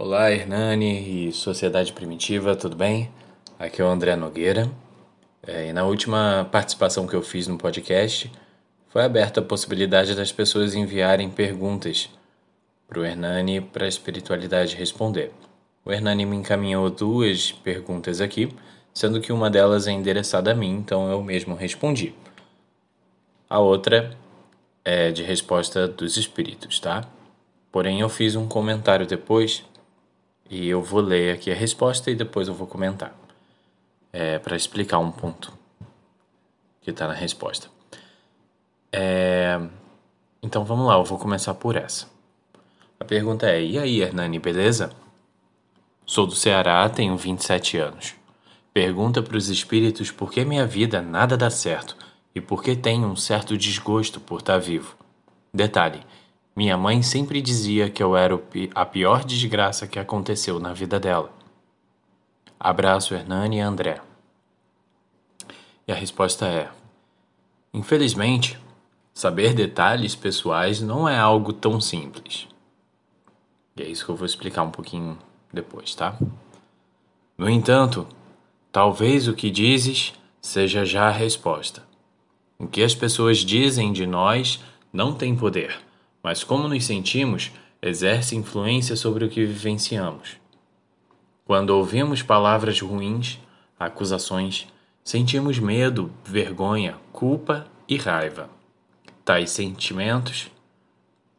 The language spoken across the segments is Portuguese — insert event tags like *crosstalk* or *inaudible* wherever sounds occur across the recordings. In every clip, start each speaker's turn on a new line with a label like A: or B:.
A: Olá, Hernani e Sociedade Primitiva, tudo bem? Aqui é o André Nogueira. É, e na última participação que eu fiz no podcast, foi aberta a possibilidade das pessoas enviarem perguntas para o Hernani para a espiritualidade responder. O Hernani me encaminhou duas perguntas aqui, sendo que uma delas é endereçada a mim, então eu mesmo respondi. A outra é de resposta dos espíritos, tá? Porém, eu fiz um comentário depois e eu vou ler aqui a resposta e depois eu vou comentar é, para explicar um ponto que está na resposta. É, então vamos lá, eu vou começar por essa. A pergunta é: E aí, Hernani, beleza? Sou do Ceará, tenho 27 anos. Pergunta para os espíritos por que minha vida nada dá certo e por que tenho um certo desgosto por estar tá vivo. Detalhe: minha mãe sempre dizia que eu era a pior desgraça que aconteceu na vida dela. Abraço, Hernani e André. E a resposta é: Infelizmente, saber detalhes pessoais não é algo tão simples. E é isso que eu vou explicar um pouquinho depois, tá? No entanto, talvez o que dizes seja já a resposta. O que as pessoas dizem de nós não tem poder mas como nos sentimos exerce influência sobre o que vivenciamos. Quando ouvimos palavras ruins, acusações, sentimos medo, vergonha, culpa e raiva. Tais sentimentos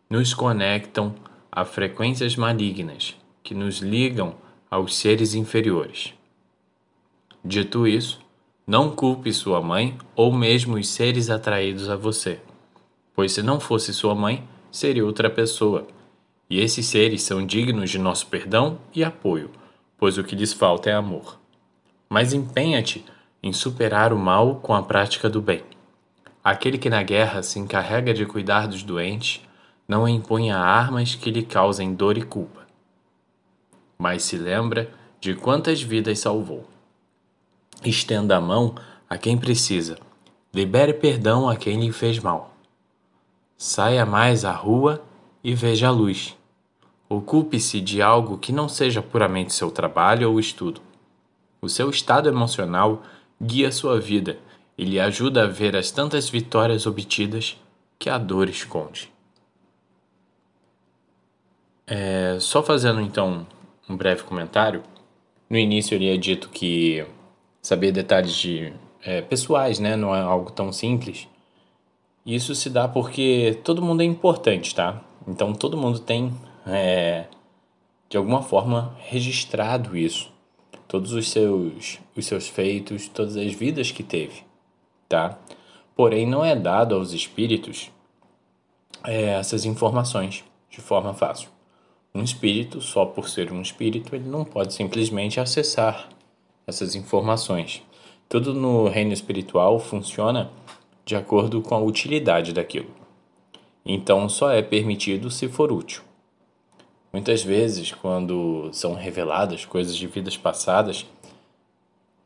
A: nos conectam a frequências malignas que nos ligam aos seres inferiores. Dito isso, não culpe sua mãe ou mesmo os seres atraídos a você, pois se não fosse sua mãe, seria outra pessoa. E esses seres são dignos de nosso perdão e apoio, pois o que lhes falta é amor. Mas empenha-te em superar o mal com a prática do bem. Aquele que na guerra se encarrega de cuidar dos doentes não empunha armas que lhe causem dor e culpa, mas se lembra de quantas vidas salvou. Estenda a mão a quem precisa, libere perdão a quem lhe fez mal. Saia mais à rua e veja a luz. Ocupe-se de algo que não seja puramente seu trabalho ou estudo. O seu estado emocional guia sua vida e lhe ajuda a ver as tantas vitórias obtidas que a dor esconde. É, só fazendo então um breve comentário. No início ele é dito que saber detalhes de, é, pessoais né, não é algo tão simples isso se dá porque todo mundo é importante, tá? Então todo mundo tem, é, de alguma forma, registrado isso. Todos os seus, os seus feitos, todas as vidas que teve, tá? Porém, não é dado aos espíritos é, essas informações de forma fácil. Um espírito, só por ser um espírito, ele não pode simplesmente acessar essas informações. Tudo no reino espiritual funciona de acordo com a utilidade daquilo. Então, só é permitido se for útil. Muitas vezes, quando são reveladas coisas de vidas passadas,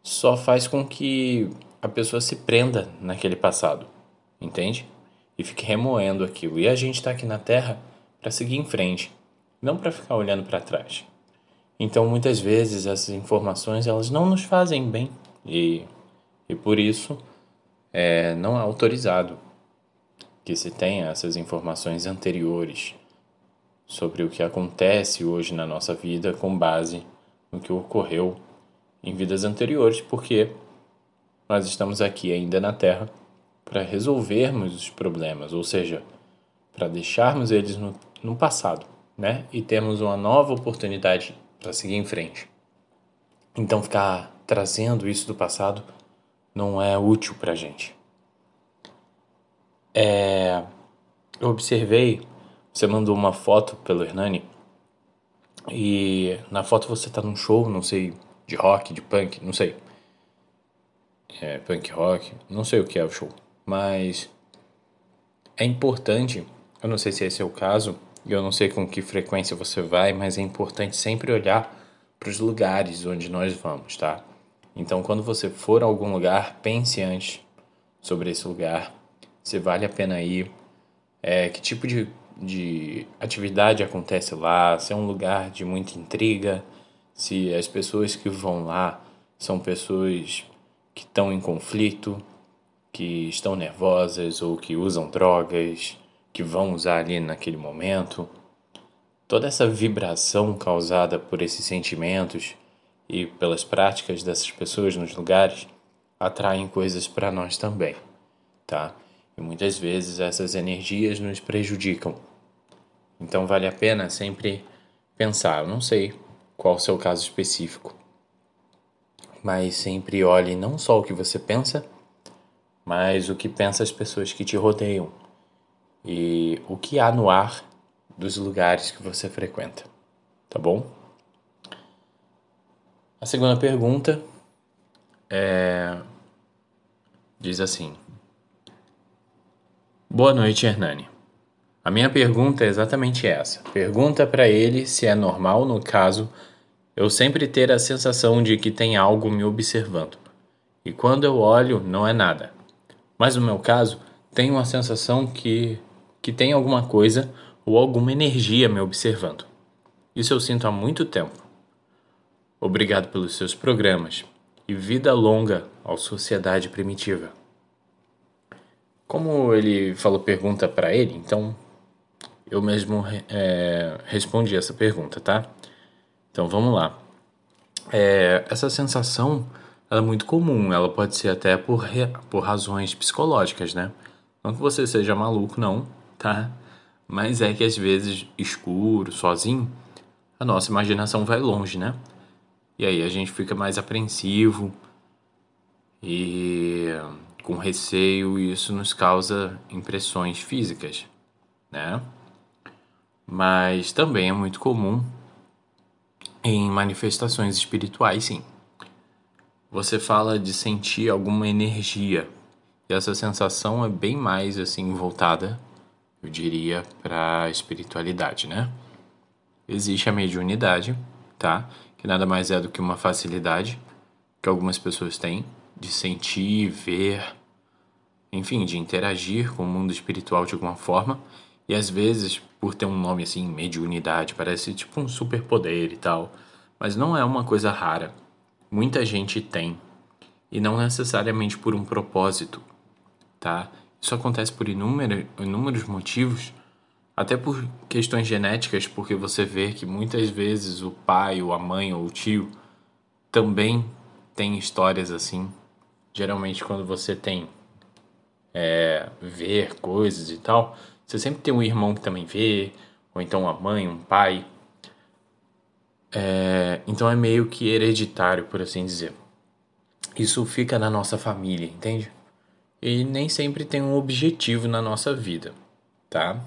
A: só faz com que a pessoa se prenda naquele passado, entende? E fique remoendo aquilo. E a gente está aqui na Terra para seguir em frente, não para ficar olhando para trás. Então, muitas vezes essas informações elas não nos fazem bem e, e por isso é, não é autorizado que se tenha essas informações anteriores sobre o que acontece hoje na nossa vida com base no que ocorreu em vidas anteriores, porque nós estamos aqui ainda na Terra para resolvermos os problemas, ou seja, para deixarmos eles no, no passado, né? E termos uma nova oportunidade para seguir em frente. Então, ficar trazendo isso do passado não é útil para a gente. É, eu observei, você mandou uma foto pelo Hernani e na foto você tá num show, não sei, de rock, de punk, não sei. É, punk rock, não sei o que é o show, mas é importante, eu não sei se esse é o caso, e eu não sei com que frequência você vai, mas é importante sempre olhar para os lugares onde nós vamos, tá? Então, quando você for a algum lugar, pense antes sobre esse lugar, se vale a pena ir, é, que tipo de, de atividade acontece lá, se é um lugar de muita intriga, se as pessoas que vão lá são pessoas que estão em conflito, que estão nervosas ou que usam drogas, que vão usar ali naquele momento. Toda essa vibração causada por esses sentimentos e pelas práticas dessas pessoas nos lugares atraem coisas para nós também, tá? E muitas vezes essas energias nos prejudicam. Então vale a pena sempre pensar, eu não sei qual o seu caso específico, mas sempre olhe não só o que você pensa, mas o que pensam as pessoas que te rodeiam e o que há no ar dos lugares que você frequenta, tá bom? A segunda pergunta é... diz assim: Boa noite, Hernani. A minha pergunta é exatamente essa. Pergunta para ele se é normal, no caso, eu sempre ter a sensação de que tem algo me observando. E quando eu olho, não é nada. Mas no meu caso, tenho a sensação que, que tem alguma coisa ou alguma energia me observando. Isso eu sinto há muito tempo. Obrigado pelos seus programas e vida longa à sociedade primitiva. Como ele falou pergunta para ele, então eu mesmo é, respondi essa pergunta, tá? Então vamos lá. É, essa sensação é muito comum, ela pode ser até por, por razões psicológicas, né? Não que você seja maluco, não, tá? Mas é que às vezes, escuro, sozinho, a nossa imaginação vai longe, né? E aí a gente fica mais apreensivo e com receio, e isso nos causa impressões físicas, né? Mas também é muito comum em manifestações espirituais, sim você fala de sentir alguma energia. E essa sensação é bem mais assim voltada, eu diria, para a espiritualidade, né? Existe a mediunidade, tá? Que nada mais é do que uma facilidade que algumas pessoas têm de sentir, ver, enfim, de interagir com o mundo espiritual de alguma forma. E às vezes, por ter um nome assim, mediunidade, parece tipo um superpoder e tal. Mas não é uma coisa rara muita gente tem, e não necessariamente por um propósito, tá? Isso acontece por inúmeros, motivos, até por questões genéticas, porque você vê que muitas vezes o pai, ou a mãe, ou o tio também tem histórias assim. Geralmente, quando você tem é, ver coisas e tal, você sempre tem um irmão que também vê, ou então a mãe, um pai. É, então é meio que hereditário, por assim dizer. Isso fica na nossa família, entende? E nem sempre tem um objetivo na nossa vida, tá?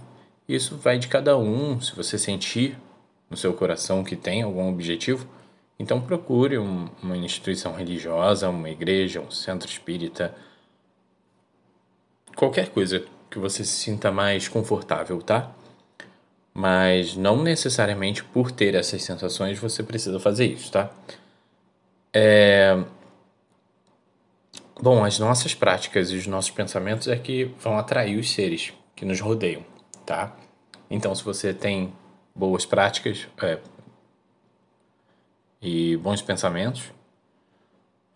A: Isso vai de cada um. Se você sentir no seu coração que tem algum objetivo, então procure um, uma instituição religiosa, uma igreja, um centro espírita, qualquer coisa que você se sinta mais confortável, tá? mas não necessariamente por ter essas sensações você precisa fazer isso, tá? É... Bom, as nossas práticas e os nossos pensamentos é que vão atrair os seres que nos rodeiam, tá? Então, se você tem boas práticas é... e bons pensamentos,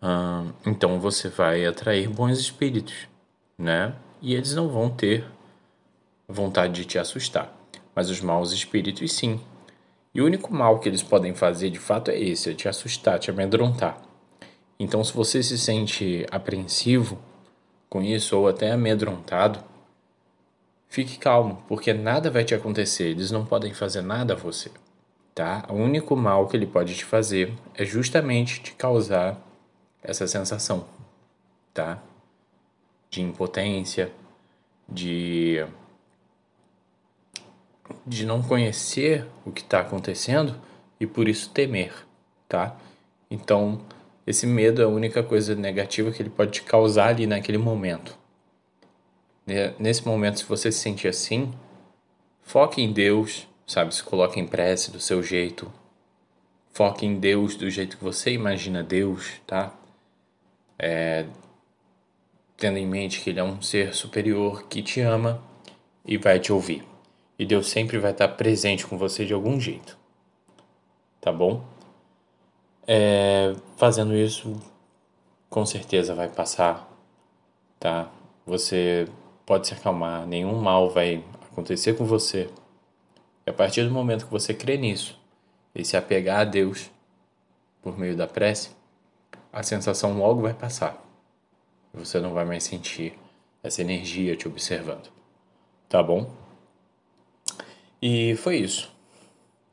A: hum, então você vai atrair bons espíritos, né? E eles não vão ter vontade de te assustar mas os maus espíritos sim. E o único mal que eles podem fazer de fato é esse: é te assustar, te amedrontar. Então, se você se sente apreensivo com isso ou até amedrontado, fique calmo, porque nada vai te acontecer, eles não podem fazer nada a você, tá? O único mal que ele pode te fazer é justamente te causar essa sensação, tá? De impotência, de de não conhecer o que está acontecendo e por isso temer, tá? Então, esse medo é a única coisa negativa que ele pode te causar ali naquele momento. Nesse momento, se você se sentir assim, foque em Deus, sabe? Se coloque em prece do seu jeito. Foque em Deus do jeito que você imagina Deus, tá? É, tendo em mente que Ele é um ser superior que te ama e vai te ouvir. e Deus sempre vai estar presente com você de algum jeito. Tá bom? É, fazendo isso, com certeza vai passar, tá? Você pode se acalmar, nenhum mal vai acontecer com você. E a partir do momento que você crê nisso e se apegar a Deus por meio da prece, a sensação logo vai passar. Você não vai mais sentir essa energia te observando. Tá bom? E foi isso.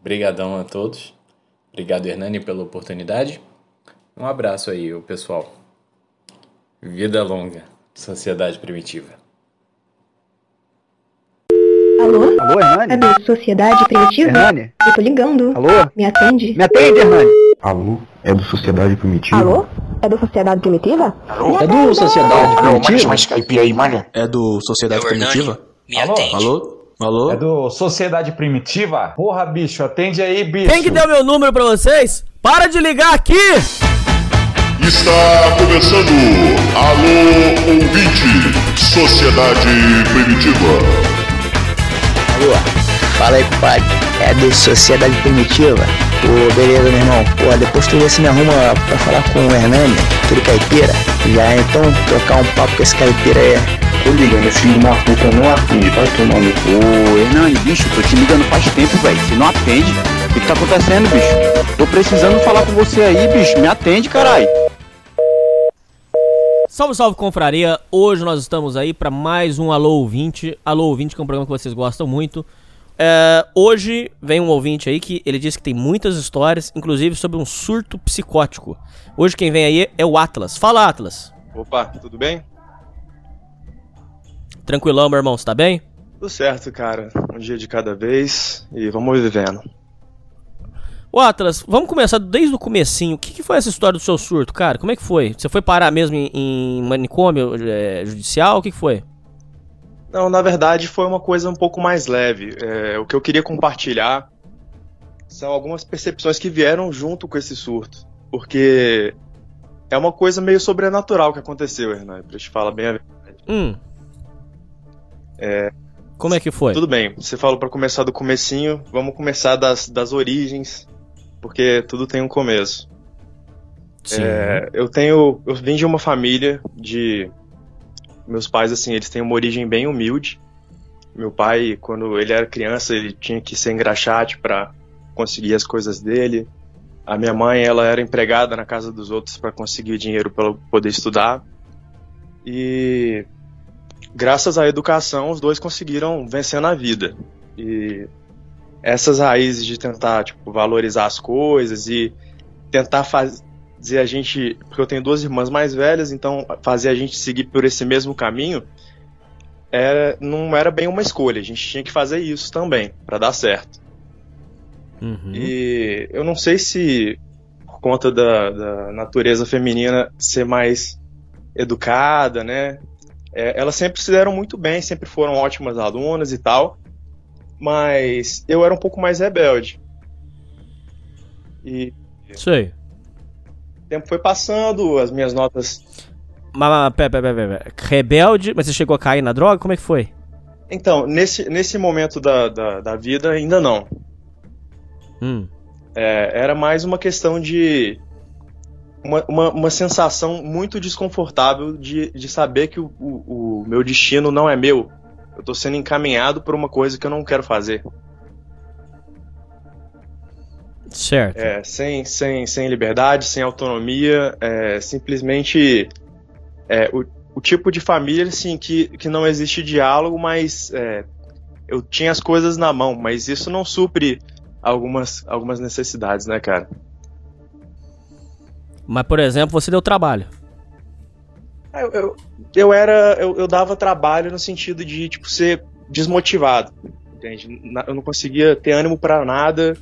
A: Obrigadão a todos. Obrigado, Hernani, pela oportunidade. Um abraço aí, pessoal. Vida longa, sociedade primitiva.
B: Alô? Alô, Hernani? É do Sociedade Primitiva?
C: Hernani?
B: Eu tô ligando.
C: Alô?
B: Me atende?
C: Me atende, Hernani?
D: Alô? É do Sociedade Primitiva?
B: Alô? É do Sociedade Primitiva?
C: Alô? É do Sociedade Primitiva?
D: Mas Skype aí, mano.
E: É do Sociedade
F: É
E: Primitiva?
F: Me atende.
E: Alô? Alô?
G: É do Sociedade Primitiva? Porra, bicho, atende aí, bicho.
H: Quem que deu meu número pra vocês? Para de ligar aqui!
I: Está começando Alô Ouvinte, Sociedade Primitiva.
J: Fala aí, compadre. É do Sociedade Primitiva? Pô, beleza, meu irmão. Pô, depois tu vê se me arruma pra falar com o Hernani, aquele caipira. Já então trocar um papo com esse caipira aí.
D: Tô ligando, esse puta não atende, vai tomar no cu.
K: Ô, Hernani, bicho, tô te ligando faz tempo, velho. Você não atende. O que, que tá acontecendo, bicho? Tô precisando falar com você aí, bicho. Me atende, caralho.
H: Salve, salve, confraria! Hoje nós estamos aí para mais um Alô Ouvinte. Alô Ouvinte, que é um programa que vocês gostam muito. É, hoje vem um ouvinte aí que ele disse que tem muitas histórias, inclusive sobre um surto psicótico. Hoje quem vem aí é o Atlas. Fala, Atlas.
L: Opa, tudo bem?
H: Tranquilão, meu irmão, você tá bem?
L: Tudo certo, cara. Um dia de cada vez e vamos vivendo.
H: Ô Atlas, vamos começar desde o comecinho. O que, que foi essa história do seu surto, cara? Como é que foi? Você foi parar mesmo em, em manicômio é, judicial? O que, que foi?
L: Não, na verdade foi uma coisa um pouco mais leve. É, o que eu queria compartilhar são algumas percepções que vieram junto com esse surto. Porque é uma coisa meio sobrenatural que aconteceu, Hernan, pra te falar bem a verdade.
H: Hum.
L: É,
H: Como é que foi?
L: Tudo bem, você falou para começar do comecinho, vamos começar das, das origens, porque tudo tem um começo.
H: Sim.
L: É, eu tenho, eu vim de uma família de meus pais assim, eles têm uma origem bem humilde. Meu pai, quando ele era criança, ele tinha que ser engraxate para conseguir as coisas dele. A minha mãe, ela era empregada na casa dos outros para conseguir dinheiro para poder estudar. E graças à educação, os dois conseguiram vencer na vida. E essas raízes de tentar tipo, valorizar as coisas e tentar fazer a gente. Porque eu tenho duas irmãs mais velhas, então fazer a gente seguir por esse mesmo caminho era, não era bem uma escolha. A gente tinha que fazer isso também, para dar certo.
H: Uhum.
L: E eu não sei se por conta da, da natureza feminina ser mais educada, né? É, elas sempre se deram muito bem, sempre foram ótimas alunas e tal, mas eu era um pouco mais rebelde. E
H: Sei.
L: o tempo foi passando, as minhas notas.
H: Mas, mas pera, pera, pera, pera. Rebelde, mas você chegou a cair na droga? Como é que foi?
L: Então, nesse, nesse momento da, da, da vida, ainda não.
H: Hum.
L: É, era mais uma questão de. Uma, uma, uma sensação muito desconfortável de, de saber que o, o, o meu destino não é meu. Eu tô sendo encaminhado por uma coisa que eu não quero fazer.
H: Certo.
L: É, sem, sem, sem liberdade, sem autonomia, é, simplesmente é, o, o tipo de família assim, que, que não existe diálogo, mas é, eu tinha as coisas na mão, mas isso não supre algumas, algumas necessidades, né, cara?
H: Mas, por exemplo, você deu trabalho.
L: Eu, eu, eu era. Eu, eu dava trabalho no sentido de, tipo, ser desmotivado. Entende? Eu não conseguia ter ânimo para nada.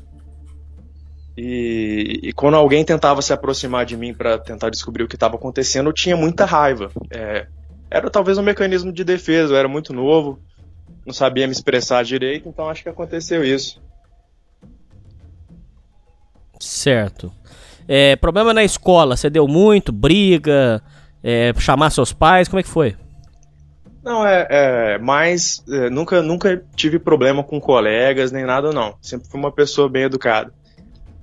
L: E, e, quando alguém tentava se aproximar de mim para tentar descobrir o que estava acontecendo, eu tinha muita raiva. É, era talvez um mecanismo de defesa, eu era muito novo, não sabia me expressar direito, então acho que aconteceu isso.
H: Certo. É, problema na escola, você deu muito, briga, é, chamar seus pais, como é que foi?
L: Não, é, é mas é, nunca, nunca tive problema com colegas nem nada, não. Sempre fui uma pessoa bem educada.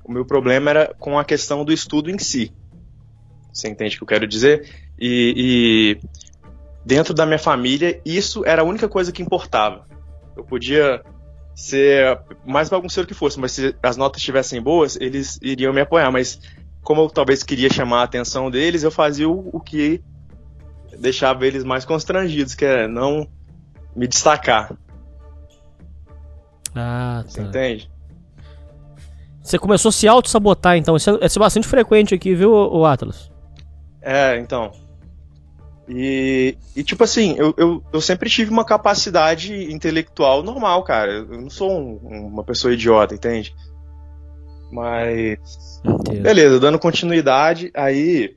L: O meu problema era com a questão do estudo em si. Você entende o que eu quero dizer? E, e dentro da minha família, isso era a única coisa que importava. Eu podia ser mais bagunceiro que fosse, mas se as notas estivessem boas, eles iriam me apoiar. Mas como eu talvez queria chamar a atenção deles, eu fazia o, o que deixava eles mais constrangidos, que é não me destacar.
H: Ah, tá.
L: Você entende?
H: Você começou a se auto-sabotar, então. Isso é, isso é bastante frequente aqui, viu, o Atlas?
L: É, então. E, e tipo assim, eu, eu, eu, sempre tive uma capacidade intelectual normal, cara. Eu não sou um, uma pessoa idiota, entende? Mas. Entendi. Beleza, dando continuidade, aí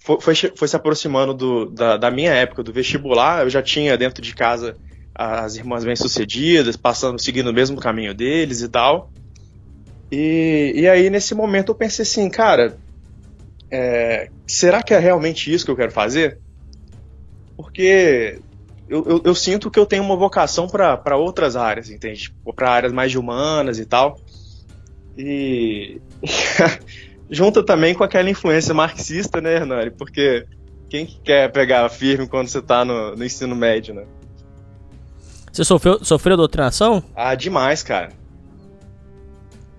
L: foi, foi, foi se aproximando do, da, da, minha época, do vestibular. Eu já tinha dentro de casa as irmãs bem-sucedidas, passando, seguindo o mesmo caminho deles e tal. E, e aí, nesse momento, eu pensei assim, cara, é, será que é realmente isso que eu quero fazer? Porque eu, eu, eu sinto que eu tenho uma vocação para outras áreas, entende? Tipo, para áreas mais humanas e tal. E *laughs* junta também com aquela influência marxista, né, Hernani? Porque quem que quer pegar firme quando você tá no, no ensino médio, né?
H: Você sofreu, sofreu doutrinação?
L: Ah, demais, cara.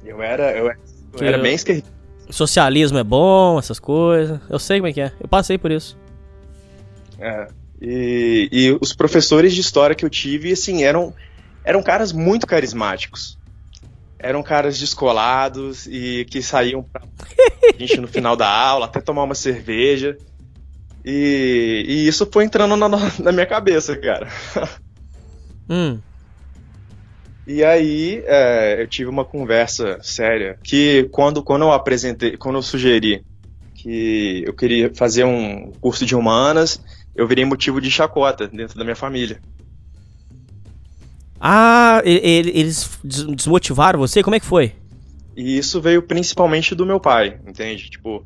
L: Eu era, eu, eu era bem esquerdista.
H: Socialismo é bom, essas coisas. Eu sei como é que é. Eu passei por isso.
L: É. E, e os professores de história que eu tive, assim, eram, eram caras muito carismáticos eram caras descolados e que saíam pra *laughs* gente no final da aula, até tomar uma cerveja. E, e isso foi entrando na, na minha cabeça, cara.
H: Hum.
L: E aí é, eu tive uma conversa séria que quando, quando eu apresentei, quando eu sugeri que eu queria fazer um curso de humanas, eu virei motivo de chacota dentro da minha família.
H: Ah, eles desmotivaram você? Como é que foi?
L: E isso veio principalmente do meu pai, entende? Tipo,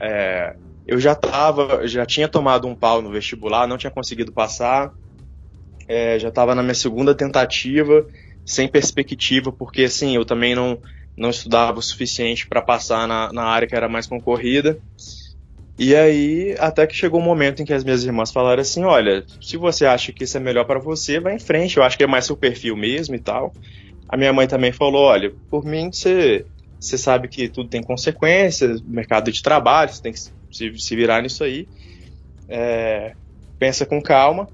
L: é, eu já tava, já tinha tomado um pau no vestibular, não tinha conseguido passar, é, já tava na minha segunda tentativa, sem perspectiva, porque assim, eu também não, não estudava o suficiente para passar na, na área que era mais concorrida. E aí, até que chegou um momento em que as minhas irmãs falaram assim: olha, se você acha que isso é melhor para você, vai em frente, eu acho que é mais seu perfil mesmo e tal. A minha mãe também falou: olha, por mim você, você sabe que tudo tem consequências, mercado de trabalho, você tem que se, se virar nisso aí. É, pensa com calma.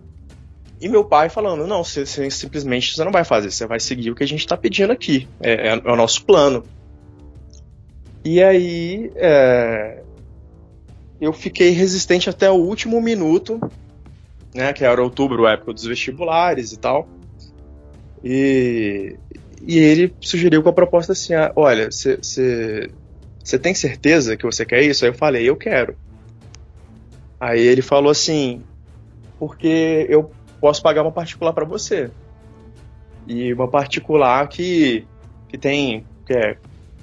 L: E meu pai falando: não, você, simplesmente você não vai fazer, você vai seguir o que a gente está pedindo aqui, é, é, é, o nosso plano. E aí, é, eu fiquei resistente até o último minuto, né, que era outubro, época dos vestibulares e tal. E, e ele sugeriu com a proposta assim: ah, olha, você tem certeza que você quer isso? Aí eu falei: eu quero. Aí ele falou assim: porque eu posso pagar uma particular para você. E uma particular que, que tem que é,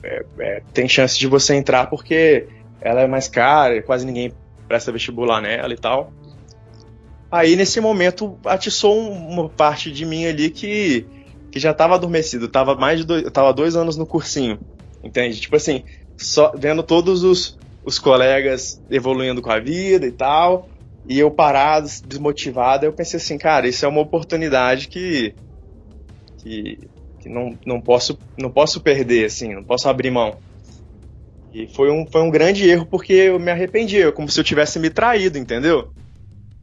L: é, é, tem chance de você entrar porque ela é mais cara, quase ninguém presta vestibular nela e tal. Aí nesse momento atiçou uma parte de mim ali que, que já estava adormecido, tava mais de dois, tava dois anos no cursinho, entende? Tipo assim, só vendo todos os, os colegas evoluindo com a vida e tal, e eu parado, desmotivado, eu pensei assim, cara, isso é uma oportunidade que que, que não, não posso não posso perder assim, não posso abrir mão. E foi um, foi um grande erro porque eu me arrependi, é como se eu tivesse me traído, entendeu?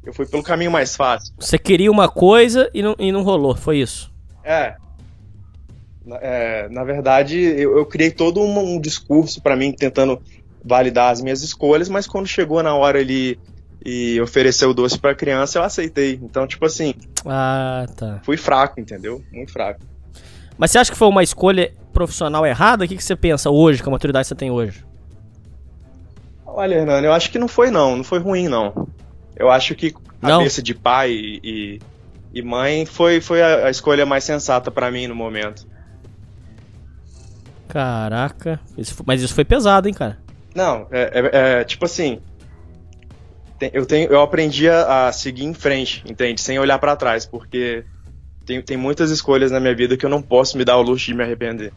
L: Eu fui pelo caminho mais fácil.
H: Você queria uma coisa e não, e não rolou, foi isso?
L: É. é na verdade, eu, eu criei todo um, um discurso para mim tentando validar as minhas escolhas, mas quando chegou na hora ali e ofereceu o doce para criança, eu aceitei. Então, tipo assim.
H: Ah, tá.
L: Fui fraco, entendeu? Muito fraco.
H: Mas você acha que foi uma escolha profissional errada? O que, que você pensa hoje, com a maturidade que você tem hoje?
L: Olha, Hernani, eu acho que não foi não, não foi ruim não. Eu acho que a não? cabeça de pai e, e mãe foi, foi a, a escolha mais sensata para mim no momento.
H: Caraca, isso, mas isso foi pesado, hein, cara?
L: Não, é, é, é tipo assim, tem- eu, tenho, eu aprendi a, a seguir em frente, entende? Sem olhar pra trás, porque tem, tem muitas escolhas na minha vida que eu não posso me dar o luxo de me arrepender.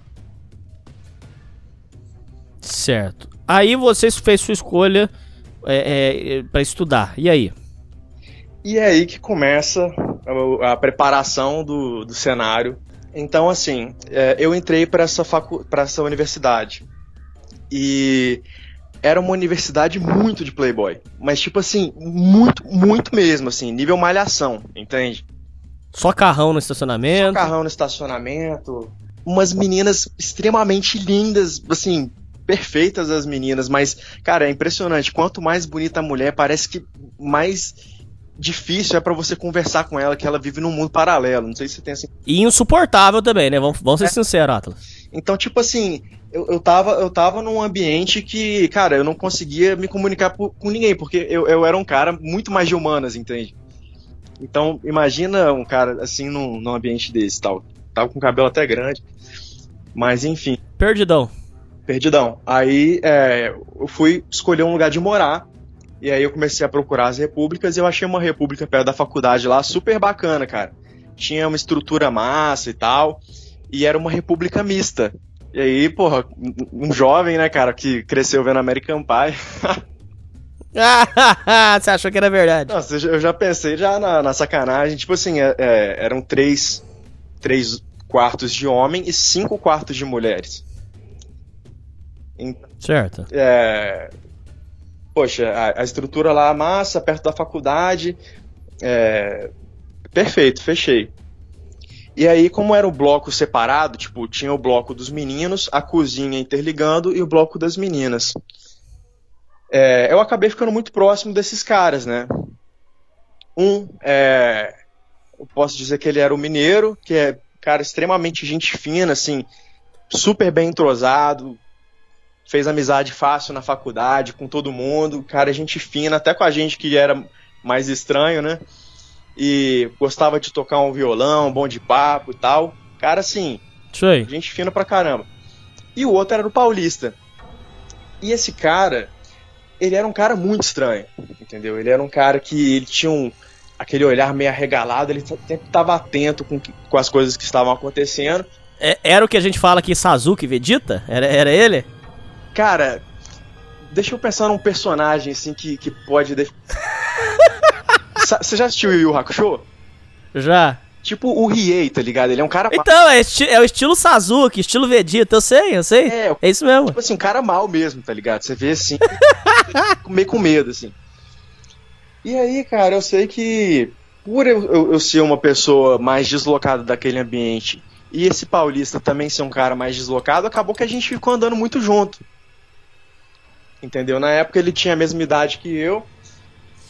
H: Certo. Aí você fez sua escolha é, é, para estudar. E aí?
L: E é aí que começa a, a preparação do, do cenário. Então, assim, é, eu entrei para essa, facu pra essa universidade. E era uma universidade muito de playboy. Mas, tipo assim, muito, muito mesmo, assim, nível malhação, entende?
H: Só carrão no estacionamento.
L: Carrão no estacionamento. Umas meninas extremamente lindas, assim, perfeitas as meninas, mas, cara, é impressionante. Quanto mais bonita a mulher, parece que mais difícil é pra você conversar com ela, que ela vive num mundo paralelo. Não sei se você tem assim.
H: E insuportável também, né? Vamos, vamos ser sinceros, Atlas.
L: Então, tipo assim, eu, eu, tava, eu tava num ambiente que, cara, eu não conseguia me comunicar por- com ninguém, porque eu, eu era um cara muito mais de humanas, entende? Então, imagina um cara assim num, num ambiente desse tal. Tava com o cabelo até grande. Mas enfim,
H: Perdidão.
L: perdidão. Aí é, eu fui escolher um lugar de morar. E aí eu comecei a procurar as repúblicas e eu achei uma república perto da faculdade lá super bacana, cara. Tinha uma estrutura massa e tal. E era uma república mista. E aí, porra, um um jovem, né, cara, que cresceu vendo American Pie. *laughs*
H: Você achou que era verdade?
L: Nossa, eu já- pensei já na, na sacanagem. Tipo assim, é- é, eram três, três quartos de homem e cinco quartos de mulheres. Então,
H: Certo.
L: é, poxa, a, a estrutura lá massa, perto da faculdade. é, perfeito, fechei. E aí, como era o bloco separado, tipo, tinha o bloco dos meninos, a cozinha interligando e o bloco das meninas. É, eu acabei ficando muito próximo desses caras, né? Um, é, eu posso dizer que ele era o mineiro, que é cara extremamente gente fina, assim, super bem entrosado, fez amizade fácil na faculdade com todo mundo, cara, gente fina, até com a gente que era mais estranho, né? E gostava de tocar um violão, bom de papo e tal. Cara, assim, gente fina pra caramba. E o outro era o Paulista. E esse cara, ele era um cara muito estranho, entendeu? Ele era um cara que ele tinha um, aquele olhar meio arregalado, ele sempre estava atento com, com as coisas que estavam acontecendo.
H: É- era o que a gente fala aqui, Sazuki Vegeta? Era, era ele?
L: Cara, deixa eu pensar num personagem assim que, que pode. *laughs* Você já assistiu o Yu Yu Hakusho?
H: Já.
L: Tipo o Riei, tá ligado? Ele é um cara mal.
H: Então, é, esti- é o estilo Sazuki, estilo Vegeta, eu sei, eu sei.
L: É,
H: É isso mesmo.
L: tipo assim, um cara mal mesmo, tá ligado? Você vê assim, *laughs* meio com medo, assim. E aí, cara, eu sei que por eu, eu- eu ser uma pessoa mais deslocada daquele ambiente e esse paulista também ser um cara mais deslocado, acabou que a gente ficou andando muito junto. Entendeu? Na época ele tinha a mesma idade que eu.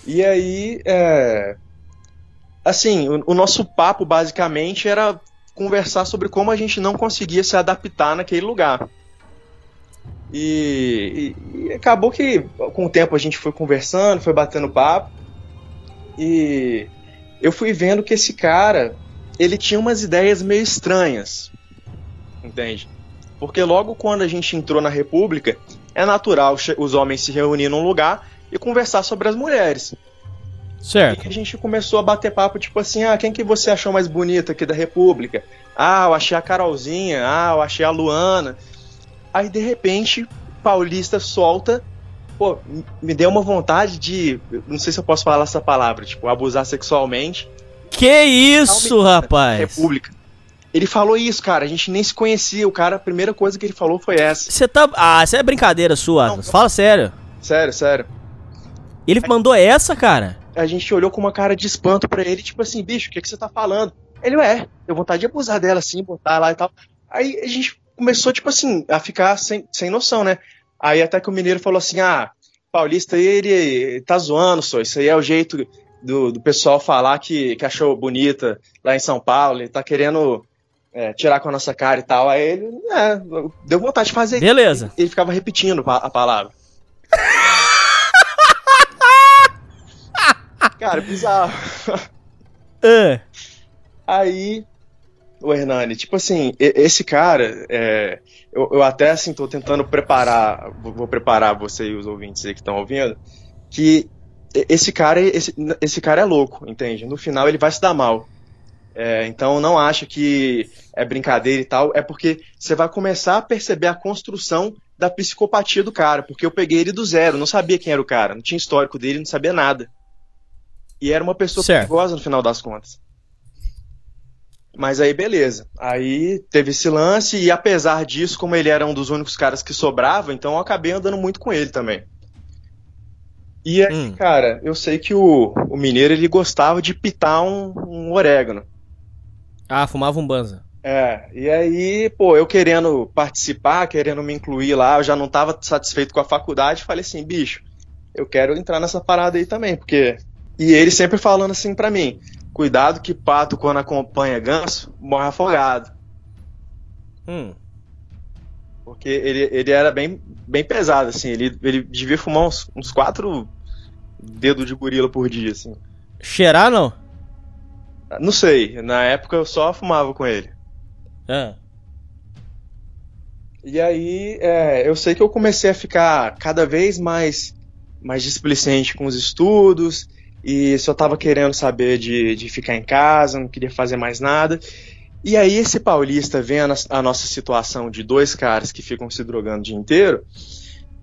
L: E aí, é... assim, o, o nosso papo basicamente era conversar sobre como a gente não conseguia se adaptar naquele lugar. E, e- e acabou que com o tempo a gente foi conversando, foi batendo papo. E eu fui vendo que esse cara, ele tinha umas ideias meio estranhas. Entende? Porque logo quando a gente entrou na República, é natural os homens se reunir num lugar e conversar sobre as mulheres.
H: Certo.
L: E a gente começou a bater papo, tipo assim, ah, quem que você achou mais bonita aqui da República? Ah, eu achei a Carolzinha, ah, eu achei a Luana. Aí de repente, Paulista solta, pô, me deu uma vontade de, não sei se eu posso falar essa palavra, tipo, abusar sexualmente.
H: Que isso, rapaz?
L: República. Ele falou isso, cara, a gente nem se conhecia, o cara, a primeira coisa que ele falou foi essa.
H: Você tá. Ah, isso é brincadeira sua, Atlas. Fala sério.
L: Sério, sério.
H: Ele mandou essa, cara?
L: A gente olhou com uma cara de espanto pra ele, tipo assim, bicho, o que, que você tá falando? Ele, ué, deu vontade de abusar dela assim, botar lá e tal. Aí a gente começou, tipo assim, a ficar sem, sem noção, né? Aí até que o mineiro falou assim, ah, paulista ele tá zoando, só, isso aí é o jeito do, do pessoal falar que, que achou bonita lá em São Paulo, ele tá querendo é, tirar com a nossa cara e tal. Aí ele, é, deu vontade de fazer.
H: Beleza.
L: Ele ficava repetindo a palavra. *laughs* Cara, bizarro. *laughs*
H: Ah,
L: Aí, o Hernani, tipo assim, esse cara, é, eu, eu até assim tô tentando preparar, vou, vou preparar você e os ouvintes aí que estão ouvindo, que esse cara, esse, esse cara é louco, entende? No final ele vai se dar mal. É, então não acha que é brincadeira e tal, é porque você vai começar a perceber a construção da psicopatia do cara, porque eu peguei ele do zero, não sabia quem era o cara, não tinha histórico dele, não sabia nada. E era uma pessoa
H: Certo.
L: perigosa no final das contas. Mas aí beleza. Aí teve esse lance e apesar disso, como ele era um dos únicos caras que sobrava, então eu acabei andando muito com ele também. E aí,
H: Hum.
L: cara, eu sei que o, o mineiro ele gostava de pitar um, um orégano.
H: Ah, fumava um banza.
L: É, e aí, pô, eu querendo participar, querendo me incluir lá, eu já não tava satisfeito com a faculdade, falei assim, bicho, eu quero entrar nessa parada aí também, porque. E ele sempre falando assim pra mim: cuidado que pato, quando acompanha ganso, morre afogado.
H: Hum.
L: Porque ele, ele era bem, bem pesado, assim, ele, ele devia fumar uns, uns quatro dedos de gorila por dia, assim.
H: Cheirar, não?
L: Não sei, na época eu só fumava com ele.
H: Ah.
L: E aí, é, eu sei que eu comecei a ficar cada vez mais, mais displicente com os estudos, e só tava querendo saber de, de ficar em casa, não queria fazer mais nada. E aí, esse paulista vendo a, a nossa situação de dois caras que ficam se drogando o dia inteiro,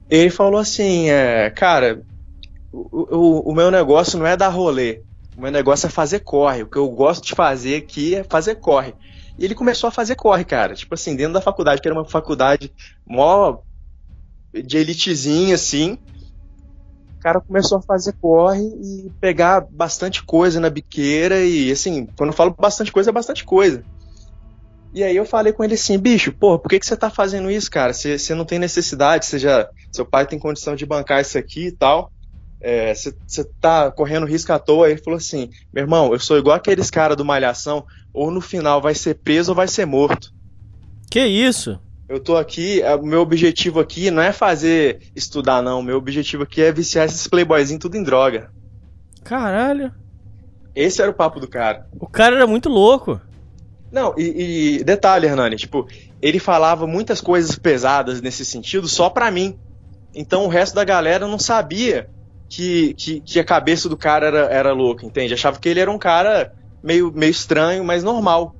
L: ele falou assim: é, Cara, o, o, o meu negócio não é dar rolê, o meu negócio é fazer corre. O que eu gosto de fazer aqui é fazer corre. E ele começou a fazer corre, cara. Tipo assim, dentro da faculdade, que era uma faculdade mó de elitezinha, assim. Cara começou a fazer corre e pegar bastante coisa na biqueira. E assim, quando eu falo bastante coisa, é bastante coisa. E aí eu falei com ele assim, bicho, pô, por que, que você tá fazendo isso, cara? Você você não tem necessidade, você já, seu pai tem condição de bancar isso aqui e tal. É, Você você tá correndo risco à toa. Ele falou assim, meu irmão, eu sou igual aqueles caras do Malhação, ou no final vai ser preso ou vai ser morto.
H: Que isso?
L: Eu tô aqui, é, o meu objetivo aqui não é fazer estudar, não. Meu objetivo aqui é viciar esses playboyzinhos tudo em droga.
H: Caralho.
L: Esse era o papo do cara.
H: O cara era muito louco.
L: Não, e, e detalhe, Hernani, tipo, ele falava muitas coisas pesadas nesse sentido só pra mim. Então o resto da galera não sabia que, que, que a cabeça do cara era, era louca, entende? Achava que ele era um cara meio, meio estranho, mas normal.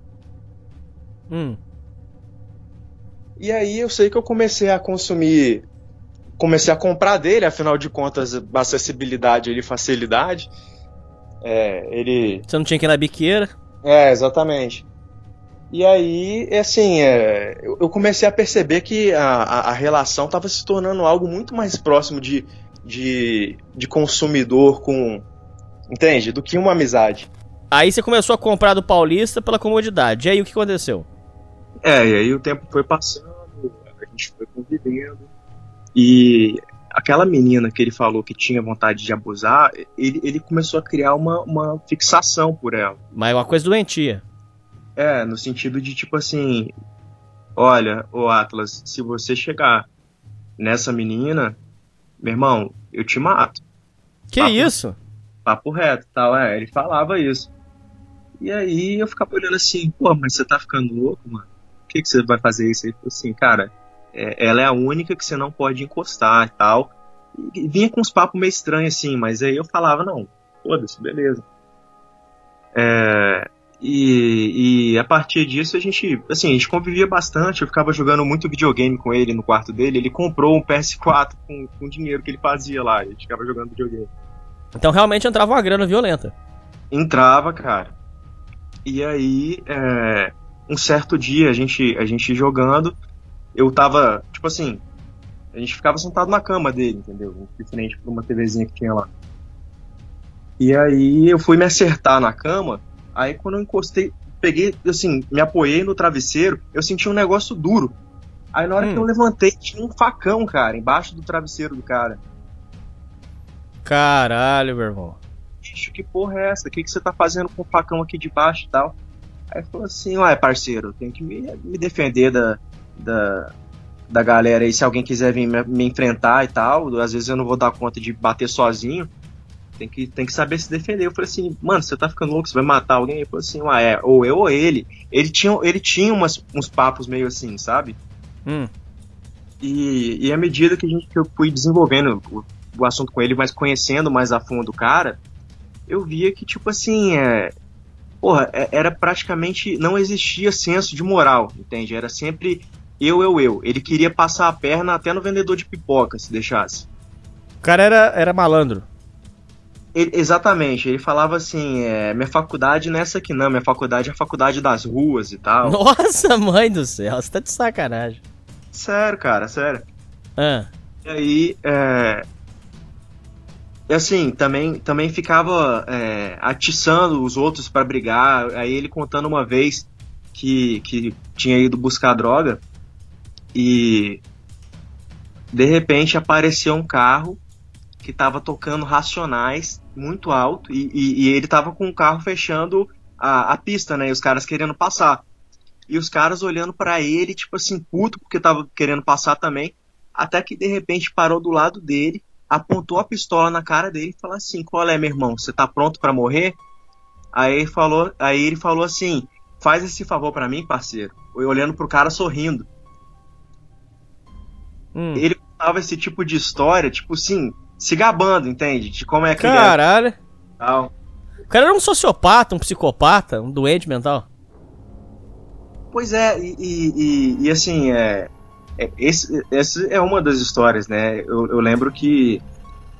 H: Hum.
L: E aí eu sei que eu comecei a consumir, comecei a comprar dele, afinal de contas, acessibilidade e facilidade. É, ele.
H: Você não tinha que ir na biqueira?
L: É, exatamente. E aí, é assim, é, eu comecei a perceber que a, a, a relação estava se tornando algo muito mais próximo de, de, de consumidor com. Entende? Do que uma amizade.
H: Aí você começou a comprar do Paulista pela comodidade. E aí o que aconteceu?
L: É, e aí o tempo foi passando, a gente foi convivendo. E aquela menina que ele falou que tinha vontade de abusar, ele, ele começou a criar uma, uma fixação por ela.
H: Mas é uma coisa doentia.
L: É, no sentido de tipo assim: olha, ô Atlas, se você chegar nessa menina, meu irmão, eu te mato.
H: Que
L: Papo-
H: isso?
L: Papo reto tal, é, ele falava isso. E aí eu ficava olhando assim, pô, mas você tá ficando louco, mano? Que, que você vai fazer isso? Ele falou assim, cara, é, ela é a única que você não pode encostar e tal. E vinha com uns papos meio estranhos assim, mas aí eu falava, não, foda-se, beleza. É, e, e a partir disso a gente, assim, a gente convivia bastante, eu ficava jogando muito videogame com ele no quarto dele, ele comprou um PS4 com, com o dinheiro que ele fazia lá, a gente ficava jogando videogame.
H: Então realmente entrava uma grana violenta.
L: Entrava, cara. E aí, é, um certo dia, a gente, a gente jogando, eu tava, tipo assim, a gente ficava sentado na cama dele, entendeu? De frente pra uma TVzinha que tinha lá. E aí eu fui me acertar na cama, aí quando eu encostei, peguei, assim, me apoiei no travesseiro, eu senti um negócio duro. Aí na hora que eu levantei, tinha um facão, cara, embaixo do travesseiro do cara.
H: Caralho, meu irmão.
L: bicho, que porra é essa? O que, que você tá fazendo com o facão aqui de baixo e tal? Aí falou assim, ué, parceiro, tenho que me, me defender da, da, da galera aí, se alguém quiser vir me, me enfrentar e tal, às vezes eu não vou dar conta de bater sozinho, tem que, tem que saber se defender. Eu falei assim, mano, você tá ficando louco, você vai matar alguém? Ele falou assim, ué, é, ou eu ou ele. Ele tinha, ele tinha umas, uns papos meio assim, sabe?
H: Hum.
L: E, e à medida que, a gente, que eu fui desenvolvendo o- o assunto com ele, mas conhecendo mais a fundo o cara, eu via que, tipo assim, é, porra, é- era praticamente. Não existia senso de moral, entende? Era sempre eu, eu, eu. Ele queria passar a perna até no vendedor de pipoca, se deixasse.
H: O cara era, era malandro.
L: Ele- exatamente, ele falava assim: é, minha faculdade não é essa aqui, não, minha faculdade é a faculdade das ruas e tal.
H: Nossa, *laughs* mãe do céu, você tá de sacanagem.
L: Sério, cara, sério.
H: Ah,
L: E aí, é. Assim, também, também ficava é, atiçando os outros pra brigar. Aí ele contando uma vez que, que tinha ido buscar droga e de repente apareceu um carro que tava tocando racionais muito alto e, e- e ele tava com o carro fechando a, a pista, né? E os caras querendo passar. E os caras olhando pra ele, tipo assim, puto, porque tava querendo passar também. Até que de repente parou do lado dele, apontou a pistola na cara dele e falou assim: Qual é, meu irmão? Você tá pronto pra morrer? Aí ele falou, aí ele falou assim: Faz esse favor pra mim, parceiro. Eu olhando pro cara sorrindo.
H: hum.
L: Ele contava esse tipo de história, tipo assim, se gabando, entende? De como é que ele
H: Caralho.
L: é e tal.
H: O cara era um sociopata, um psicopata, um doente mental.
L: Pois é, e, e- e- e, assim, é, esse, essa é uma das histórias, né? Eu, eu lembro que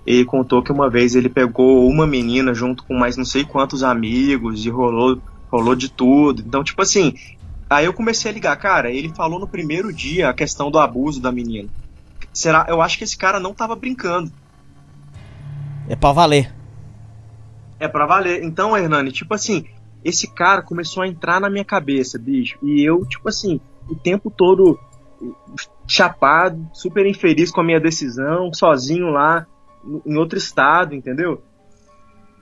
L: ele contou que uma vez ele pegou uma menina junto com mais não sei quantos amigos e rolou, rolou de tudo. Então, tipo assim, aí eu comecei a ligar, cara, ele falou no primeiro dia a questão do abuso da menina. Será? Eu acho que esse cara não tava brincando.
H: É pra valer.
L: É pra valer. Então, Hernani, tipo assim, esse cara começou a entrar na minha cabeça, bicho. E eu, tipo assim, o tempo todo chapado, super infeliz com a minha decisão, sozinho lá, em outro estado, entendeu?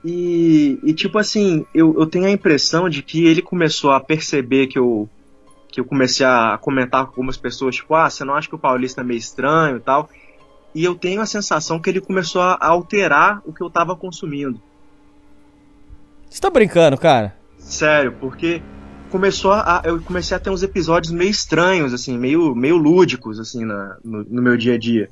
L: E, e tipo assim, eu, eu tenho a impressão de que ele começou a perceber que eu que eu comecei a comentar com algumas pessoas, tipo, ah, você não acha que o paulista é meio estranho e tal? E eu tenho a sensação que ele começou a alterar o que eu tava consumindo.
H: Você tá brincando, cara?
L: Sério, porque começou a, eu comecei a ter uns episódios meio estranhos, assim, meio, meio lúdicos, assim, na, no, no meu dia a dia.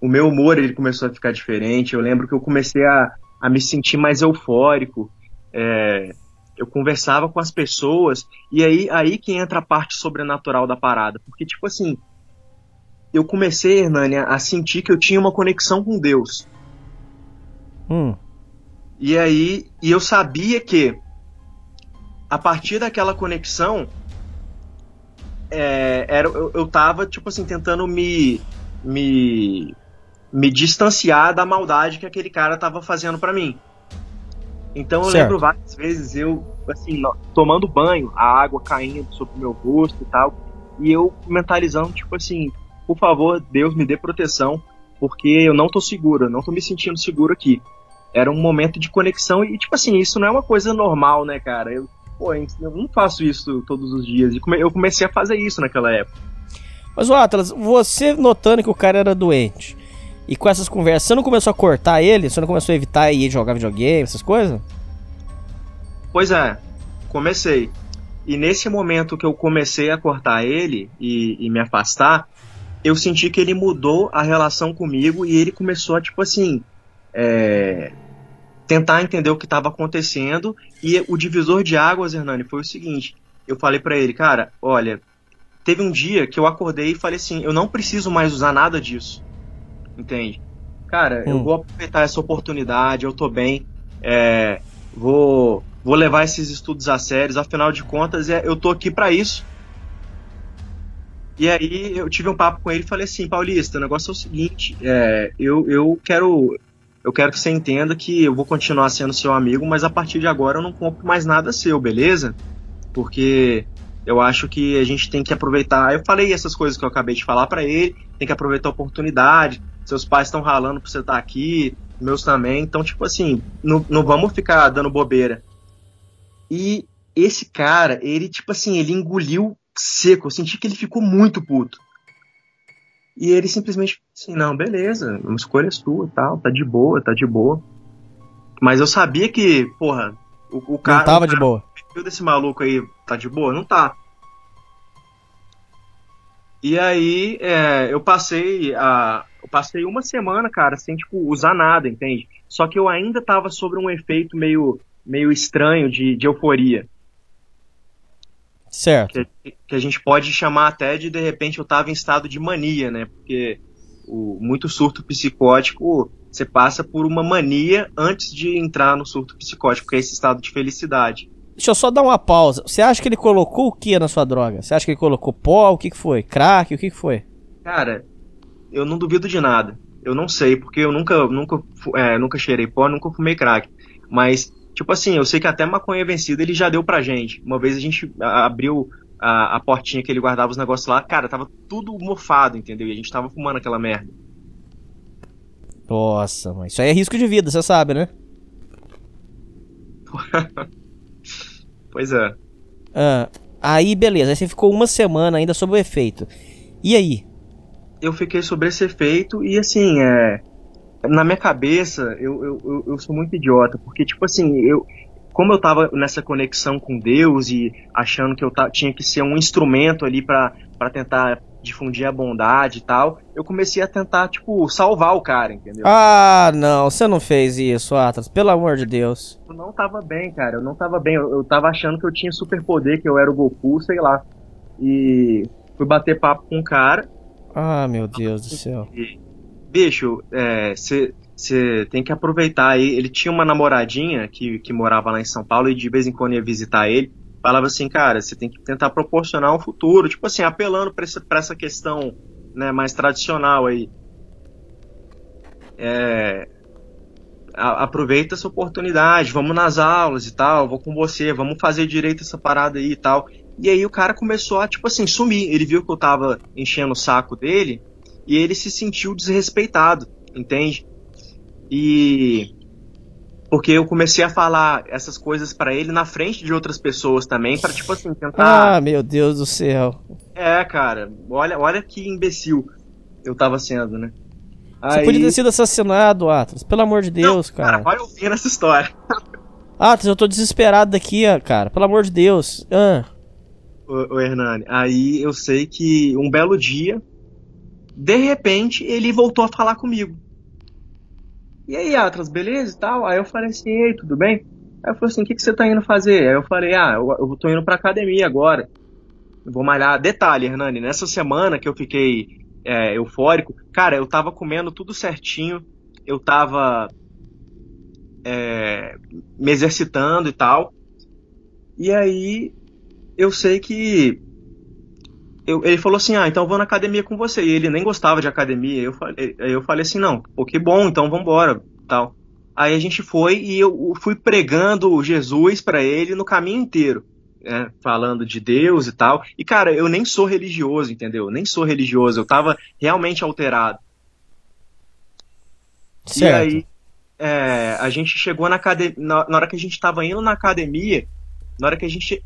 L: O meu humor, ele começou a ficar diferente. Eu lembro que eu comecei a, a me sentir mais eufórico. É, eu conversava com as pessoas e aí, aí que entra a parte sobrenatural da parada. Porque, tipo assim, eu comecei, Hernani, a sentir que eu tinha uma conexão com Deus.
H: Hum.
L: E aí, e eu sabia que a partir daquela conexão, é, era, eu, eu tava, tipo assim, tentando me, me, me distanciar da maldade que aquele cara tava fazendo pra mim. Então eu
H: Certo.
L: lembro várias vezes eu, assim, tomando banho, a água caindo sobre o meu rosto e tal, e eu mentalizando, tipo assim, por favor, Deus me dê proteção, porque eu não tô seguro, eu não tô me sentindo seguro aqui era um momento de conexão e tipo assim isso não é uma coisa normal né cara eu, pô, eu não faço isso todos os dias e eu comecei a fazer isso naquela época
H: Mas, o Atlas, você notando que o cara era doente e com essas conversas, você não começou a cortar ele? Você não começou a evitar ir jogar videogame, essas coisas?
L: pois é comecei e nesse momento que eu comecei a cortar ele e, e me afastar eu senti que ele mudou a relação comigo e ele começou a tipo assim é, tentar entender o que estava acontecendo. E o divisor de águas Hernani foi o seguinte. Eu falei pra ele cara olha teve um dia que eu acordei e falei assim eu não preciso mais usar nada disso. Entende? Cara eu
H: Hum.
L: vou aproveitar essa oportunidade eu tô bem é, vou vou levar esses estudos a sérios afinal de contas é, eu tô aqui pra isso. E aí eu tive um papo com ele e falei assim, Paulista, o negócio é o seguinte, é, eu, eu quero eu quero que você entenda que eu vou continuar sendo seu amigo, mas a partir de agora eu não compro mais nada seu, beleza? Porque eu acho que a gente tem que aproveitar. Eu falei essas coisas que eu acabei de falar pra ele, tem que aproveitar a oportunidade. Seus pais estão ralando pra você estar aqui, meus também. Então, tipo assim, não, não vamos ficar dando bobeira. E esse cara, ele, tipo assim, ele engoliu seco. Eu senti que ele ficou muito puto. E ele simplesmente assim, não, beleza, uma escolha sua tal, tá de boa, tá de boa. Mas eu sabia que, porra, o, o cara.
H: não tava de boa.
L: o desse maluco aí tá de boa? Não tá. E aí, é, eu passei a. passei uma semana, cara, sem, tipo, usar nada, entende? Só que eu ainda tava sobre um efeito meio, meio estranho de, de euforia.
H: Certo.
L: Que, que a gente pode chamar até de, de repente, eu tava em estado de mania, né? Porque o, muito surto psicótico, você passa por uma mania antes de entrar no surto psicótico, que é esse estado de felicidade.
H: Deixa eu só dar uma pausa. Você acha que ele colocou o que na sua droga? Você acha que ele colocou pó? O que, que foi? Crack? O que, que foi?
L: Cara, eu não duvido de nada. Eu não sei, porque eu nunca, nunca, é, nunca cheirei pó, nunca fumei crack. Mas, tipo assim, eu sei que até maconha vencida ele já deu pra gente. Uma vez a gente abriu a, a portinha que ele guardava os negócios lá, cara, tava tudo mofado, entendeu? E a gente tava fumando aquela merda.
H: Nossa, mas isso aí é risco de vida, você sabe, né? *laughs*
L: pois é.
H: Ah, aí, beleza. Aí você ficou uma semana ainda sob o efeito. E aí?
L: Eu fiquei sobre esse efeito e, assim, é... Na minha cabeça, eu, eu, eu sou muito idiota, porque, tipo assim, eu, como eu tava nessa conexão com Deus e achando que eu tinha que ser um instrumento ali para tentar difundir a bondade e tal, eu comecei a tentar, tipo, salvar o cara, entendeu?
H: Ah, não, você não fez isso, Atlas, pelo amor de Deus.
L: Eu não tava bem, cara, eu não tava bem, eu, eu tava achando que eu tinha superpoder, que eu era o Goku, sei lá. E fui bater papo com o cara.
H: Ah, meu Deus do céu.
L: E, bicho, você é, tem que aproveitar aí. Ele tinha uma namoradinha que, que morava lá em São Paulo e de vez em quando ia visitar ele. Falava assim, cara, você tem que tentar proporcionar um futuro, tipo assim, apelando para essa questão né, mais tradicional aí. É, a, aproveita essa oportunidade, vamos nas aulas e tal, vou com você, vamos fazer direito essa parada aí e tal. E aí o cara começou a, tipo assim, sumir. Ele viu que eu tava enchendo o saco dele e ele se sentiu desrespeitado, entende? E porque eu comecei a falar essas coisas para ele na frente de outras pessoas também, para tipo assim, tentar
H: Ah, meu Deus do céu.
L: É, cara, olha, olha que imbecil eu tava sendo, né?
H: Você Aí... podia ter sido assassinado, Atlas. Pelo amor de Deus, Não, cara.
L: Cara, vai ouvir essa história. *laughs*
H: Atlas, eu tô desesperado daqui, cara. Pelo amor de Deus. Ah.
L: Ô, ô, Hernani, aí eu sei que um belo dia, de repente, ele voltou a falar comigo. E aí, Atlas, beleza e tal? Aí eu falei assim, ei, tudo bem? Aí eu falei assim, o que, que você tá indo fazer? Aí eu falei, ah, eu, eu tô indo pra academia agora. Eu vou malhar. Detalhe, Hernani, nessa semana que eu fiquei é, eufórico, cara, eu tava comendo tudo certinho, eu tava é, me exercitando e tal. E aí eu sei que eu, ele falou assim, ah, então eu vou na academia com você. E ele nem gostava de academia. Eu falei, eu falei assim, não, pô, que bom, então vambora, tal. Aí a gente foi e eu fui pregando Jesus para ele no caminho inteiro, né, falando de Deus e tal. E cara, eu nem sou religioso, entendeu? Nem sou religioso, eu tava realmente alterado. Certo. E aí é, a gente chegou na academia, na, na hora que a gente tava indo na academia, na hora que a gente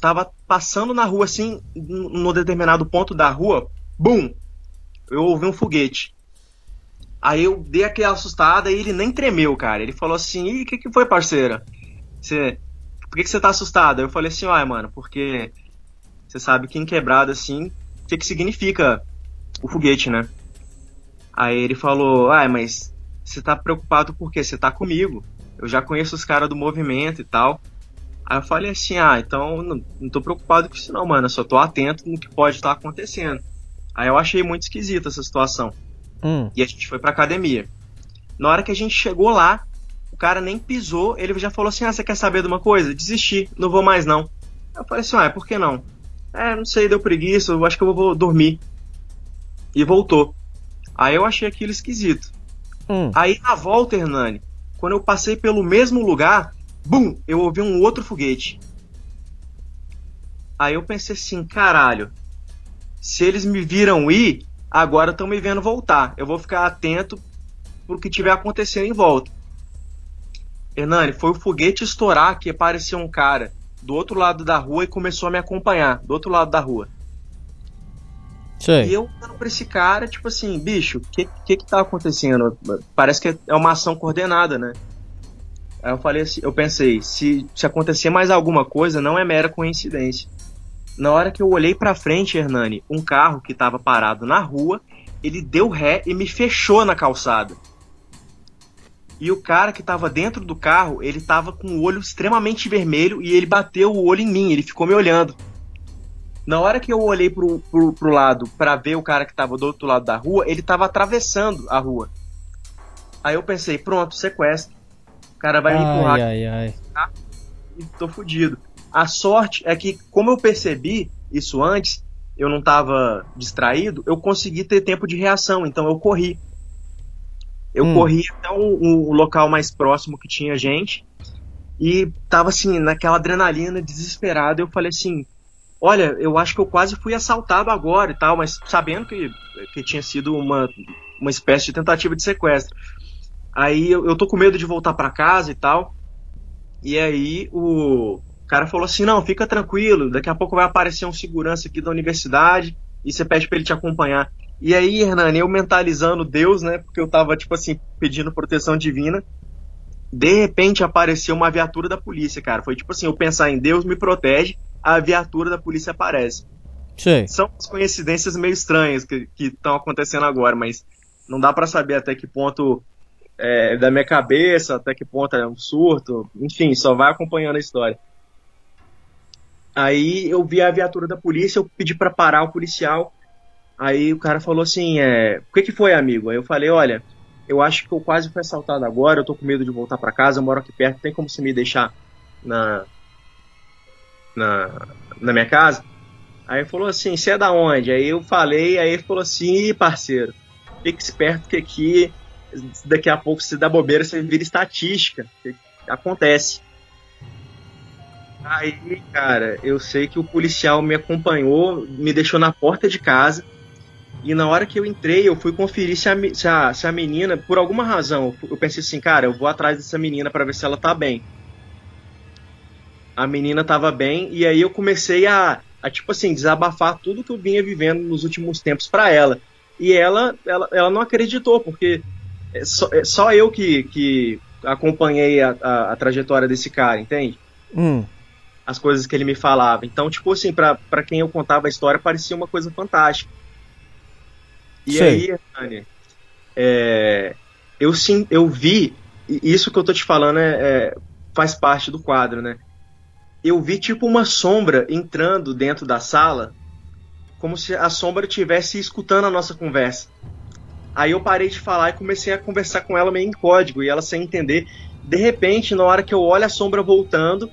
L: tava passando na rua assim, no determinado ponto da rua, bum! Eu ouvi um foguete. Aí eu dei aquela assustada e ele nem tremeu, cara. Ele falou assim: "E o que que foi, parceira? Você por que, que você tá assustada? Eu falei assim, ai, mano, porque você sabe que em quebrada, assim, o que, que significa o foguete, né? Aí ele falou, ai, mas você tá preocupado porque você tá comigo. Eu já conheço os caras do movimento e tal. Aí eu falei assim, ah, então não, não tô preocupado com isso não, mano. Eu só tô atento no que pode estar acontecendo. Aí eu achei muito esquisita essa situação. Hum. E a gente foi pra academia. Na hora que a gente chegou lá, o cara nem pisou, ele já falou assim, ah, você quer saber de uma coisa? Desisti, não vou mais não. Eu falei assim, ah, por que não? É, não sei, deu preguiça, eu acho que eu vou dormir. E voltou. Aí eu achei aquilo esquisito. Hum. Aí na volta, Hernani, quando eu passei pelo mesmo lugar, Bum! Eu ouvi um outro foguete. Aí eu pensei assim, caralho, se eles me viram ir, agora estão me vendo voltar. Eu vou ficar atento pro que tiver acontecendo em volta. Hernani, foi o foguete estourar que apareceu um cara do outro lado da rua e começou a me acompanhar, do outro lado da rua.
H: Sei.
L: E eu olhando pra esse cara, tipo assim, bicho, o que, que que tá acontecendo? Parece que é uma ação coordenada, né? Aí eu falei assim, eu pensei, se, se acontecer mais alguma coisa, não é mera coincidência. Na hora que eu olhei para frente, Hernani, um carro que estava parado na rua ele deu ré e me fechou na calçada. E o cara que tava dentro do carro, ele tava com o olho extremamente vermelho e ele bateu o olho em mim, ele ficou me olhando. Na hora que eu olhei pro, pro, pro lado para ver o cara que tava do outro lado da rua, ele tava atravessando a rua. Aí eu pensei, pronto, sequestro. O cara vai me empurrar.
H: Ai, ai, ai.
L: E tô fudido. A sorte é que, como eu percebi isso antes, eu não tava distraído, eu consegui ter tempo de reação, então eu corri. Eu
H: Hum.
L: corri até o, o local mais próximo que tinha gente e tava assim, naquela adrenalina, desesperado. Eu falei assim: Olha, eu acho que eu quase fui assaltado agora e tal, mas sabendo que, que tinha sido uma, uma espécie de tentativa de sequestro. Aí eu, eu tô com medo de voltar pra casa e tal. E aí o cara falou assim: Não, fica tranquilo, daqui a pouco vai aparecer um segurança aqui da universidade e você pede pra ele te acompanhar. E aí, Hernani, eu mentalizando Deus, né? Porque eu tava, tipo assim, pedindo proteção divina. De repente apareceu uma viatura da polícia, cara. Foi tipo assim, eu pensar em Deus me protege, a viatura da polícia aparece.
H: Sei.
L: São as coincidências meio estranhas que estão acontecendo agora, mas não dá pra saber até que ponto é da minha cabeça, até que ponto é um surto. Enfim, só vai acompanhando a história. Aí eu vi a viatura da polícia, eu pedi pra parar o policial. Aí o cara falou assim, é, o que que foi, amigo? Aí eu falei, olha, eu acho que eu quase fui assaltado agora, eu tô com medo de voltar pra casa, eu moro aqui perto, tem como você me deixar na na, na minha casa? Aí ele falou assim, você é da onde? Aí eu falei, aí ele falou assim, "Ih, parceiro, fique esperto que aqui daqui a pouco se dá bobeira, você vira estatística. Acontece. Aí, cara, eu sei que o policial me acompanhou, me deixou na porta de casa. E na hora que eu entrei, eu fui conferir se a, se a, se a menina, por alguma razão, eu pensei assim, cara, eu vou atrás dessa menina pra ver se ela tá bem. A menina tava bem, e aí eu comecei a, a tipo assim, desabafar tudo que eu vinha vivendo nos últimos tempos pra ela. E ela, ela, ela não acreditou, porque é só, é só eu que, que acompanhei a, a, a trajetória desse cara, entende?
H: Hum.
L: as coisas que ele me falava. Então, tipo assim, pra quem eu contava a história, parecia uma coisa fantástica. E
H: Sei.
L: aí, Hernani, é, eu, sim, eu vi, e isso que eu tô te falando é, é- faz parte do quadro, né? Eu vi tipo uma sombra entrando dentro da sala, como se a sombra estivesse escutando a nossa conversa. Aí eu parei de falar e comecei a conversar com ela meio em código, e ela sem entender. De repente, na hora que eu olho a sombra voltando,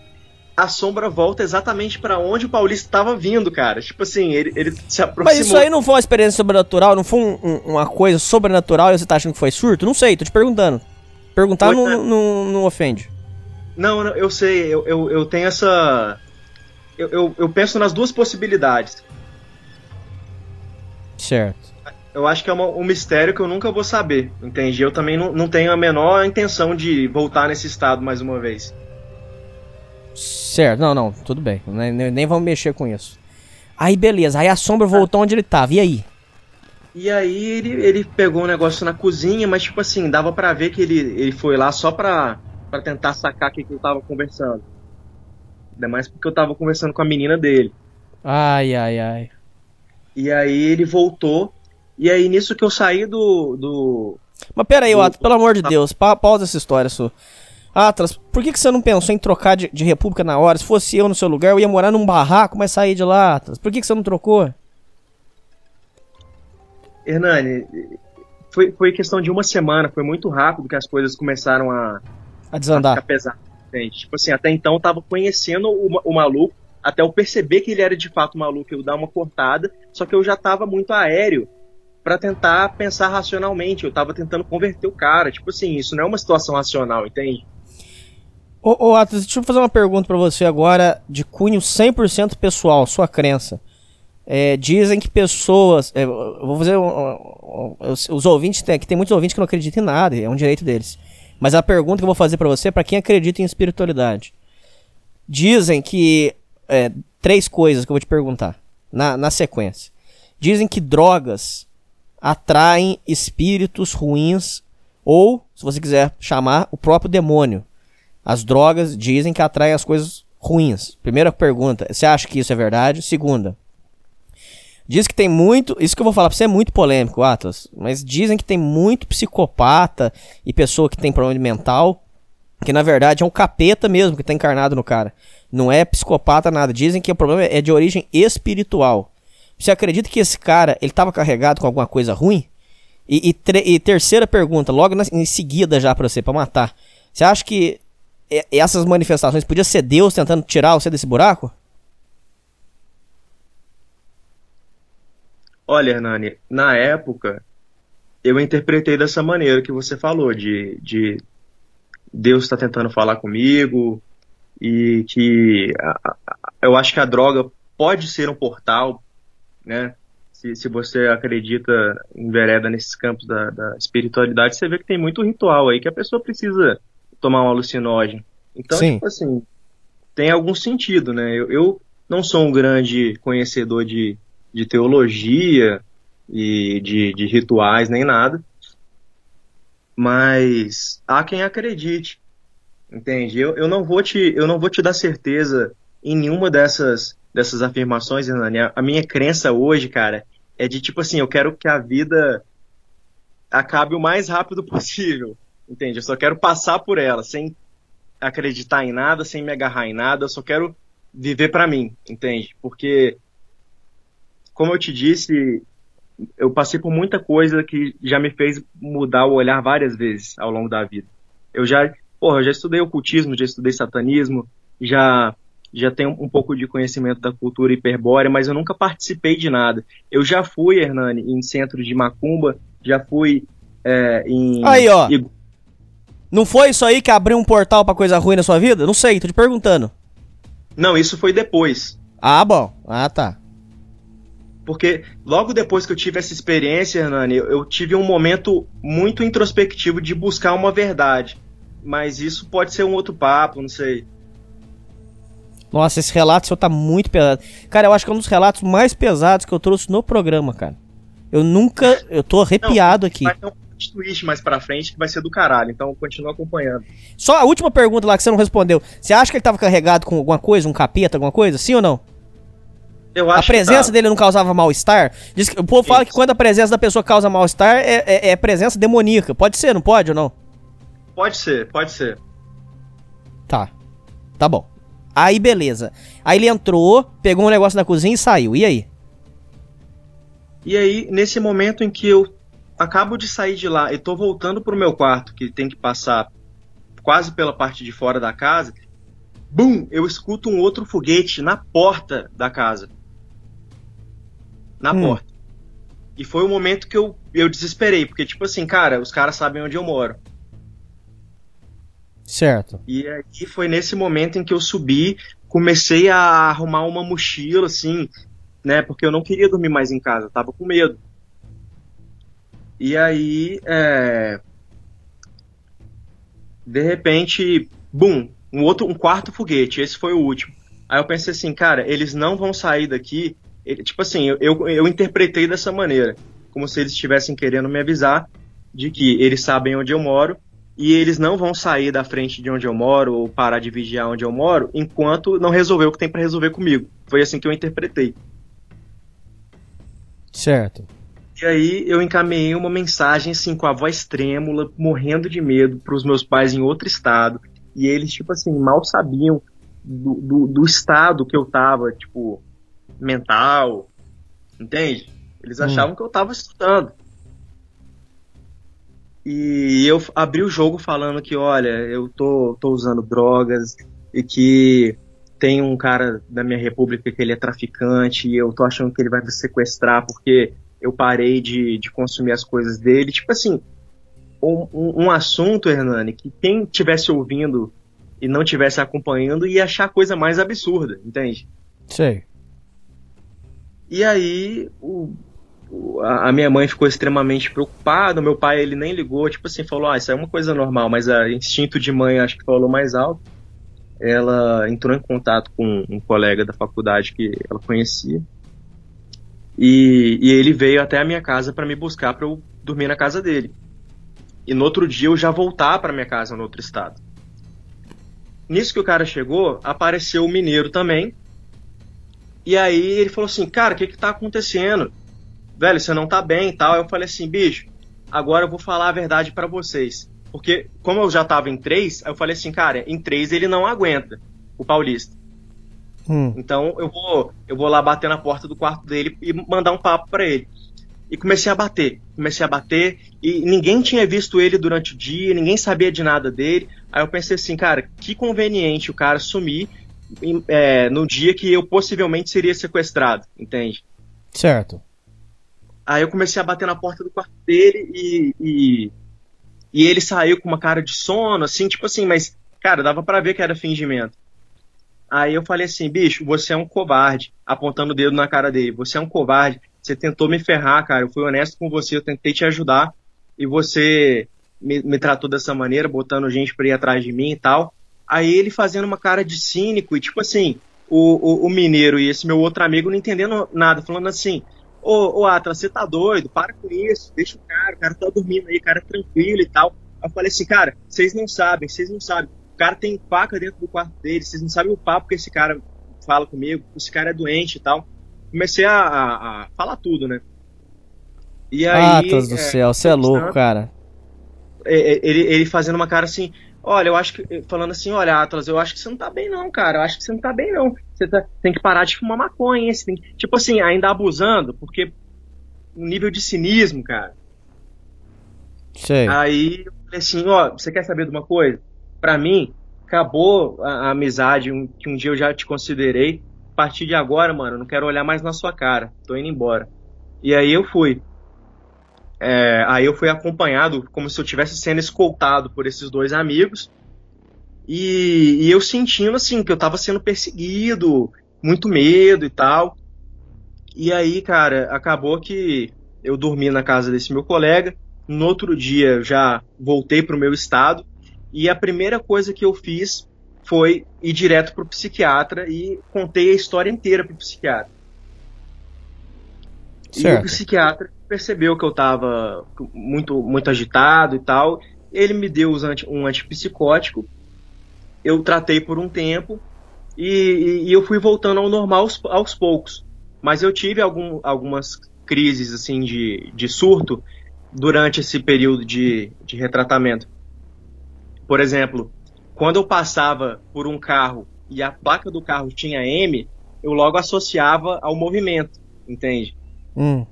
L: a sombra volta exatamente pra onde o Paulista tava vindo, cara. Tipo assim, ele, ele se aproximou.
H: Mas isso aí não foi uma experiência sobrenatural? Não foi um- um- uma coisa sobrenatural e você tá achando que foi surto? Não sei, tô te perguntando. Perguntar
L: Foi,
H: não,
L: né?
H: não, não ofende.
L: Não, não, eu sei, eu, eu, eu tenho essa. Eu, eu, eu penso nas duas possibilidades.
H: Certo.
L: Eu acho que é uma- um mistério que eu nunca vou saber, entende? Eu também não, não tenho a menor intenção de voltar nesse estado mais uma vez.
H: Certo, não, não, tudo bem. Nem, nem- vamos mexer com isso. Aí beleza, aí a sombra voltou onde ele tava. E aí?
L: E aí ele, ele pegou um negócio na cozinha, mas tipo assim, dava pra ver que ele, ele foi lá só pra, pra tentar sacar o que, que eu tava conversando. Ainda mais porque eu tava conversando com a menina dele.
H: Ai, ai, ai.
L: E aí ele voltou. E aí nisso que eu saí do. do
H: Mas pera aí,
L: Do-
H: Atlas, pelo amor de Deus, pa pausa essa história sua. Atlas, por que, que você não pensou em trocar de, de república na hora? Se fosse eu no seu lugar, eu ia morar num barraco, mas sair de lá, Atlas. Por que, que você não trocou?
L: Hernani, foi, foi questão de uma semana, foi muito rápido que as coisas começaram a,
H: A desandar.
L: ficar pesadas. entende? Tipo assim, até então eu tava conhecendo o, o maluco, até eu perceber que ele era de fato maluco, eu dar uma cortada, só que eu já tava muito aéreo pra tentar pensar racionalmente, eu tava tentando converter o cara, tipo assim, isso não é uma situação racional, entende?
H: Ô, ô Atlas, deixa eu fazer uma pergunta pra você agora, de cunho 100% pessoal, sua crença. É, dizem que pessoas. é, vou fazer. um- um- um- os, os ouvintes, tem, que tem muitos ouvintes que não acreditam em nada, é um direito deles. Mas a pergunta que eu vou fazer pra você é pra quem acredita em espiritualidade. Dizem que. é, três coisas que eu vou te perguntar, na, na sequência. Dizem que drogas atraem espíritos ruins, ou, se você quiser chamar, o próprio demônio. As drogas dizem que atraem as coisas ruins. Primeira pergunta, você acha que isso é verdade? Segunda, Diz que tem muito. Isso que eu vou falar pra você é muito polêmico, Atlas. Mas dizem que tem muito psicopata e pessoa que tem problema mental. Que na verdade é um capeta mesmo que tá encarnado no cara. Não é psicopata nada. Dizem que o problema é de origem espiritual. Você acredita que esse cara ele tava carregado com alguma coisa ruim? E, e, e terceira pergunta, logo na, em seguida já pra você, pra matar. Você acha que essas manifestações podia ser Deus tentando tirar você desse buraco?
L: Olha, Hernani, na época eu interpretei dessa maneira que você falou, de, de Deus está tentando falar comigo e que a, a, eu acho que a droga pode ser um portal, né? Se, se você acredita em vereda nesses campos da, da espiritualidade, você vê que tem muito ritual aí que a pessoa precisa tomar um alucinógeno. Então, Sim. tipo assim, tem algum sentido, né? Eu, eu não sou um grande conhecedor de, de teologia e de, de rituais nem nada, mas há quem acredite, entende? Eu, eu, não vou te, eu não vou te dar certeza em nenhuma dessas, dessas afirmações, Hernani. A minha crença hoje, cara, é de tipo assim, eu quero que a vida acabe o mais rápido *laughs* possível, entende? Eu só quero passar por ela, sem acreditar em nada, sem me agarrar em nada, eu só quero viver para mim, entende? Porque como eu te disse, eu passei por muita coisa que já me fez mudar o olhar várias vezes ao longo da vida. Eu já, porra, eu já estudei ocultismo, já estudei satanismo, já já tenho um pouco de conhecimento da cultura hiperbórea, mas eu nunca participei de nada. Eu já fui, Hernani, em centro de macumba, já fui é, em.
H: Aí, ó. Não foi isso aí que abriu um portal para coisa ruim na sua vida? Não sei, tô te perguntando.
L: Não, isso foi depois.
H: Ah, bom. Ah, tá.
L: Porque logo depois que eu tive essa experiência, Hernani, eu tive um momento muito introspectivo de buscar uma verdade. Mas isso pode ser um outro papo, não sei.
H: Nossa, esse relato seu tá muito pesado. Cara, eu acho que é um dos relatos mais pesados que eu trouxe no programa, cara. Eu nunca. Eu tô arrepiado não, aqui.
L: Vai ter um twist mais pra frente que vai ser do caralho, então continua acompanhando.
H: Só a última pergunta lá que você não respondeu. Você acha que ele tava carregado com alguma coisa, um capeta, alguma coisa? Sim ou não?
L: Eu acho
H: a presença dele não causava mal-estar? O povo Isso. fala que quando a presença da pessoa causa mal-estar é, é, é, presença demoníaca. Pode ser, não pode ou não?
L: Pode ser, pode ser.
H: Tá. Tá bom. Aí beleza. Aí ele entrou, pegou um negócio na cozinha e saiu. E aí?
L: E aí, nesse momento em que eu acabo de sair de lá e tô voltando pro meu quarto, que tem que passar quase pela parte de fora da casa, bum, eu escuto um outro foguete na porta da casa na hum. porta. E foi o momento que eu, eu desesperei, porque, tipo assim, cara, os caras sabem onde eu moro.
H: Certo.
L: E foi nesse momento em que eu subi, comecei a arrumar uma mochila, assim, né? Porque eu não queria dormir mais em casa, tava com medo. E aí, é... de repente, bum, um outro, um quarto foguete. Esse foi o último. Aí eu pensei assim, cara, eles não vão sair daqui tipo assim, eu, eu interpretei dessa maneira, como se eles estivessem querendo me avisar de que eles sabem onde eu moro e eles não vão sair da frente de onde eu moro ou parar de vigiar onde eu moro enquanto não resolver o que tem para resolver comigo. Foi assim que eu interpretei.
H: Certo.
L: E aí eu encaminhei uma mensagem assim com a voz trêmula, morrendo de medo para os meus pais em outro estado. E eles, tipo assim, mal sabiam do, do, do estado que eu tava, tipo, mental, entende? Eles achavam hum. que eu tava estudando. E eu abri o jogo falando que, olha, eu tô, tô usando drogas e que tem um cara da minha república que ele é traficante e eu tô achando que ele vai me sequestrar porque eu parei de, de consumir as coisas dele. Tipo assim, um, um assunto, Hernani, que quem tivesse ouvindo e não tivesse acompanhando ia achar a coisa mais absurda, entende?
H: Sei.
L: E aí o, o, a minha mãe ficou extremamente preocupada, meu pai ele nem ligou, tipo assim, falou, ah, isso é uma coisa normal, mas a instinto de mãe acho que falou mais alto. Ela entrou em contato com um colega da faculdade que ela conhecia. E, e ele veio até a minha casa para me buscar para eu dormir na casa dele. E no outro dia eu já voltar para minha casa no outro estado. Nisso que o cara chegou, apareceu o mineiro também, E aí ele falou assim, cara, o que que tá acontecendo? Velho, você não tá bem e tal. Eu falei assim, bicho, agora eu vou falar a verdade para vocês. Porque, como eu já tava em três, eu falei assim, cara, em três ele não aguenta, o Paulista.
H: Hum.
L: Então eu vou, eu vou lá bater na porta do quarto dele e mandar um papo para ele. E comecei a bater, comecei a bater, e ninguém tinha visto ele durante o dia, ninguém sabia de nada dele. Aí eu pensei assim, cara, que conveniente o cara sumir é, no dia que eu possivelmente seria sequestrado, entende?
H: Certo.
L: Aí eu comecei a bater na porta do quarto dele e, e, e ele saiu com uma cara de sono, assim, tipo assim, mas, cara, dava pra ver que era fingimento. Aí eu falei assim, bicho, você é um covarde, apontando o dedo na cara dele, você é um covarde, você tentou me ferrar, cara, eu fui honesto com você, eu tentei te ajudar, e você me, me tratou dessa maneira, botando gente pra ir atrás de mim e tal. Aí ele fazendo uma cara de cínico, e tipo assim, o, o, o mineiro e esse meu outro amigo não entendendo nada, falando assim, ô, ô Atlas, você tá doido, para com isso, deixa o cara, o cara tá dormindo aí, o cara é tranquilo e tal. Aí eu falei assim, cara, vocês não sabem, vocês não sabem. O cara tem faca dentro do quarto dele, vocês não sabem o papo que esse cara fala comigo, esse cara é doente e tal. Comecei a, a- a falar tudo, né? E aí.
H: Atlas do
L: é,
H: céu, você é louco, cara.
L: é, é, ele, ele fazendo uma cara assim, olha, eu acho que. Falando assim, olha, Atlas, eu acho que você não tá bem, não, cara. Eu acho que você não tá bem, não. Você tá- tem que parar de fumar maconha, hein? Você tem que- tipo assim, ainda abusando, porque um nível de cinismo, cara.
H: Sei.
L: Aí eu falei assim, ó, você quer saber de uma coisa? Pra mim, acabou a, a amizade um- que um dia eu já te considerei. A partir de agora, mano, eu não quero olhar mais na sua cara. Tô indo embora. E aí eu fui. É, aí eu fui acompanhado, como se eu estivesse sendo escoltado por esses dois amigos. E, e eu sentindo assim que eu tava sendo perseguido, muito medo e tal. E aí, cara, acabou que eu dormi na casa desse meu colega. No outro dia eu já voltei pro meu estado. E a primeira coisa que eu fiz foi ir direto pro psiquiatra e contei a história inteira pro psiquiatra. E o
H: Certo.
L: psiquiatra percebeu que eu tava muito, muito agitado e tal. Ele me deu um antipsicótico. Eu tratei por um tempo. E, e- e eu fui voltando ao normal aos, aos poucos. Mas eu tive algum- algumas crises assim de, de surto durante esse período de, de retratamento. Por exemplo, quando eu passava por um carro e a placa do carro tinha M, eu logo associava ao movimento, entende?
H: Hum.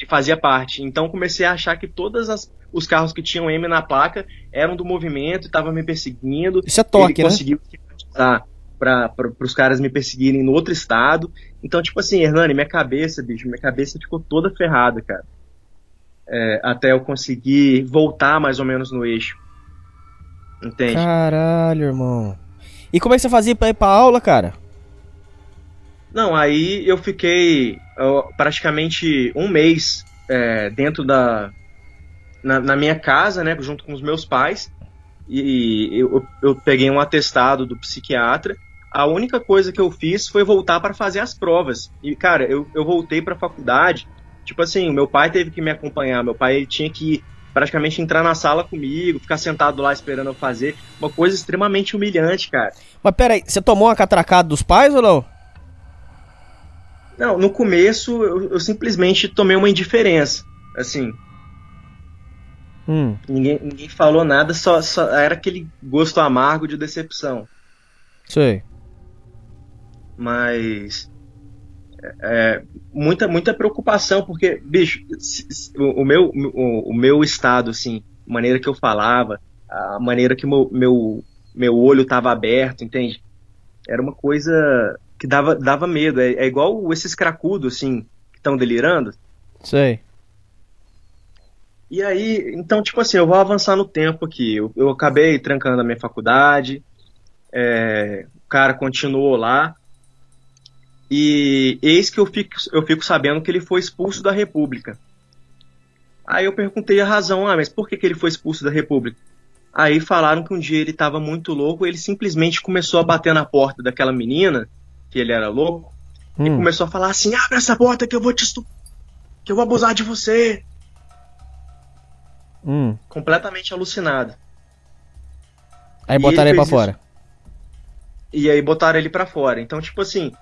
L: Ele fazia parte. Então comecei a achar que todos os carros que tinham M na placa eram do movimento e estavam me perseguindo.
H: Isso é toque,
L: ele
H: né?
L: conseguiu esquematizar para os caras me perseguirem no outro estado. Então, tipo assim, Hernani, minha cabeça, bicho, minha cabeça ficou toda ferrada, cara. É, até eu conseguir voltar mais ou menos no eixo. Entende?
H: Caralho, irmão. E como é que você fazia pra ir pra aula, cara?
L: Não, aí eu fiquei ó, praticamente um mês é, dentro da. Na, na minha casa, né, junto com os meus pais. E eu, eu peguei um atestado do psiquiatra. A única coisa que eu fiz foi voltar para fazer as provas. E, cara, eu, eu voltei para a faculdade. Tipo assim, meu pai teve que me acompanhar. Meu pai ele tinha que praticamente entrar na sala comigo, ficar sentado lá esperando eu fazer. Uma coisa extremamente humilhante, cara.
H: Mas pera aí, você tomou uma catracada dos pais ou não?
L: Não, no começo eu, eu simplesmente tomei uma indiferença. Assim,
H: Hum.
L: ninguém, ninguém falou nada, só, só era aquele gosto amargo de decepção.
H: Sei.
L: Mas. É, muita, muita preocupação, porque, bicho, o, meu, o, o meu estado, assim, a maneira que eu falava, a maneira que meu, meu, meu olho estava aberto, entende? Era uma coisa que dava, dava medo. É, é igual esses cracudos, assim, que estão delirando.
H: Sei.
L: E aí, então, tipo assim, eu vou avançar no tempo aqui. Eu, eu acabei trancando a minha faculdade, é, o cara continuou lá, e eis que eu fico, eu fico sabendo que ele foi expulso da República. Aí eu perguntei a razão, ah, mas por que, que ele foi expulso da República? Aí falaram que um dia ele estava muito louco, ele simplesmente começou a bater na porta daquela menina, que ele era louco, e
H: Hum.
L: começou a falar assim: abre essa porta que eu vou te estu que eu vou abusar de você.
H: Hum.
L: Completamente alucinado.
H: Aí
L: E
H: botaram
L: ele
H: ele pra fora.
L: E aí botaram ele pra fora. Então, tipo assim,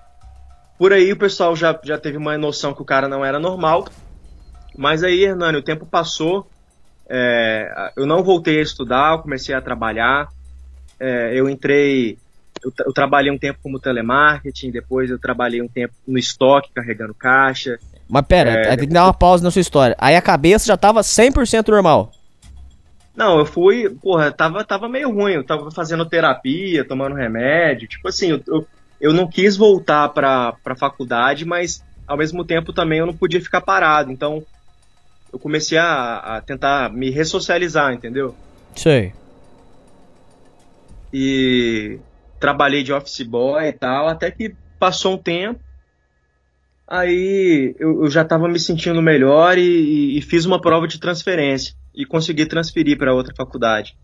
L: por aí o pessoal já, já teve uma noção que o cara não era normal. Mas aí, Hernani, o tempo passou. É, eu não voltei a estudar, eu comecei a trabalhar. É, eu entrei. Eu, eu, trabalhei um tempo como telemarketing, depois eu trabalhei um tempo no estoque, carregando caixa.
H: Mas pera, é, tem que dar uma pausa na sua história. Aí a cabeça já tava 100% normal.
L: Não, eu fui, porra, tava, tava meio ruim, eu tava fazendo terapia, tomando remédio, tipo assim, eu, eu, eu não quis voltar pra, pra faculdade, mas ao mesmo tempo também eu não podia ficar parado, então eu comecei a, a tentar me ressocializar, entendeu?
H: Sei.
L: E trabalhei de office boy e tal, até que passou um tempo, aí eu, eu já tava me sentindo melhor e, e, fiz uma prova de transferência e consegui transferir para outra faculdade.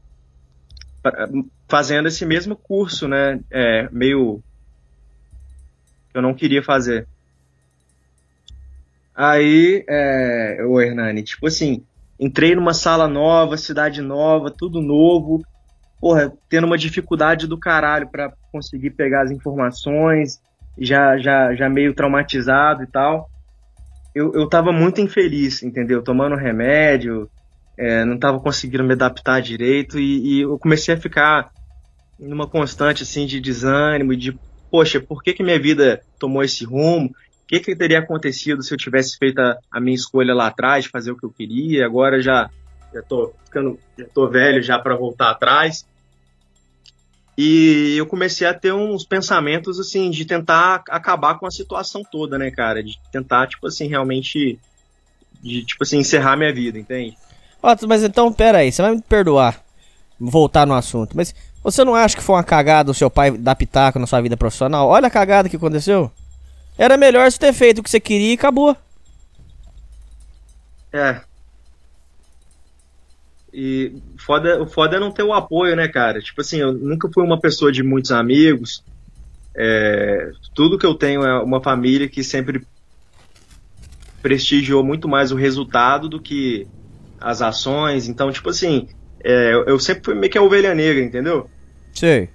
L: Fazendo esse mesmo curso, né? É, meio. Eu não queria fazer. Aí, é, o Hernani, tipo assim, entrei numa sala nova, cidade nova, tudo novo, porra, tendo uma dificuldade do caralho para conseguir pegar as informações, já, já, já meio traumatizado e tal. Eu, eu tava muito infeliz, entendeu? Tomando remédio, é, não estava conseguindo me adaptar direito e, e, eu comecei a ficar numa constante assim de desânimo de poxa, por que que minha vida tomou esse rumo? O que que teria acontecido se eu tivesse feito a, a minha escolha lá atrás, fazer o que eu queria? Agora já já tô ficando, já tô velho já para voltar atrás. E eu comecei a ter uns pensamentos assim de tentar acabar com a situação toda, né, cara? De tentar tipo assim realmente de tipo assim encerrar minha vida, entende?
H: mas então, pera aí, você vai me perdoar voltar no assunto, mas você não acha que foi uma cagada o seu pai dar pitaco na sua vida profissional? Olha a cagada que aconteceu. Era melhor você ter feito o que você queria e acabou.
L: É. E foda, o foda é não ter o apoio, né, cara? Tipo assim, eu nunca fui uma pessoa de muitos amigos. É, tudo que eu tenho é uma família que sempre prestigiou muito mais o resultado do que as ações. Então, tipo assim, é, eu sempre fui meio que a ovelha negra, entendeu?
H: Sei.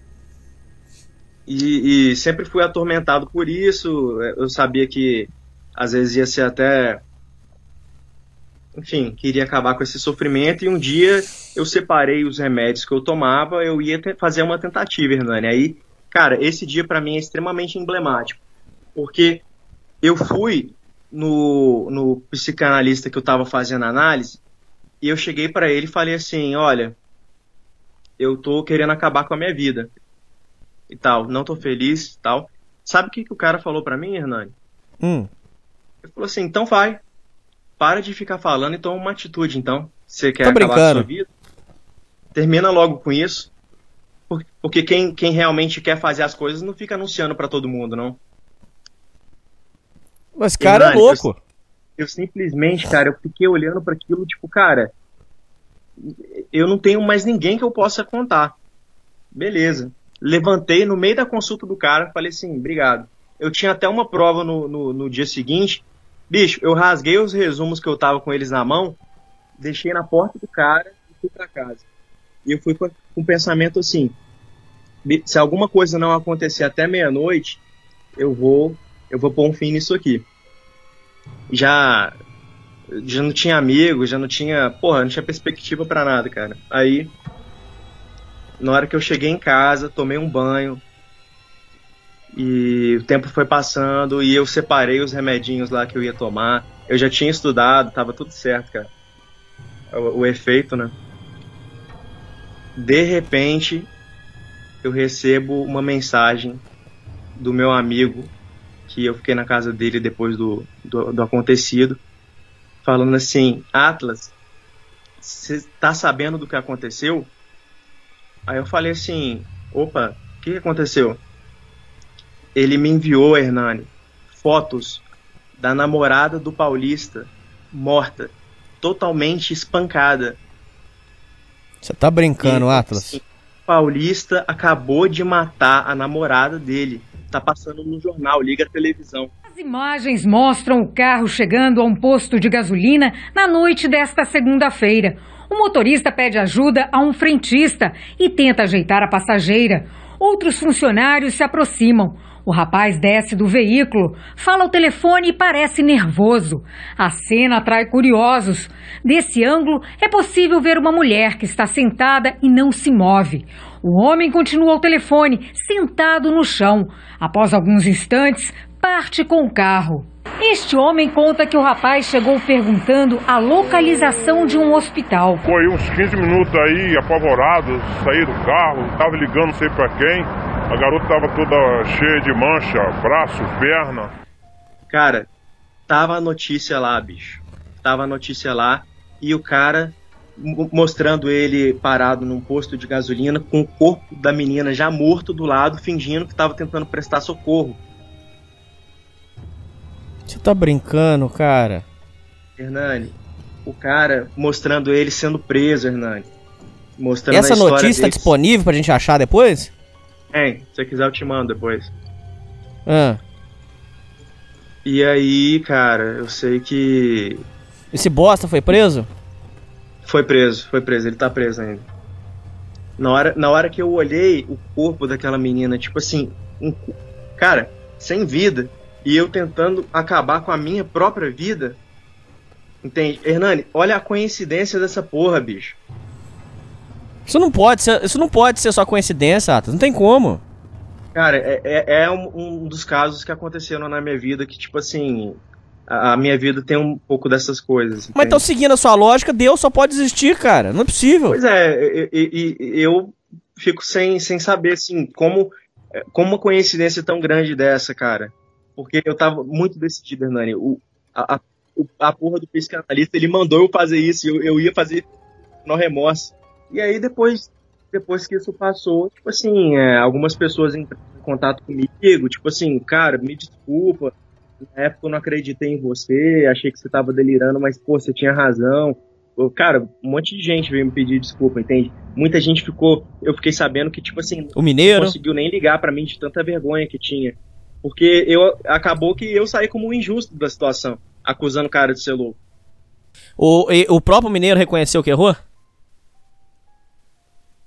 L: E, e, sempre fui atormentado por isso. Eu sabia que às vezes ia ser até. Enfim, queria acabar com esse sofrimento. E um dia eu separei os remédios que eu tomava, eu ia fazer uma tentativa, Hernani. Aí, cara, esse dia para mim é extremamente emblemático. Porque eu fui no, no psicanalista que eu tava fazendo análise e eu cheguei para ele e falei assim: olha, eu tô querendo acabar com a minha vida. E tal, não tô feliz tal. Sabe o que, que o cara falou para mim, Hernani?
H: Hum.
L: Ele falou assim: então vai. Para de ficar falando e toma uma atitude, então. Você quer
H: tô
L: acabar
H: brincando.
L: com a sua vida? Termina logo com isso. Porque quem, quem realmente quer fazer as coisas não fica anunciando para todo mundo, não.
H: Mas cara Hernani, é louco.
L: Eu, eu simplesmente, cara, eu fiquei olhando para aquilo, tipo, cara, eu não tenho mais ninguém que eu possa contar. Beleza. Levantei no meio da consulta do cara, falei assim, obrigado. Eu tinha até uma prova no, no, no dia seguinte. Bicho, eu rasguei os resumos que eu tava com eles na mão, deixei na porta do cara e fui para casa. E eu fui com um pensamento assim: se alguma coisa não acontecer até meia-noite, eu vou, eu vou pôr um fim nisso aqui já já não tinha amigo, já não tinha, porra, não tinha perspectiva para nada, cara. Aí na hora que eu cheguei em casa, tomei um banho e o tempo foi passando e eu separei os remedinhos lá que eu ia tomar. Eu já tinha estudado, tava tudo certo, cara. O, o efeito, né? De repente, eu recebo uma mensagem do meu amigo que eu fiquei na casa dele depois do, do, do acontecido, falando assim: Atlas, você tá sabendo do que aconteceu? Aí eu falei assim: opa, o que aconteceu? Ele me enviou, Hernani, fotos da namorada do Paulista morta, totalmente espancada.
H: Você tá brincando, e, Atlas? Assim,
L: Paulista acabou de matar a namorada dele tá passando no jornal, liga a televisão.
E: As imagens mostram o carro chegando a um posto de gasolina na noite desta segunda-feira. O motorista pede ajuda a um frentista e tenta ajeitar a passageira. Outros funcionários se aproximam. O rapaz desce do veículo, fala ao telefone e parece nervoso. A cena atrai curiosos. Desse ângulo, é possível ver uma mulher que está sentada e não se move. O homem continua ao telefone, sentado no chão. Após alguns instantes, parte com o carro. Este homem conta que o rapaz chegou perguntando a localização de um hospital.
F: Foi uns 15 minutos aí, apavorado, saí do carro, tava ligando não sei pra quem. A garota tava toda cheia de mancha, braço, perna.
L: Cara, tava a notícia lá, bicho. Tava a notícia lá e o cara mostrando ele parado num posto de gasolina com o corpo da menina já morto do lado, fingindo que tava tentando prestar socorro.
H: Você tá brincando, cara?
L: Hernani, o cara mostrando ele sendo preso, Hernani. Mostrando
H: Essa notícia tá disponível pra gente achar depois?
L: É, se você quiser eu te mando depois.
H: Ah.
L: E aí, cara, eu sei que.
H: Esse bosta foi preso?
L: Foi preso, foi preso, ele tá preso ainda. Na hora, na hora que eu olhei o corpo daquela menina, tipo assim, um, cara, sem vida, e eu tentando acabar com a minha própria vida. Entende? Hernani, olha a coincidência dessa porra, bicho.
H: Isso não pode ser, isso não pode ser só coincidência, Atos. Não tem como.
L: Cara, é, é, é um, um, dos casos que aconteceram na minha vida que, tipo assim, a, a minha vida tem um pouco dessas coisas.
H: Entende? Mas então, seguindo a sua lógica, Deus só pode existir, cara. Não é possível.
L: Pois é, e, eu fico sem, sem saber, assim, como, como uma coincidência tão grande dessa, cara. Porque eu tava muito decidido, Hernani. O, a, a, a porra do psicanalista, ele mandou eu fazer isso, eu, eu ia fazer no remorso. E aí depois, depois que isso passou, tipo assim, é, algumas pessoas entraram em contato comigo, tipo assim, cara, me desculpa, na época eu não acreditei em você, achei que você tava delirando, mas pô, você tinha razão. Cara, um monte de gente veio me pedir desculpa, entende? Muita gente ficou, eu fiquei sabendo que tipo assim,
H: o mineiro
L: não conseguiu nem ligar para mim de tanta vergonha que tinha. Porque eu acabou que eu saí como injusto da situação, acusando o cara de ser louco.
H: O, o próprio Mineiro reconheceu que errou?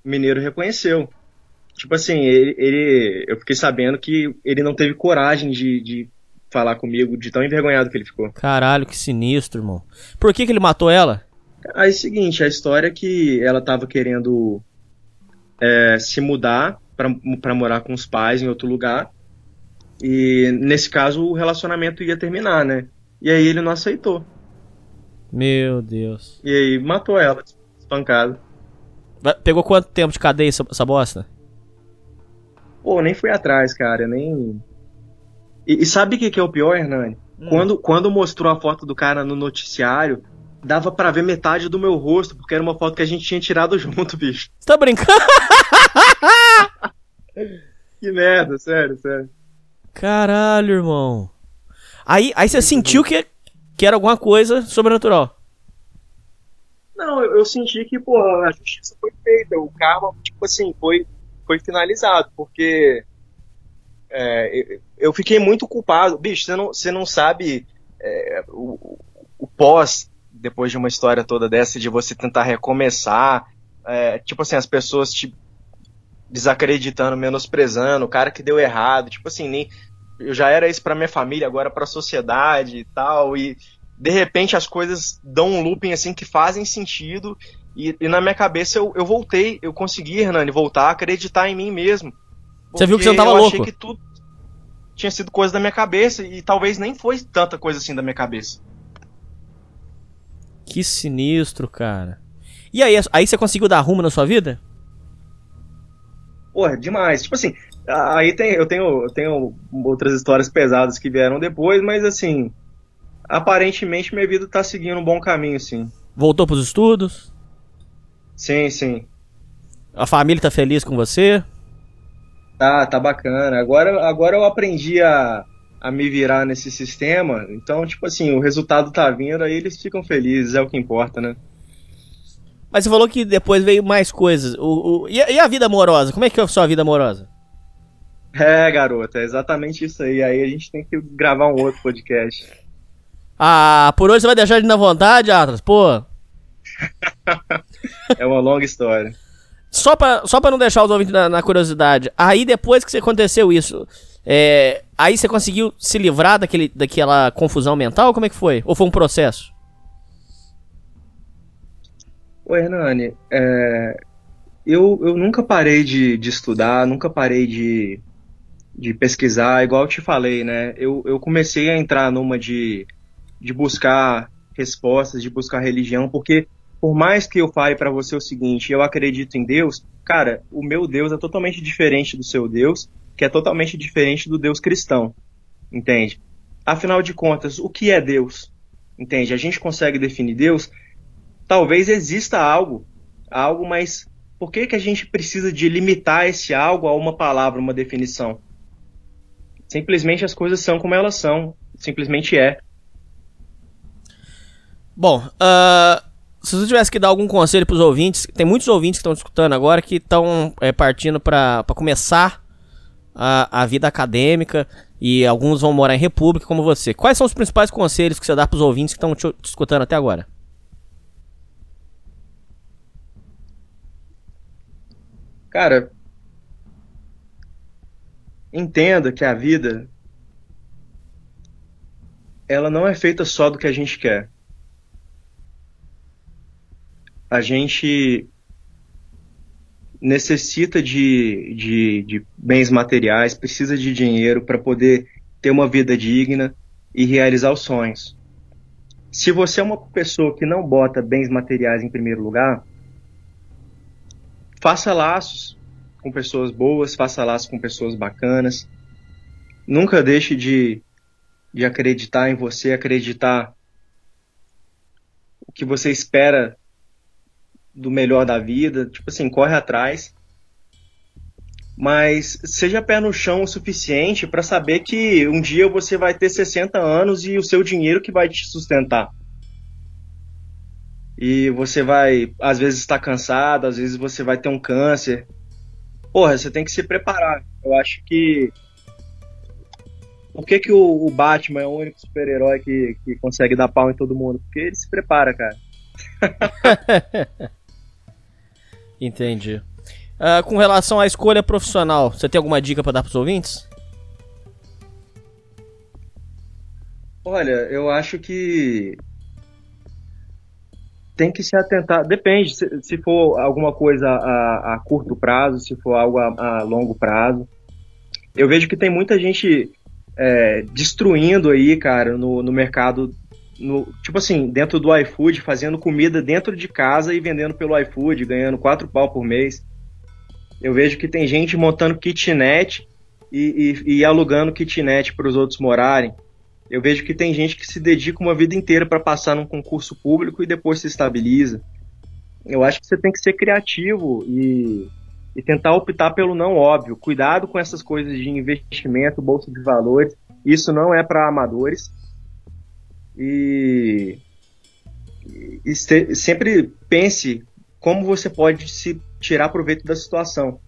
L: O Mineiro reconheceu. Tipo assim, ele, ele, eu fiquei sabendo que ele não teve coragem de, de falar comigo, de tão envergonhado que ele ficou.
H: Caralho, que sinistro, irmão. Por que, que ele matou ela?
L: Aí é o seguinte, a história é que ela tava querendo é, se mudar para morar com os pais em outro lugar. E nesse caso o relacionamento ia terminar, né? E aí ele não aceitou.
H: Meu Deus.
L: E aí matou ela, espancado.
H: Pegou quanto tempo de cadeia essa, essa bosta?
L: Pô, nem fui atrás, cara, nem. E, e sabe o que, que, é o pior, Hernani? Hum. Quando, quando mostrou a foto do cara no noticiário, dava para ver metade do meu rosto, porque era uma foto que a gente tinha tirado *laughs* junto, bicho.
H: Você tá brincando? *laughs*
L: que merda, sério, sério.
H: Caralho, irmão. Aí, aí você sentiu que, que era alguma coisa sobrenatural.
L: Não, eu, eu senti que, porra, a justiça foi feita. O karma, tipo assim, foi, foi finalizado. Porque é, eu fiquei muito culpado. Bicho, você não, você não sabe é, o, o pós, depois de uma história toda dessa, de você tentar recomeçar. É, tipo assim, as pessoas te desacreditando, menosprezando, o cara que deu errado, tipo assim, nem eu já era isso para minha família, agora para a sociedade e tal, e de repente as coisas dão um looping assim que fazem sentido e, e na minha cabeça eu, eu voltei, eu consegui, Hernani, voltar a acreditar em mim mesmo.
H: Você viu que você tava eu louco?
L: achei que tudo tinha sido coisa da minha cabeça e talvez nem foi tanta coisa assim da minha cabeça.
H: Que sinistro, cara. E aí, aí você conseguiu dar rumo na sua vida?
L: Porra, demais. Tipo assim, aí tem, eu tenho, eu tenho outras histórias pesadas que vieram depois, mas assim, aparentemente minha vida tá seguindo um bom caminho, sim.
H: Voltou pros estudos?
L: Sim, sim.
H: A família tá feliz com você?
L: Tá, tá bacana. Agora, agora eu aprendi a, a me virar nesse sistema, então, tipo assim, o resultado tá vindo, aí eles ficam felizes, é o que importa, né?
H: Mas você falou que depois veio mais coisas. O, o e, a, e, a, vida amorosa? Como é que é a sua vida amorosa?
L: É, garota, é exatamente isso aí. Aí a gente tem que gravar um outro podcast.
H: Ah, por hoje você vai deixar ele na vontade, Atlas? Pô. *laughs*
L: é uma longa história.
H: Só pra, só pra não deixar os ouvintes na, na, curiosidade, aí depois que aconteceu isso, É, aí você conseguiu se livrar daquele, daquela confusão mental? Como é que foi? Ou foi um processo?
L: Ô Hernani, é, eu, eu nunca parei de, de estudar, nunca parei de, de pesquisar, igual eu te falei, né? Eu, eu comecei a entrar numa de, de buscar respostas, de buscar religião, porque por mais que eu fale para você o seguinte, eu acredito em Deus, cara, o meu Deus é totalmente diferente do seu Deus, que é totalmente diferente do Deus cristão, entende? Afinal de contas, o que é Deus? Entende? A gente consegue definir Deus? Talvez exista algo, algo, mas por que, que a gente precisa de limitar esse algo a uma palavra, uma definição? Simplesmente as coisas são como elas são, simplesmente é.
H: Bom, uh, se você tivesse que dar algum conselho para os ouvintes, tem muitos ouvintes que estão escutando agora que estão é, partindo para começar a, a vida acadêmica e alguns vão morar em república como você. Quais são os principais conselhos que você dá para os ouvintes que estão te, te escutando até agora?
L: Cara, entenda que a vida ela não é feita só do que a gente quer. A gente necessita de, de, de bens materiais, precisa de dinheiro para poder ter uma vida digna e realizar os sonhos. Se você é uma pessoa que não bota bens materiais em primeiro lugar, faça laços com pessoas boas, faça laços com pessoas bacanas. Nunca deixe de, de acreditar em você, acreditar o que você espera do melhor da vida, tipo assim, corre atrás. Mas seja pé no chão o suficiente para saber que um dia você vai ter 60 anos e o seu dinheiro que vai te sustentar. E você vai, às vezes, estar cansado, às vezes você vai ter um câncer. Porra, você tem que se preparar. Eu acho que. Por que, que o, o Batman é o único super-herói que, que consegue dar pau em todo mundo? Porque ele se prepara, cara. *laughs*
H: Entendi. Uh, com relação à escolha profissional, você tem alguma dica para dar para os ouvintes?
L: Olha, eu acho que tem que se atentar. Depende, se, se for alguma coisa a, a, curto prazo, se for algo a, a, longo prazo. Eu vejo que tem muita gente é, destruindo aí, cara, no, no mercado no, tipo assim, dentro do iFood, fazendo comida dentro de casa e vendendo pelo iFood, ganhando quatro pau por mês. Eu vejo que tem gente montando kitnet e, e, e alugando kitnet para os outros morarem. Eu vejo que tem gente que se dedica uma vida inteira para passar num concurso público e depois se estabiliza. Eu acho que você tem que ser criativo e, e tentar optar pelo não óbvio. Cuidado com essas coisas de investimento, bolsa de valores. Isso não é para amadores e, e se, sempre pense como você pode se tirar proveito da situação.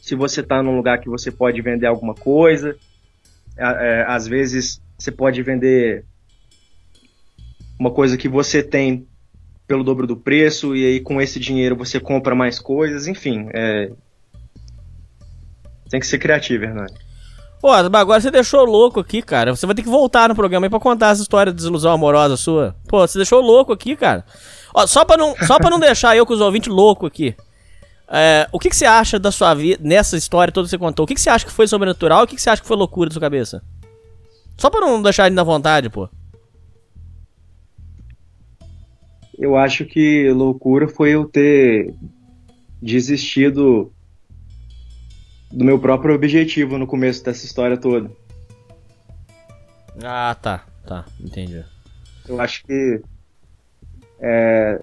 L: Se você está num lugar que você pode vender alguma coisa, é, às vezes você pode vender uma coisa que você tem pelo dobro do preço e aí com esse dinheiro você compra mais coisas, enfim, é... tem que ser criativo, Hernani.
H: Pô, agora você deixou louco aqui, cara. Você vai ter que voltar no programa aí pra contar essa história de desilusão amorosa sua. Pô, você deixou louco aqui, cara. Ó, só pra não, só pra não deixar eu com os ouvintes louco aqui. É, o que, que você acha da sua vida, nessa história toda que você contou? O que, que você acha que foi sobrenatural e o que, que você acha que foi loucura da sua cabeça? Só pra não deixar ele na vontade, pô.
L: Eu acho que loucura foi eu ter desistido do meu próprio objetivo no começo dessa história toda.
H: Ah, tá. Tá, entendi.
L: Eu acho que é,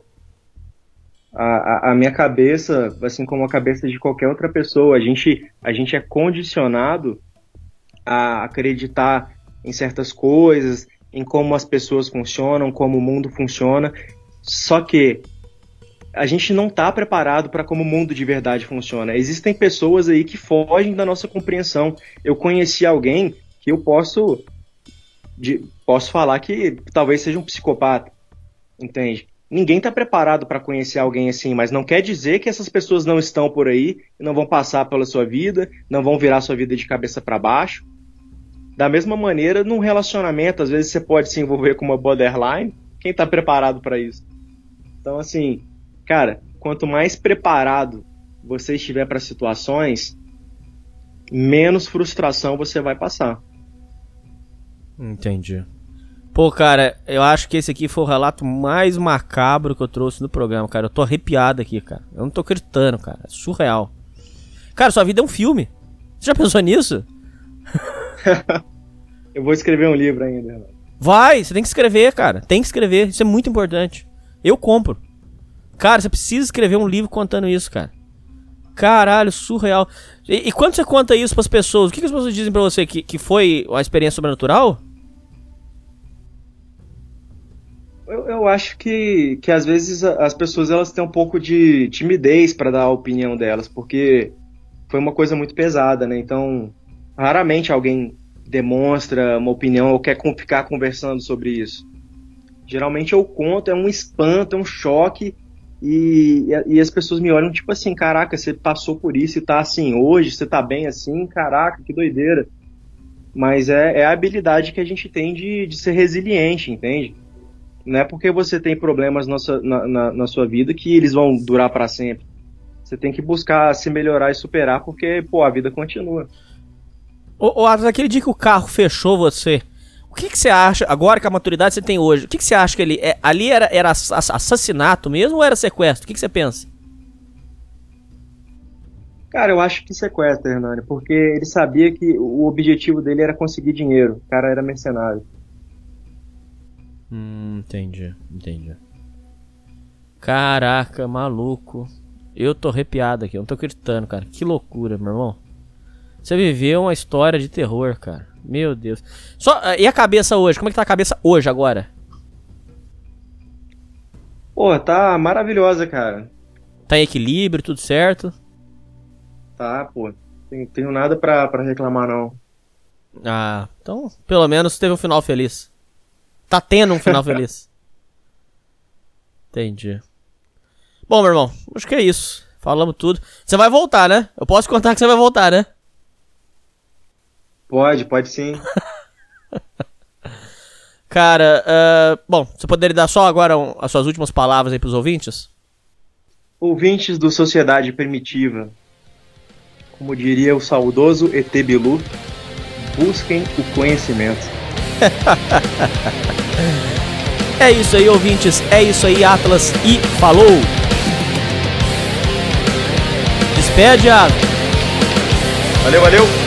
L: a, a, minha cabeça, assim como a cabeça de qualquer outra pessoa, a gente, a gente é condicionado a acreditar em certas coisas, em como as pessoas funcionam, como o mundo funciona. Só que a gente não está preparado para como o mundo de verdade funciona. Existem pessoas aí que fogem da nossa compreensão. Eu conheci alguém que eu posso de, posso falar que talvez seja um psicopata, entende? Ninguém está preparado para conhecer alguém assim, mas não quer dizer que essas pessoas não estão por aí, não vão passar pela sua vida, não vão virar sua vida de cabeça para baixo. Da mesma maneira, num relacionamento, às vezes você pode se envolver com uma borderline. Quem tá preparado para isso? Então, assim, cara, quanto mais preparado você estiver para situações, menos frustração você vai passar.
H: Entendi. Pô, cara, eu acho que esse aqui foi o relato mais macabro que eu trouxe no programa, cara. Eu tô arrepiado aqui, cara. Eu não tô gritando, cara. É surreal. Cara, sua vida é um filme. Você já pensou nisso? *laughs* *laughs*
L: eu vou escrever um livro ainda.
H: Vai, você tem que escrever, cara. Tem que escrever. Isso é muito importante. Eu compro. Cara, você precisa escrever um livro contando isso, cara. Caralho, surreal. E, e quando você conta isso pras pessoas, o que, que as pessoas dizem pra você? Que, que foi uma experiência sobrenatural?
L: Eu, eu acho que, que às vezes as pessoas elas têm um pouco de timidez para dar a opinião delas, porque foi uma coisa muito pesada, né? Então, raramente alguém demonstra uma opinião ou quer ficar conversando sobre isso. Geralmente eu conto, é um espanto, é um choque, e, e, as pessoas me olham tipo assim, caraca, você passou por isso e tá assim hoje, você tá bem assim, caraca, que doideira. Mas é, é a habilidade que a gente tem de, de ser resiliente, entende? Não é porque você tem problemas na sua, na, na, na sua vida que eles vão durar para sempre. Você tem que buscar se melhorar e superar, porque, pô, a vida continua.
H: Ô, ô Atlas, aquele dia que o carro fechou você, o que, que você acha, agora com a maturidade que você tem hoje, o que, que você acha que ele. É, ali era, era assassinato mesmo ou era sequestro? O que, que você pensa?
L: Cara, eu acho que sequestro, Hernani, porque ele sabia que o objetivo dele era conseguir dinheiro. O cara era mercenário.
H: Hum, entendi, entendi. Caraca, maluco. Eu tô arrepiado aqui, eu não tô gritando, cara. Que loucura, meu irmão. Você viveu uma história de terror, cara. Meu Deus. Só, e a cabeça hoje? Como é que tá a cabeça hoje, agora?
L: Pô, tá maravilhosa, cara.
H: Tá em equilíbrio, tudo certo?
L: Tá, pô. Tenho, tenho nada pra, pra reclamar, não.
H: Ah, então, pelo menos teve um final feliz. Tá tendo um final *laughs* feliz. Entendi. Bom, meu irmão, acho que é isso. Falamos tudo. Você vai voltar, né? Eu posso contar que você vai voltar, né?
L: Pode, pode sim. *laughs*
H: Cara, uh, bom, você poderia dar só agora um, as suas últimas palavras aí pros ouvintes?
L: Ouvintes do Sociedade Primitiva, como diria o saudoso ET Bilu, busquem o conhecimento. *laughs*
H: é isso aí, ouvintes. É isso aí, Atlas. E falou! Despede, Atlas.
L: Valeu, valeu!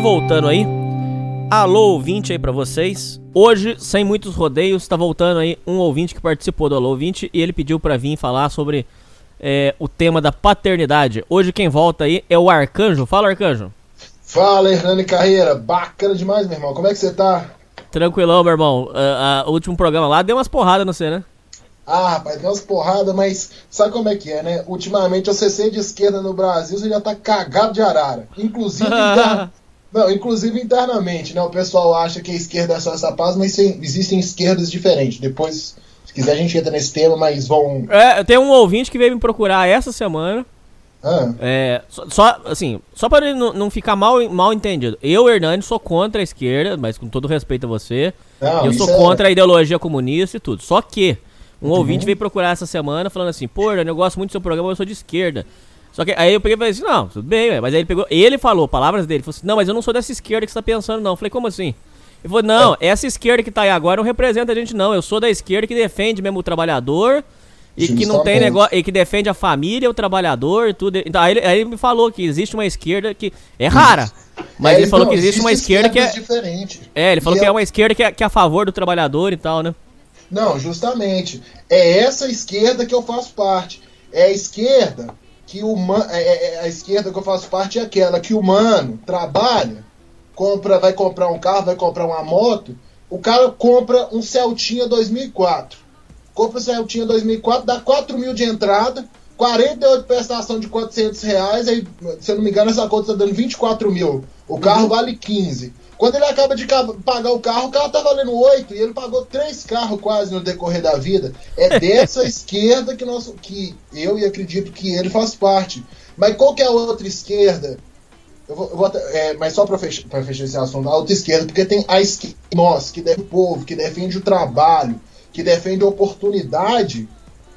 H: Voltando aí. Alô, ouvinte aí pra vocês. Hoje, sem muitos rodeios, tá voltando aí um ouvinte que participou do Alô Ouvinte e ele pediu pra vir falar sobre é, o tema da paternidade. Hoje quem volta aí é o Arcanjo. Fala, Arcanjo.
M: Fala, Hernani Carreira. Bacana demais, meu irmão. Como é que você tá?
H: Tranquilão, meu irmão. Ah, ah, o último programa lá deu umas porradas no você, né?
M: Ah, rapaz, deu umas porradas, mas sabe como é que é, né? Ultimamente, você ser de esquerda no Brasil, você já tá cagado de arara. Inclusive. *laughs* Não, inclusive internamente, né? O pessoal acha que a esquerda é só essa paz, mas existem esquerdas diferentes. Depois, se quiser, a gente entra nesse tema, mas vão.
H: É, tem um ouvinte que veio me procurar essa semana.
M: Ah.
H: É, só, só, assim, só para ele não, não ficar mal, mal entendido. Eu, Hernani, sou contra a esquerda, mas com todo respeito a você.
M: Não,
H: eu sou
M: é-
H: contra a ideologia comunista e tudo. Só que um
M: Muito
H: ouvinte veio procurar essa semana falando assim, pô, Hernani, eu gosto muito do seu programa, eu sou de esquerda. Só que aí eu peguei e falei assim, não, tudo bem, mas aí ele pegou, ele falou, palavras dele, falou assim, não, mas eu não sou dessa esquerda que você tá pensando, não. Eu falei, como assim? Ele falou, não, essa esquerda que tá aí agora não representa a gente, não. Eu sou da esquerda que defende mesmo o trabalhador e que não tem negócio, e que defende a família, o trabalhador e tudo. Então, aí, ele, aí ele me falou que existe uma esquerda que é rara. *laughs* Mas
M: É,
H: ele falou
M: então,
H: que existe uma esquerda que é.
M: diferentes.
H: É, ele falou
M: E
H: que
M: é-
H: é uma esquerda que é, que é a favor do trabalhador e tal, né?
M: Não, justamente. É essa esquerda que eu faço parte. É a esquerda que o man... é, é- é a esquerda que eu faço parte é aquela que o mano trabalha, compra, vai comprar um carro, vai comprar uma moto, o cara compra um Celtinha 2004. Compra o Celtinha 2004, dá 4 mil de entrada, 48 prestação de 400 reais, aí, se eu não me engano, essa conta tá dando 24 mil. O carro vale 15. Quando ele acaba de pagar o carro, o carro tá valendo 8 e ele pagou três carros quase no decorrer da vida. É *laughs* dessa esquerda que, nós, que eu e acredito que ele faz parte. Mas qual que é a outra esquerda? Eu vou, eu vou é, mas só para fechar, fechar esse assunto, a outra esquerda, porque tem a esquerda, nós, que defende o povo, que defende o trabalho, que defende a oportunidade,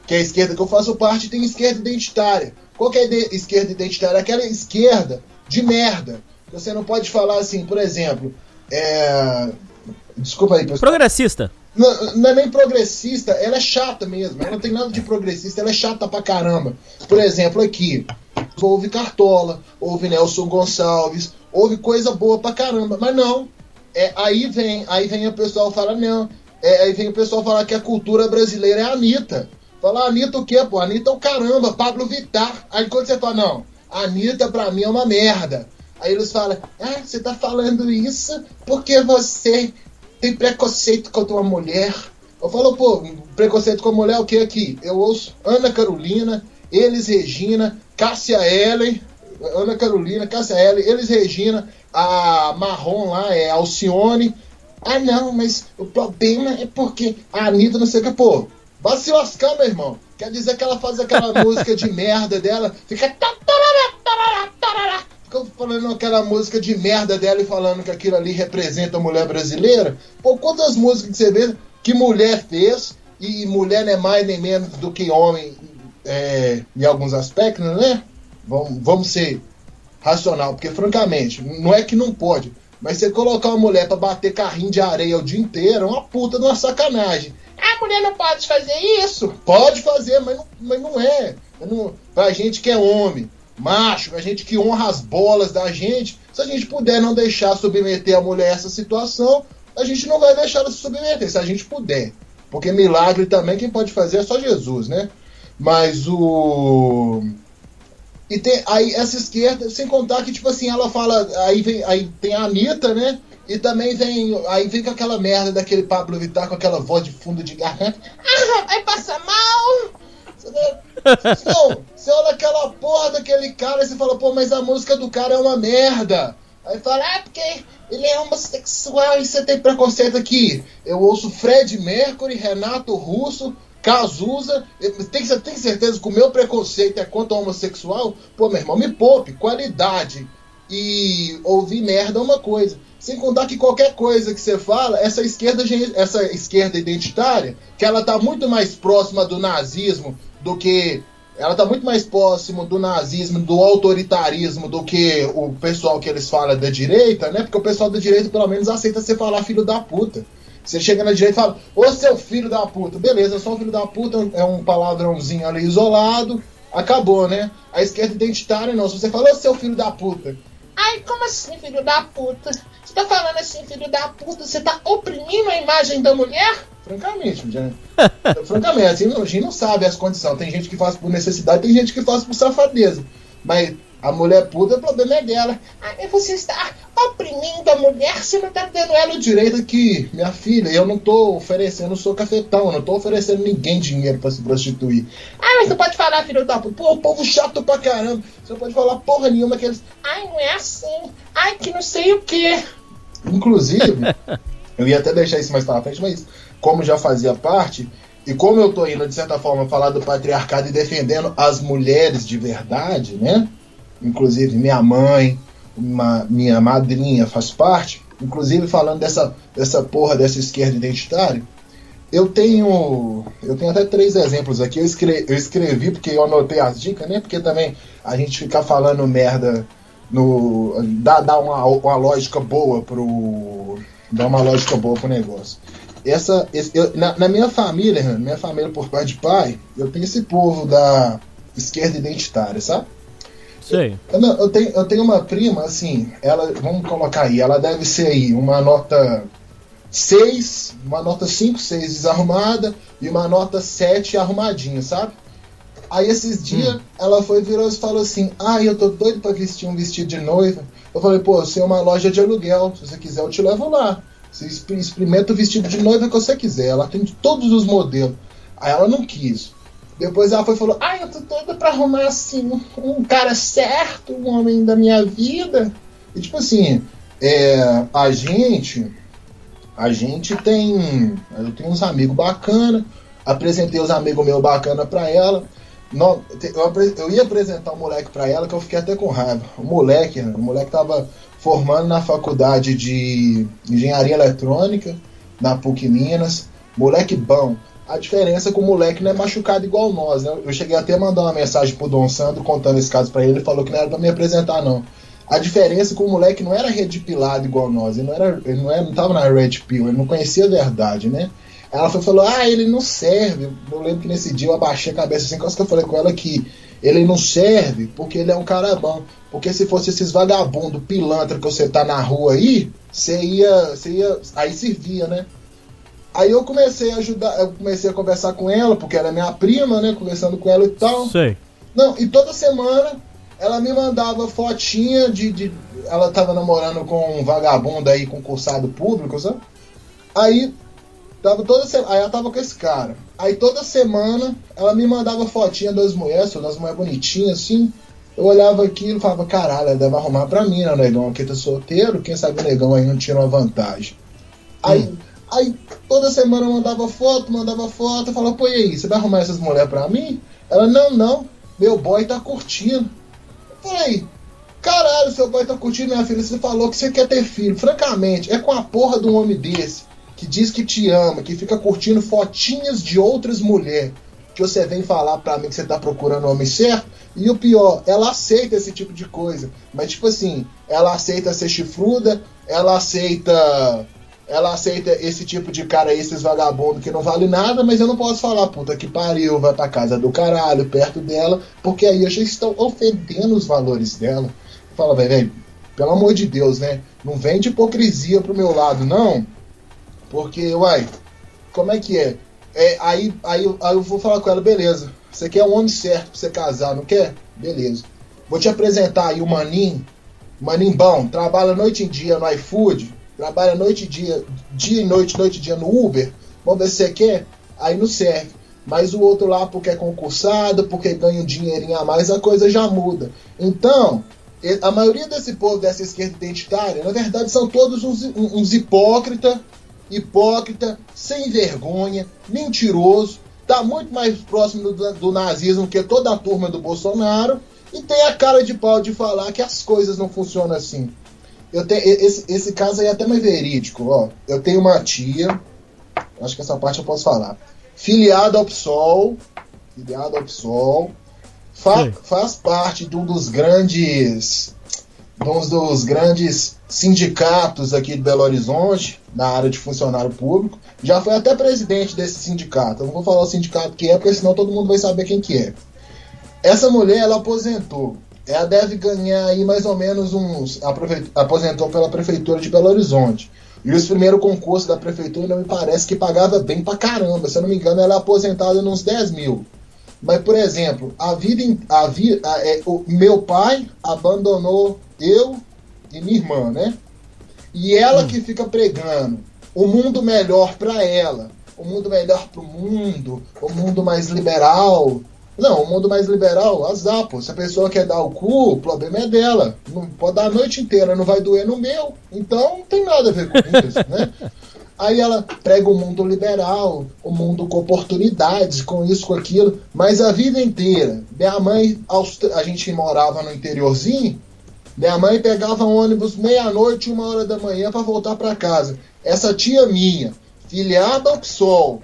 M: que é a esquerda que eu faço parte, tem esquerda identitária. Qual que é a esquerda identitária? Aquela esquerda de merda. Você não pode falar assim, por exemplo, é... desculpa aí, pessoal.
H: Progressista.
M: Não, não é nem progressista, ela é chata mesmo. Ela não tem nada de progressista, ela é chata pra caramba. Por exemplo, aqui, houve Cartola, houve Nelson Gonçalves, houve coisa boa pra caramba, mas não. É, aí vem, aí vem o pessoal fala, não. É, aí vem o pessoal falar que a cultura brasileira é a Anitta. Fala, Anitta o quê, pô? Anitta é o caramba, Pablo Vittar. Aí quando você fala, não, Anitta pra mim é uma merda. Aí eles falam, ah, você tá falando isso porque você tem preconceito contra uma mulher. Eu falo, pô, preconceito com a mulher é o que aqui? Eu ouço Ana Carolina, Elis Regina, Cássia Ellen, Ana Carolina, Cássia Ellen, Elis Regina, a Marrom lá é Alcione. Ah, não, mas o problema é porque a Anitta não sei o que, pô. Vai se lascar, meu irmão. Quer dizer que ela faz aquela *laughs* música de merda dela, fica. Falando aquela música de merda dela e falando que aquilo ali representa a mulher brasileira. Pô, quantas músicas que você vê que mulher fez, e mulher não é mais nem menos do que homem é, em alguns aspectos, né? Vamos, vamos ser racional, porque francamente, não é que não pode, mas você colocar uma mulher pra bater carrinho de areia o dia inteiro é uma puta de uma sacanagem. A mulher não pode fazer isso? Pode fazer, mas não, mas não é. Não, pra gente que é homem, macho, pra gente que honra as bolas da gente, se a gente puder não deixar submeter a mulher a essa situação, a gente não vai deixar ela se submeter, se a gente puder. Porque milagre também quem pode fazer é só Jesus, né? Mas o. E tem aí essa esquerda, sem contar que, tipo assim, ela fala. Aí, vem, aí tem a Anitta, né? E também vem. Aí vem com aquela merda daquele Pablo Vittar com aquela voz de fundo de garganta. Ah, vai passar mal! Não, você olha aquela porra daquele cara e você fala, pô, mas a música do cara é uma merda. Aí fala, ah, porque ele é homossexual e você tem preconceito aqui. Eu ouço Fred Mercury, Renato Russo, Cazuza. Tem, tem certeza que o meu preconceito é contra o homossexual? Pô, meu irmão, me poupe. Qualidade e ouvir merda é uma coisa. Sem contar que qualquer coisa que você fala, essa esquerda, essa esquerda identitária, que ela tá muito mais próxima do nazismo do que. Ela tá muito mais próximo do nazismo, do autoritarismo, do que o pessoal que eles falam da direita, né? Porque o pessoal da direita, pelo menos, aceita você falar filho da puta. Você chega na direita e fala, ô seu filho da puta, beleza, só filho da puta é um palavrãozinho ali isolado, acabou, né? A esquerda identitária não, se você fala, ô seu filho da puta, Ai, como assim, filho da puta? Você tá falando assim, filho da puta, você tá oprimindo a imagem da mulher? Francamente, já, *laughs* francamente, assim, a gente não sabe as condições. Tem gente que faz por necessidade, tem gente que faz por safadeza. Mas a mulher puta, o problema é dela. Ai, você está oprimindo a mulher, você não tá dando ela o direito aqui. Minha filha, eu não tô oferecendo, não sou cafetão, não tô oferecendo ninguém dinheiro pra se prostituir. Ah, mas você pode falar, filho da puta, pô, o povo chato pra caramba. Você pode falar porra nenhuma que eles. Ai, não é assim. Ai, que não sei o que. Inclusive, *laughs* eu ia até deixar isso mais pra frente, mas como já fazia parte, e como eu tô indo, de certa forma, falar do patriarcado e defendendo as mulheres de verdade, né? Inclusive minha mãe, uma, minha madrinha faz parte, inclusive falando dessa, dessa porra dessa esquerda identitária. Eu tenho. Eu tenho até três exemplos aqui. Eu escrevi, eu escrevi porque eu anotei as dicas, né? Porque também a gente ficar falando merda no. dá, dá uma, uma lógica boa pro. dá uma lógica boa pro negócio. Essa, esse, eu, na, na, minha família, minha família por pai de pai, eu tenho esse povo da esquerda identitária, sabe?
H: Sei.
M: Eu, não, eu, tenho, eu tenho uma prima, assim, ela, vamos colocar aí, ela deve ser aí uma nota 6, uma nota 5, 6 desarrumada e uma nota 7 arrumadinha, sabe? Aí esses dias hum. ela foi virou e falou assim: Ah, eu tô doido pra vestir um vestido de noiva. Eu falei, pô, você é uma loja de aluguel. Se você quiser, eu te levo lá. Você experimenta o vestido de noiva que você quiser. Ela tem todos os modelos. Aí ela não quis. Depois ela foi e falou: Ai, eu tô doida pra arrumar assim um cara certo, um homem da minha vida. E tipo assim, é, a gente. A gente tem. Eu tenho uns amigos bacana. Apresentei os amigos meus bacana pra ela. Não, eu, ia apresentar um moleque pra ela que eu fiquei até com raiva. O moleque, o moleque tava formando na faculdade de engenharia eletrônica, na PUC Minas. Moleque bom. A diferença é que o moleque não é machucado igual nós, né? Eu cheguei até a mandar uma mensagem pro Dom Sandro contando esse caso para ele. Ele falou que não era pra me apresentar, não. A diferença é que o moleque não era redpilado igual nós. Ele não, era, ele não, era, não tava na red pill, ele não conhecia a verdade, né? Ela foi, falou, ah, ele não serve. Eu lembro que nesse dia eu abaixei a cabeça assim, quase que eu falei com ela que ele não serve porque ele é um cara bom. Porque se fosse esses vagabundo, pilantra que você tá na rua aí, você ia, você ia. Aí servia, né? Aí eu comecei a ajudar, eu comecei a conversar com ela, porque ela é minha prima, né? Conversando com ela e tal.
H: Sei.
M: Não, e toda semana ela me mandava fotinha de. de ela tava namorando com um vagabundo aí, concursado público, sabe? Aí tava toda semana. Aí ela tava com esse cara. Aí toda semana ela me mandava fotinha das mulheres, das mulheres bonitinhas, assim. Eu olhava aquilo e falava, caralho, ela deve arrumar pra mim, né, negão? Aqui tá solteiro, quem sabe o negão aí não tira uma vantagem. Aí, hum. aí toda semana eu mandava foto, mandava foto, eu falava, pô, e aí, você vai arrumar essas mulheres pra mim? Ela, não, não, meu boy tá curtindo. Eu falei, caralho, seu boy tá curtindo, minha filha, você falou que você quer ter filho. Francamente, é com a porra de um homem desse, que diz que te ama, que fica curtindo fotinhas de outras mulheres que você vem falar pra mim que você tá procurando o homem certo. E o pior, ela aceita esse tipo de coisa. Mas, tipo assim, ela aceita ser chifruda, ela aceita. Ela aceita esse tipo de cara, esses vagabundos que não vale nada, mas eu não posso falar, puta que pariu, vai pra casa do caralho, perto dela, porque aí eu já estão ofendendo os valores dela. Fala, velho, pelo amor de Deus, né? Não vem de hipocrisia pro meu lado, não. Porque, uai, como é que é? É, aí, aí, aí eu vou falar com ela, beleza. Você quer um homem certo pra você casar, não quer? Beleza. Vou te apresentar aí o Maninho. Maninho bom, trabalha noite e dia no iFood, trabalha noite e dia, dia e noite, noite e dia no Uber. Vamos ver se você quer? Aí não serve. Mas o outro lá, porque é concursado, porque ganha um dinheirinho a mais, a coisa já muda. Então, a maioria desse povo dessa esquerda identitária, na verdade, são todos uns, uns hipócritas hipócrita, sem vergonha, mentiroso, está muito mais próximo do, do, nazismo que toda a turma do Bolsonaro e tem a cara de pau de falar que as coisas não funcionam assim. Eu tenho, esse, esse caso aí é até mais verídico. Ó. Eu tenho uma tia, acho que essa parte eu posso falar, filiada ao PSOL, filiada ao PSOL, fa, faz parte de um dos grandes um dos grandes sindicatos aqui de Belo Horizonte, na área de funcionário público. Já foi até presidente desse sindicato. Eu não vou falar o sindicato que é, porque senão todo mundo vai saber quem que é. Essa mulher, ela aposentou. ela deve ganhar aí mais ou menos uns. Aposentou pela prefeitura de Belo Horizonte. E os primeiros concursos da prefeitura me parece que pagava bem pra caramba. Se eu não me engano, ela é aposentada nos 10 mil. Mas, por exemplo, a vida. A vida é, o meu pai abandonou eu e minha irmã, né? E ela hum. que fica pregando o mundo melhor para ela, o mundo melhor para o mundo, o mundo mais liberal. Não, o mundo mais liberal, azar, pô. Se a pessoa quer dar o cu, o problema é dela. Não pode dar a noite inteira, não vai doer no meu. Então não tem nada a ver com isso, né? *laughs* Aí ela prega o mundo liberal, o mundo com oportunidades, com isso, com aquilo, mas a vida inteira. Minha mãe, a gente morava no interiorzinho, minha mãe pegava ônibus meia-noite, uma hora da manhã para voltar para casa. Essa tia minha, filiada ao PSOL,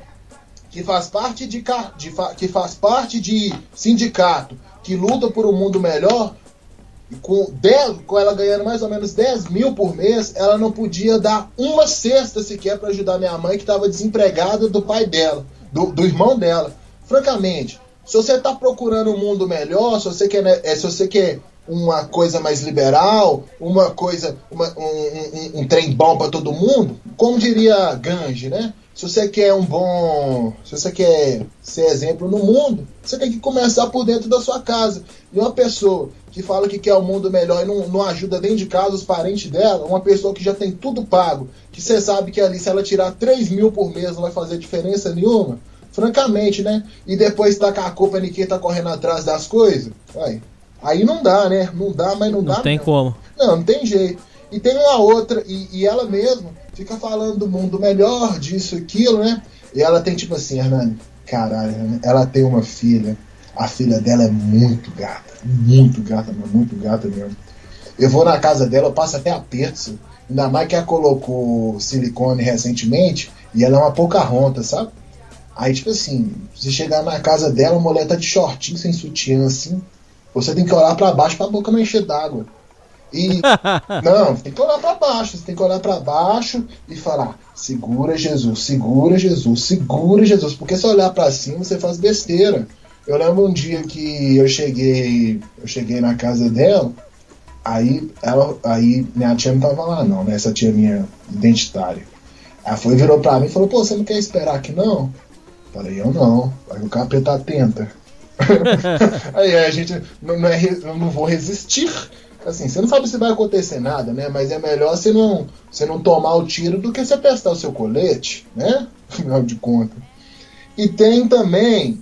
M: que faz parte de, de, que faz parte de sindicato, que luta por um mundo melhor, com, 10, com ela ganhando mais ou menos 10 mil por mês, ela não podia dar uma cesta sequer para ajudar minha mãe, que estava desempregada do pai dela, do, do irmão dela. Francamente, se você está procurando um mundo melhor, se você quer, né, é, se você quer uma coisa mais liberal, uma coisa, uma, um, um, um, trem bom para todo mundo, como diria Ganji, né? Se você quer um bom, se você quer ser exemplo no mundo, você tem que começar por dentro da sua casa. E uma pessoa que fala que quer o um mundo melhor e não, não ajuda dentro de casa os parentes dela, uma pessoa que já tem tudo pago, que você sabe que ali se ela tirar 3 mil por mês não vai fazer diferença nenhuma, francamente, né? E depois tá com a culpa de quem tá correndo atrás das coisas, vai. Aí não dá, né? Não dá, mas não, não dá.
H: Não tem
M: mesmo.
H: como.
M: Não, não tem jeito. E tem uma outra, e, e ela mesma fica falando do mundo melhor, disso, aquilo, né? E ela tem tipo assim, Hernani, caralho, ela tem uma filha. A filha dela é muito gata. Muito gata, mas muito gata mesmo. Eu vou na casa dela, eu passo até aperto. Ainda mais que ela colocou silicone recentemente e ela é uma pouca ronta, sabe? Aí, tipo assim, você chegar na casa dela, a mulher tá de shortinho, sem sutiã, assim. Você tem que olhar para baixo para a boca não encher d'água. E *laughs* não, tem que olhar para baixo, você tem que olhar para baixo e falar: segura Jesus, segura Jesus, segura Jesus, porque se olhar para cima você faz besteira. Eu lembro um dia que eu cheguei, eu cheguei na casa dela, aí ela, aí minha tia não tava lá não, né? Essa tia minha identitária. Ela foi virou para mim e falou: "Pô, você não quer esperar aqui não?" Falei: "Eu não". Aí o capeta atenta. *laughs* aí a gente não, não, é, eu não vou resistir. Assim, você não sabe se vai acontecer nada, né? Mas é melhor você não, você não tomar o tiro do que você testar o seu colete, né? *laughs* Afinal de contas. E tem também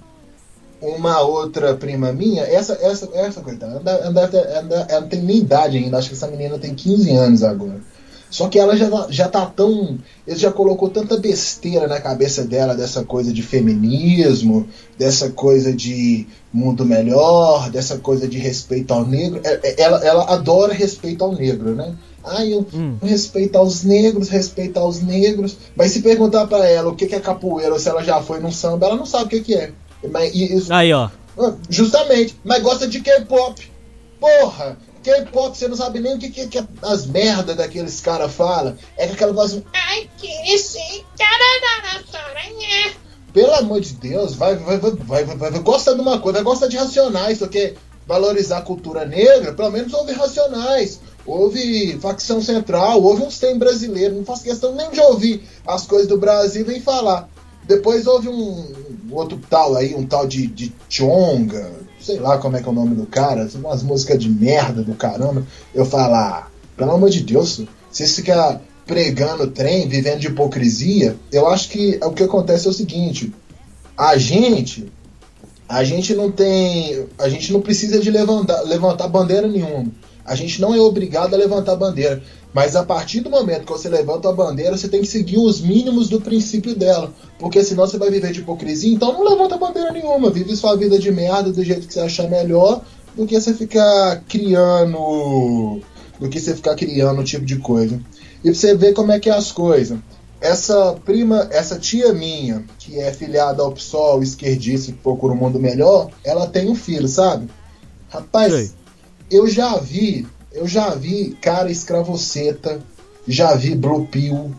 M: uma outra prima minha, essa, essa, essa coitada, ela, ela, ela, ela tem nem idade ainda, acho que essa menina tem 15 anos agora. Só que ela já, tá, já tá tão. Ele já colocou tanta besteira na cabeça dela dessa coisa de feminismo, dessa coisa de mundo melhor, dessa coisa de respeito ao negro. É, é, ela, ela adora respeito ao negro, né? Ah, eu hum. respeito aos negros, respeito aos negros. Mas se perguntar para ela o que é capoeira, ou se ela já foi num samba, ela não sabe o que, que é. Mas,
H: isso, Aí, ó.
M: Ah, justamente. Mas gosta de K-pop. Porra! K-pop, você não sabe nem o que, que, que as merdas daqueles caras falam. É com aquela voz. Ai, que esse Pelo amor de Deus, vai, vai, vai, vai, vai, vai, de uma coisa, vai gostar de racionais, porque valorizar a cultura negra, pelo menos houve racionais. Houve facção central, houve uns tem brasileiro, não faço questão nem de ouvir as coisas do Brasil e falar. Depois houve um, um outro tal aí, um tal de, de Chonga, sei lá como é que é o nome do cara, umas músicas de merda do caramba. Eu falar, ah, pelo amor de Deus, se você ficar pregando trem, vivendo de hipocrisia, eu acho que o que acontece é o seguinte: a gente, a gente não tem, a gente não precisa de levantar, levantar bandeira nenhuma. A gente não é obrigado a levantar bandeira. Mas a partir do momento que você levanta a bandeira, você tem que seguir os mínimos do princípio dela. Porque senão você vai viver de hipocrisia. Então não levanta bandeira nenhuma. Vive sua vida de merda do jeito que você achar melhor. Do que você ficar criando. Do que você ficar criando um tipo de coisa. E pra você ver como é que é as coisas. Essa prima, essa tia minha, que é filiada ao PSOL, esquerdista, que procura um mundo melhor, ela tem um filho, sabe? Rapaz, eu já vi eu já vi cara escravoceta, já vi Blue Pill,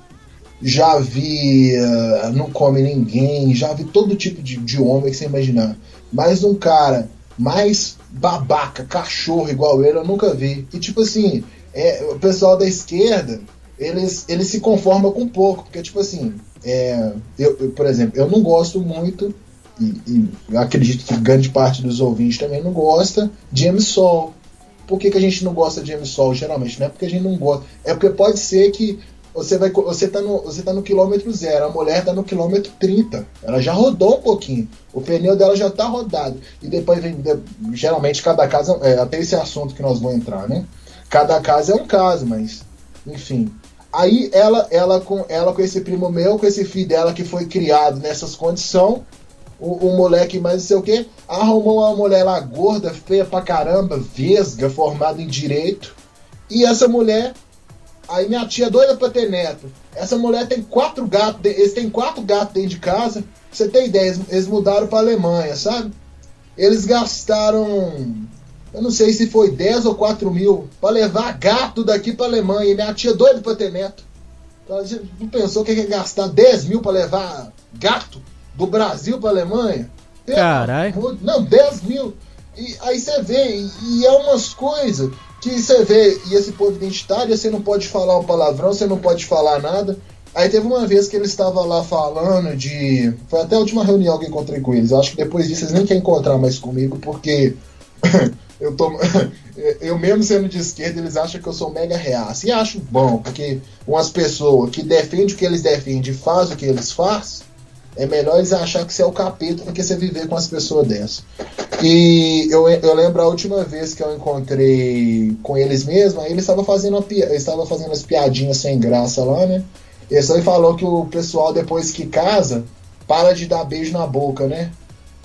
M: já vi uh, Não Come Ninguém, já vi todo tipo de, de homem que você imaginar. Mas um cara mais babaca, cachorro igual ele, eu nunca vi. E tipo assim, é, o pessoal da esquerda, eles, eles se conformam com pouco, porque tipo assim, é, eu, eu, por exemplo, eu não gosto muito, e, e acredito que grande parte dos ouvintes também não gosta, de James Sol. Por que, que a gente não gosta de James Sol, geralmente? Não é porque a gente não gosta, é porque pode ser que você vai você tá no você tá no quilômetro zero, a mulher tá no quilômetro 30. Ela já rodou um pouquinho. O pneu dela já tá rodado. E depois vem geralmente cada caso é até esse assunto que nós vamos entrar, né? Cada caso é um caso, mas enfim. Aí ela ela com ela com esse primo meu, com esse filho dela que foi criado nessas condições, o, o moleque mais não sei o que, arrumou uma mulher lá gorda, feia pra caramba, vesga, formada em direito. E essa mulher Aí minha tia é doida pra ter neto. Essa mulher tem quatro gatos, eles têm quatro gatos dentro de casa. Você tem ideia, eles mudaram pra Alemanha, sabe? Eles gastaram, eu não sei se foi 10 ou 4 mil, pra levar gato daqui pra Alemanha. E minha tia doida pra ter neto. Então, a gente não pensou que ia gastar 10 mil pra levar gato do Brasil pra Alemanha?
H: Caralho.
M: Não, 10 mil. E aí você vê, e é umas coisas que você vê, e esse povo identitário, você não pode falar um palavrão, você não pode falar nada. Aí teve uma vez que ele estava lá falando de. Foi até a última reunião que eu encontrei com eles. Acho que depois disso eles nem querem encontrar mais comigo, porque *laughs* eu tô. *laughs* eu mesmo sendo de esquerda, eles acham que eu sou mega reaça. E acho bom, porque umas pessoas que defendem o que eles defendem e fazem o que eles fazem, é melhor eles achar que você é o capeta do que você viver com as pessoas dessas. E eu, eu lembro a última vez que eu encontrei com eles mesmo, aí eles estavam fazendo, estava fazendo as piadinhas sem graça lá, né? E só falou que o pessoal, depois que casa, para de dar beijo na boca, né?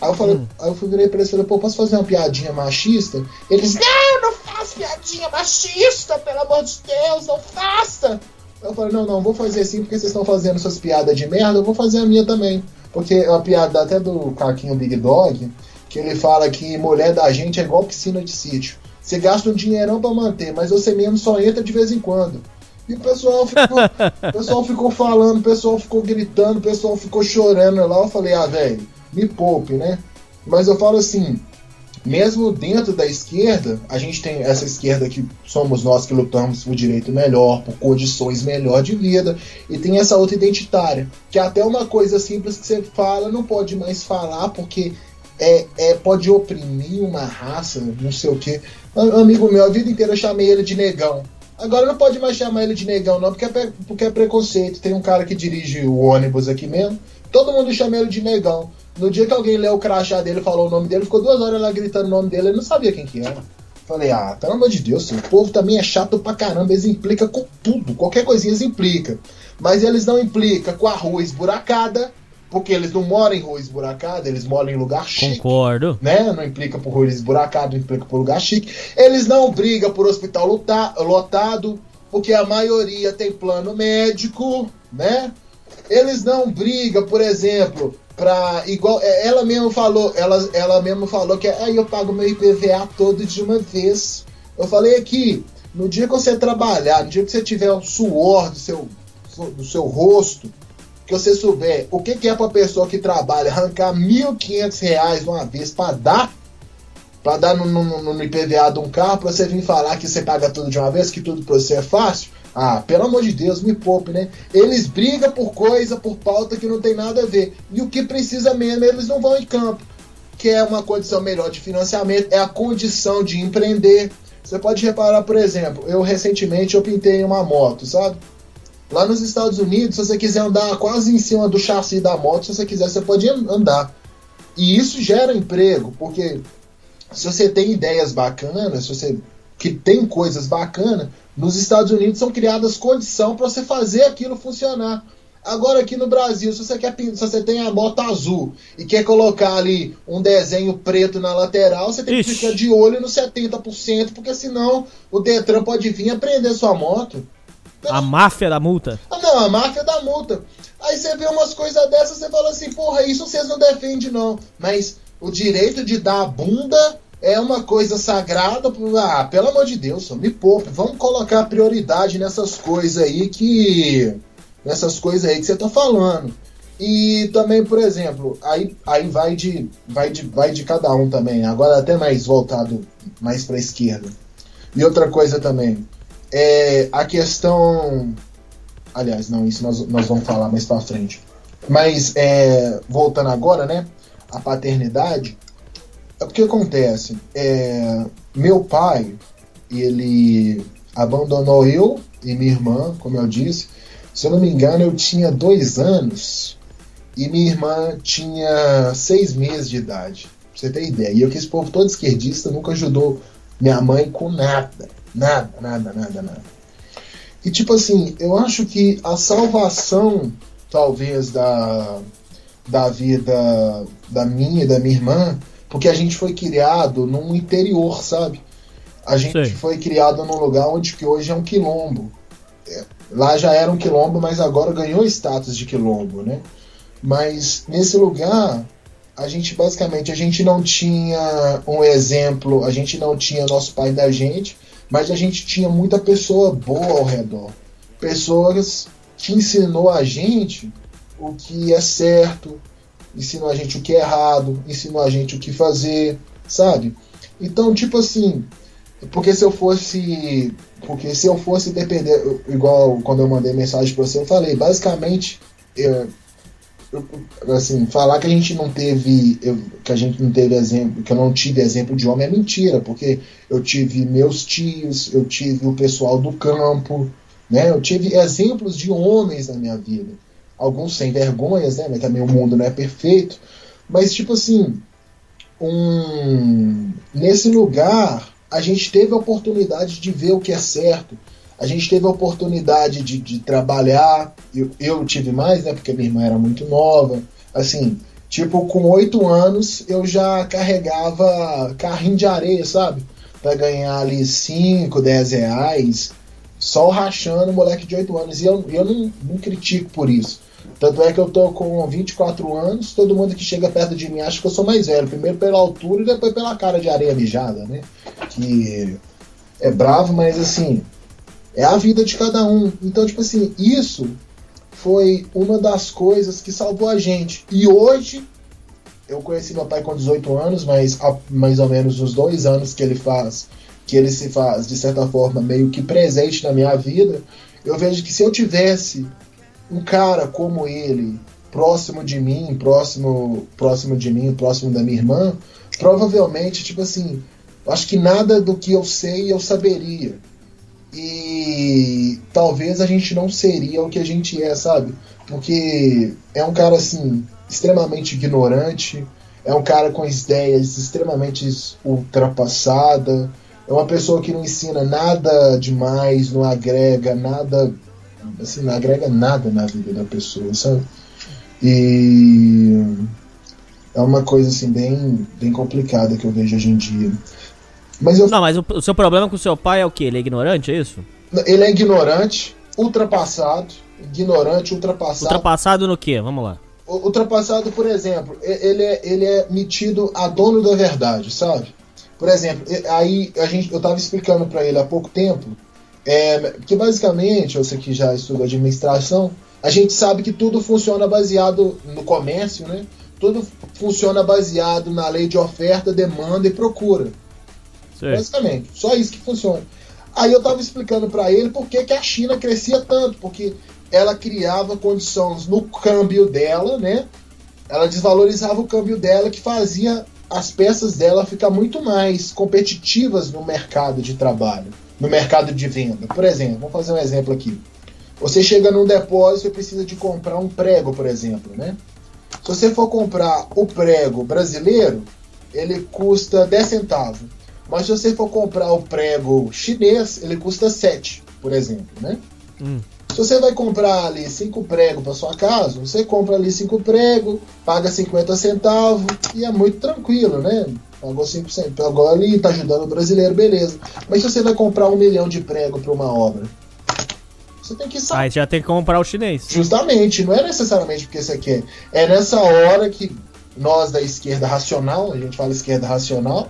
M: Aí eu falei, hum. aí eu virei pra eles e falei, pô, posso fazer uma piadinha machista? Eles, não, não faça piadinha machista, pelo amor de Deus, não faça! Eu falei, não, não, vou fazer assim porque vocês estão fazendo suas piadas de merda, eu vou fazer a minha também. Porque é uma piada até do Caquinho Big Dog, que ele fala que mulher da gente é igual piscina de sítio. Você gasta um dinheirão para manter, mas você mesmo só entra de vez em quando. E o pessoal ficou, *laughs* o pessoal ficou falando, o pessoal ficou gritando, o pessoal ficou chorando lá. Eu falei, ah, velho, me poupe, né? Mas eu falo assim, mesmo dentro da esquerda, a gente tem essa esquerda que somos nós que lutamos por direito melhor, por condições melhor de vida, e tem essa outra identitária, que é até uma coisa simples que você fala, não pode mais falar porque é, é pode oprimir uma raça, não sei o que. Um amigo meu, a vida inteira eu chamei ele de negão. Agora não pode mais chamar ele de negão, não, porque é, porque é preconceito. Tem um cara que dirige o ônibus aqui mesmo, todo mundo chama ele de negão. No dia que alguém leu o crachá dele e falou o nome dele, ficou duas horas lá gritando o nome dele, ele não sabia quem que era. Falei, ah, pelo amor de Deus, o povo também é chato pra caramba, eles implicam com tudo, qualquer coisinha eles implicam. Mas eles não implicam com a rua esburacada, porque eles não moram em rua esburacada, eles moram em lugar chique.
H: Concordo.
M: Né? Não implica por rua esburacada, implica por lugar chique. Eles não brigam por hospital lotado, porque a maioria tem plano médico, né? Eles não brigam, por exemplo, pra igual é, ela mesmo falou, ela, ela mesmo falou que aí eu pago meu IPVA todo de uma vez. Eu falei aqui, no dia que você trabalhar, no dia que você tiver o suor do seu do seu rosto, que você souber o que, que é para pessoa que trabalha arrancar R$ 1.500 uma vez para dar para dar no, no, no, IPVA de um carro, para você vir falar que você paga tudo de uma vez, que tudo para você é fácil. Ah, pelo amor de Deus, me poupe, né? Eles brigam por coisa, por pauta que não tem nada a ver. E o que precisa mesmo, eles não vão em campo. Que é uma condição melhor de financiamento, é a condição de empreender. Você pode reparar, por exemplo, eu recentemente eu pintei uma moto, sabe? Lá nos Estados Unidos, se você quiser andar quase em cima do chassi da moto, se você quiser, você pode andar. E isso gera emprego, porque se você tem ideias bacanas, se você que tem coisas bacanas, nos Estados Unidos são criadas condições para você fazer aquilo funcionar. Agora aqui no Brasil, se você quer se você tem a moto azul e quer colocar ali um desenho preto na lateral, você tem Ixi. que ficar de olho no 70%, porque senão o Detran pode vir aprender sua moto.
H: A máfia da multa.
M: Ah, não, a máfia da multa. Aí você vê umas coisas dessas, você fala assim, porra, isso vocês não defendem, não. Mas o direito de dar a bunda é uma coisa sagrada. Ah, pelo amor de Deus, me poupe. Vamos colocar prioridade nessas coisas aí que. Nessas coisas aí que você tá falando. E também, por exemplo, aí, aí vai, de, vai, de, vai de cada um também. Agora até mais voltado mais para esquerda. E outra coisa também, é a questão. Aliás, não, isso nós, nós vamos falar mais para frente. Mas é, voltando agora, né? A paternidade. É o que acontece? É, meu pai, ele abandonou eu e minha irmã, como eu disse. Se eu não me engano, eu tinha dois anos e minha irmã tinha seis meses de idade. Pra você ter ideia. E eu que esse povo todo esquerdista nunca ajudou minha mãe com nada. Nada, nada, nada, nada. E tipo assim, eu acho que a salvação, talvez, da, da vida da minha e da minha irmã, porque a gente foi criado num interior, sabe? A gente Sei. foi criado num lugar onde que hoje é um quilombo. É, lá já era um quilombo, mas agora ganhou status de quilombo, né? Mas nesse lugar, a gente basicamente a gente não tinha um exemplo, a gente não tinha nosso pai da gente, mas a gente tinha muita pessoa boa ao redor. Pessoas que ensinou a gente o que é certo, ensinou a gente o que é errado, ensinou a gente o que fazer, sabe? Então, tipo assim, porque se eu fosse. Porque se eu fosse depender, igual quando eu mandei mensagem para você, eu falei, basicamente, eu, assim, falar que a gente não teve, eu, que a gente não teve exemplo, que eu não tive exemplo de homem é mentira, porque eu tive meus tios, eu tive o pessoal do campo, né? Eu tive exemplos de homens na minha vida, alguns sem vergonhas, né? Mas também o mundo não é perfeito, mas tipo assim, um nesse lugar a gente teve a oportunidade de ver o que é certo, a gente teve a oportunidade de, de trabalhar. Eu, eu tive mais, né? Porque minha irmã era muito nova. Assim, tipo, com oito anos eu já carregava carrinho de areia, sabe? Pra ganhar ali 5, 10 reais. Só rachando moleque de 8 anos. E eu, eu não, não critico por isso. Tanto é que eu tô com 24 anos, todo mundo que chega perto de mim acha que eu sou mais velho. Primeiro pela altura e depois pela cara de areia mijada, né? Que é bravo, mas assim, é a vida de cada um. Então, tipo assim, isso foi uma das coisas que salvou a gente. E hoje, eu conheci meu pai com 18 anos, mas há mais ou menos os dois anos que ele faz, que ele se faz, de certa forma, meio que presente na minha vida, eu vejo que se eu tivesse um cara como ele, próximo de mim, próximo, próximo de mim, próximo da minha irmã, provavelmente, tipo assim, acho que nada do que eu sei eu saberia e talvez a gente não seria o que a gente é, sabe? Porque é um cara assim extremamente ignorante, é um cara com ideias extremamente ultrapassadas, é uma pessoa que não ensina nada demais, não agrega nada, assim, não agrega nada na vida da pessoa, sabe? E é uma coisa assim bem, bem complicada que eu vejo hoje em dia.
H: Mas eu... Não, mas o, o, seu problema com o seu pai é o que? Ele é ignorante, é isso?
M: Ele é ignorante, ultrapassado, ignorante, ultrapassado.
H: Ultrapassado no quê? Vamos lá.
M: Ultrapassado, por exemplo, ele é, ele é metido a dono da verdade, sabe? Por exemplo, aí a gente, eu estava explicando para ele há pouco tempo é, que basicamente, você que já estuda administração, a gente sabe que tudo funciona baseado no comércio, né? Tudo funciona baseado na lei de oferta, demanda e procura. Sim. Basicamente, só isso que funciona. Aí eu tava explicando para ele por que, que a China crescia tanto, porque ela criava condições no câmbio dela, né? Ela desvalorizava o câmbio dela, que fazia as peças dela ficar muito mais competitivas no mercado de trabalho, no mercado de venda. Por exemplo, vamos fazer um exemplo aqui. Você chega num depósito e precisa de comprar um prego, por exemplo, né? Se você for comprar o prego brasileiro, ele custa 10 centavos. Mas se você for comprar o prego chinês, ele custa 7, por exemplo, né? Hum. Se você vai comprar ali 5 pregos para sua casa, você compra ali 5 pregos, paga 50 centavos e é muito tranquilo, né? Pagou 5%, pagou ali, tá ajudando o brasileiro, beleza. Mas se você vai comprar um milhão de prego para uma obra, você tem que
H: saber. Aí já tem que comprar o chinês.
M: Justamente, não é necessariamente porque você quer. É nessa hora que nós da esquerda racional, a gente fala esquerda racional,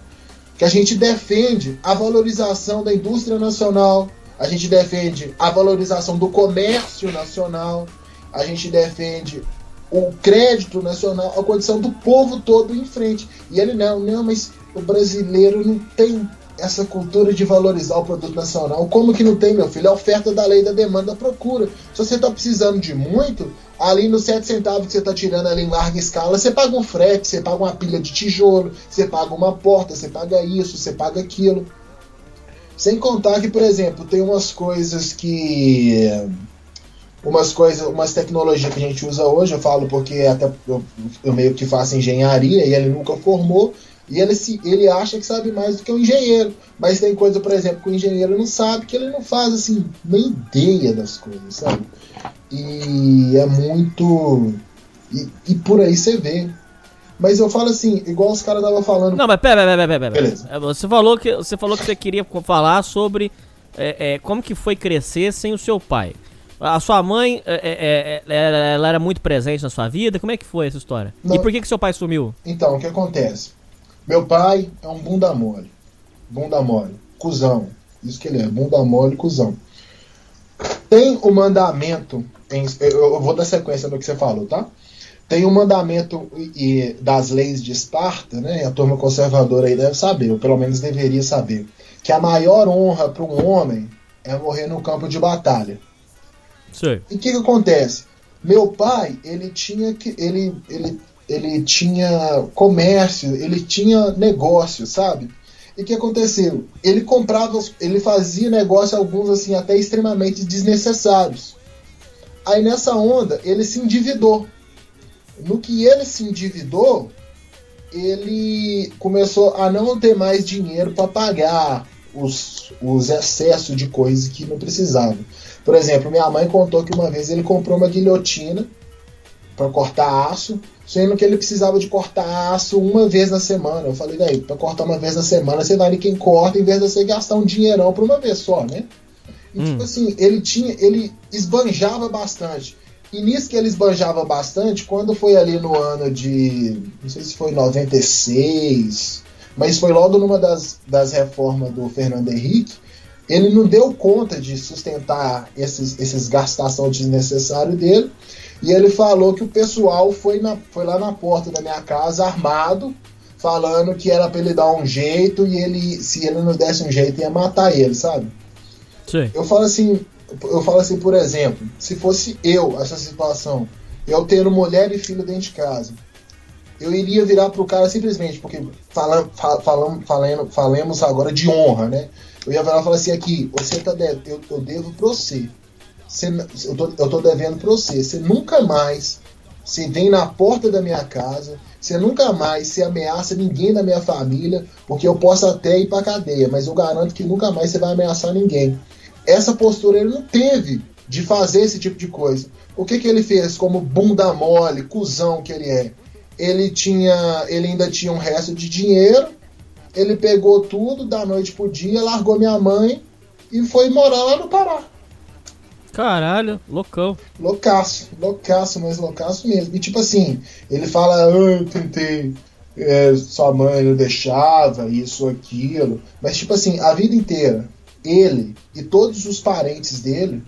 M: que a gente defende a valorização da indústria nacional, a gente defende a valorização do comércio nacional, a gente defende o crédito nacional, a condição do povo todo em frente. E ele não, não, mas o brasileiro não tem essa cultura de valorizar o produto nacional. Como que não tem, meu filho? É a oferta da lei da demanda da procura. Se você está precisando de muito, ali nos 7 centavos que você está tirando ali em larga escala, você paga um frete, você paga uma pilha de tijolo, você paga uma porta, você paga isso, você paga aquilo. Sem contar que, por exemplo, tem umas coisas que. Umas coisas, umas tecnologias que a gente usa hoje, eu falo porque até eu, eu meio que faço engenharia e ele nunca formou, e ele, se, ele acha que sabe mais do que o engenheiro. Mas tem coisa, por exemplo, que o engenheiro não sabe, que ele não faz assim, nem ideia das coisas, sabe? E é muito. E, e por aí você vê. Mas eu falo assim, igual os caras estavam falando.
H: Não, mas pera, pera, pera, pera.
M: Beleza.
H: É, Você falou que você falou que você queria falar sobre é, é, como que foi crescer sem o seu pai. A sua mãe, é, é, é, ela, era muito presente na sua vida? Como é que foi essa história?
M: Não.
H: E por que que seu pai sumiu?
M: Então, o que acontece? Meu pai é um bunda mole. Bunda mole. Cusão. Isso que ele é, bunda mole, cuzão. Tem o mandamento. Em, eu, eu vou dar sequência no que você falou, tá? Tem o mandamento e, das leis de Esparta, né? A turma conservadora aí deve saber, ou pelo menos deveria saber, que a maior honra para um homem é morrer no campo de batalha.
H: Sei.
M: E o que, que acontece? Meu pai, ele tinha que. Ele, ele, ele tinha comércio, ele tinha negócio, sabe? E o que aconteceu? Ele comprava, ele fazia negócio, alguns assim, até extremamente desnecessários. Aí nessa onda, ele se endividou. No que ele se endividou, ele começou a não ter mais dinheiro para pagar os, os excessos de coisas que não precisava. Por exemplo, minha mãe contou que uma vez ele comprou uma guilhotina para cortar aço, sendo que ele precisava de cortar aço uma vez na semana. Eu falei, daí, para cortar uma vez na semana, você vai quem corta, em vez de você gastar um dinheirão para uma vez só, né? E
H: Hum.
M: tipo assim, ele tinha, ele esbanjava bastante. E nisso que ele esbanjava bastante, quando foi ali no ano de. Não sei se foi 96, mas foi logo numa das, das reformas do Fernando Henrique. Ele não deu conta de sustentar esses, esses gastação desnecessário dele. E ele falou que o pessoal foi, na, foi lá na porta da minha casa armado, falando que era pra ele dar um jeito e ele, se ele não desse um jeito, ia matar ele, sabe?
H: Sei.
M: Eu falo assim, eu falo assim, por exemplo, se fosse eu essa situação, eu tendo mulher e filho dentro de casa, eu iria virar pro cara simplesmente, porque falam, falando, falemos agora de honra, né? Eu ia virar e falar assim, aqui, você tá de, eu, eu devo pra você. Você eu, tô, eu tô devendo pra você. Você nunca mais você vem na porta da minha casa, você nunca mais se ameaça ninguém da minha família, porque eu posso até ir pra cadeia, mas eu garanto que nunca mais você vai ameaçar ninguém. Essa postura ele não teve de fazer esse tipo de coisa. O que, que ele fez como bunda mole, cuzão que ele é? Ele tinha, ele ainda tinha um resto de dinheiro, ele pegou tudo da noite pro dia, largou minha mãe e foi morar lá no Pará.
H: Caralho, loucão.
M: Loucaço, loucaço, mas loucaço mesmo. E tipo assim, ele fala, ah, eu tentei, é, sua mãe não deixava, isso, aquilo. Mas tipo assim, a vida inteira, ele e todos os parentes dele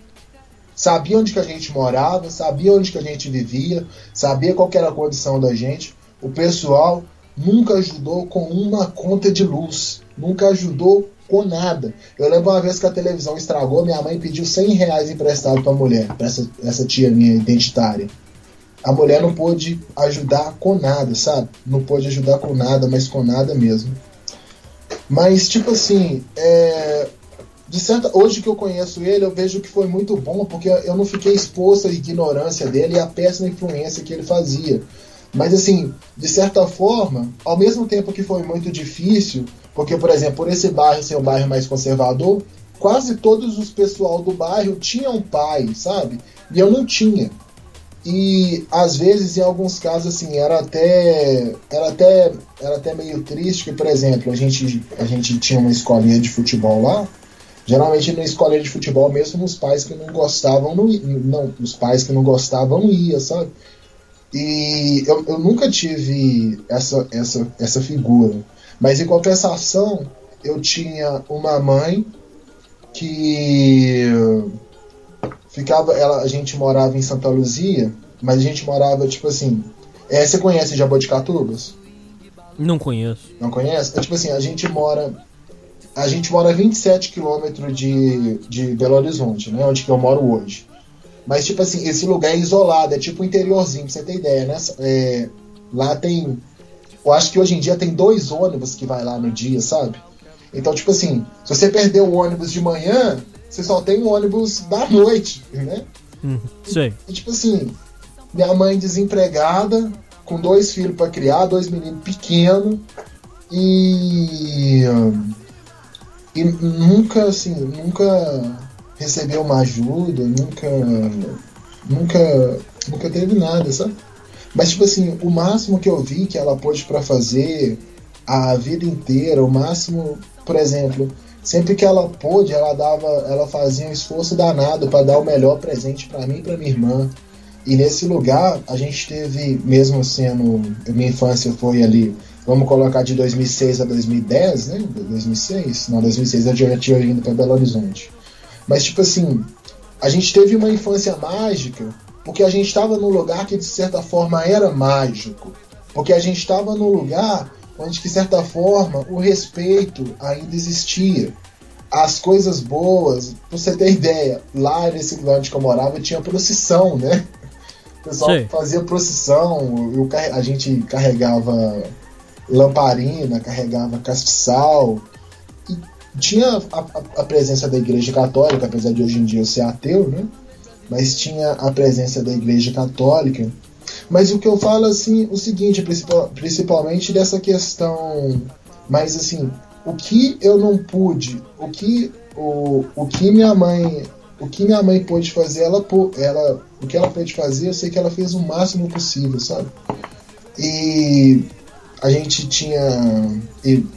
M: sabiam onde que a gente morava, sabiam onde que a gente vivia, sabia qual era a condição da gente. O pessoal nunca ajudou com uma conta de luz, nunca ajudou com nada. Eu lembro uma vez que a televisão estragou, minha mãe pediu 100 reais emprestado pra mulher, pra essa, essa tia minha identitária. A mulher não pôde ajudar com nada, sabe? Não pôde ajudar com nada, mas com nada mesmo. Mas, tipo assim, é, de certa, hoje que eu conheço ele, eu vejo que foi muito bom, porque eu não fiquei exposto à ignorância dele e à péssima influência que ele fazia. Mas assim, de certa forma, ao mesmo tempo que foi muito difícil, porque, por exemplo, por esse bairro ser um bairro mais conservador, quase todos os pessoal do bairro tinham pai, sabe? E eu não tinha. E às vezes, em alguns casos, assim, era até era até era até meio triste, que, por exemplo, a gente a gente tinha uma escolinha de futebol lá. Geralmente na escolinha de futebol, mesmo os pais que não gostavam, não, não os pais que não gostavam ia, sabe? E eu, eu nunca tive essa, essa, essa figura. Mas em compensação, eu tinha uma mãe que ficava. Ela, a gente morava em Santa Luzia mas a gente morava, tipo assim. É, você conhece Jaboticatubas?
H: Não conheço.
M: Não conhece? É tipo assim, a gente mora. A gente mora a 27 quilômetros de, de Belo Horizonte, né? Onde que eu moro hoje. Mas, tipo assim, esse lugar é isolado, é tipo interiorzinho, pra você ter ideia, né? É, lá tem. Eu acho que hoje em dia tem dois ônibus que vai lá no dia, sabe? Então, tipo assim, se você perder o ônibus de manhã, você só tem o ônibus da noite, né?
H: Hum, sei.
M: E, tipo assim, minha mãe desempregada, com dois filhos para criar, dois meninos pequenos, e. E nunca, assim, nunca recebeu uma ajuda, nunca. Nunca. Nunca teve nada, sabe? Mas, tipo assim, o máximo que eu vi que ela pôde para fazer a vida inteira, o máximo, por exemplo, sempre que ela pôde, ela dava, ela fazia um esforço danado para dar o melhor presente para mim e para minha irmã. E nesse lugar, a gente teve, mesmo sendo. Minha infância foi ali, vamos colocar de 2006 a 2010, né? 2006? Não, 2006 eu já tinha vindo para Belo Horizonte. Mas, tipo assim, a gente teve uma infância mágica porque a gente estava num lugar que, de certa forma, era mágico. Porque a gente estava num lugar onde, de certa forma, o respeito ainda existia. As coisas boas, pra você ter ideia, lá nesse lugar onde eu morava tinha procissão, né? O pessoal Sim. fazia procissão, eu, a gente carregava lamparina, carregava castiçal. E tinha a, a, a, presença da igreja católica, apesar de hoje em dia eu ser ateu, né? Mas tinha a presença da igreja católica. Mas o que eu falo assim, o seguinte, principal, principalmente dessa questão, mas assim, o que eu não pude, o que o, o que minha mãe o que minha mãe pôde fazer, ela, ela, o que ela pôde fazer, eu sei que ela fez o máximo possível, sabe? E a gente tinha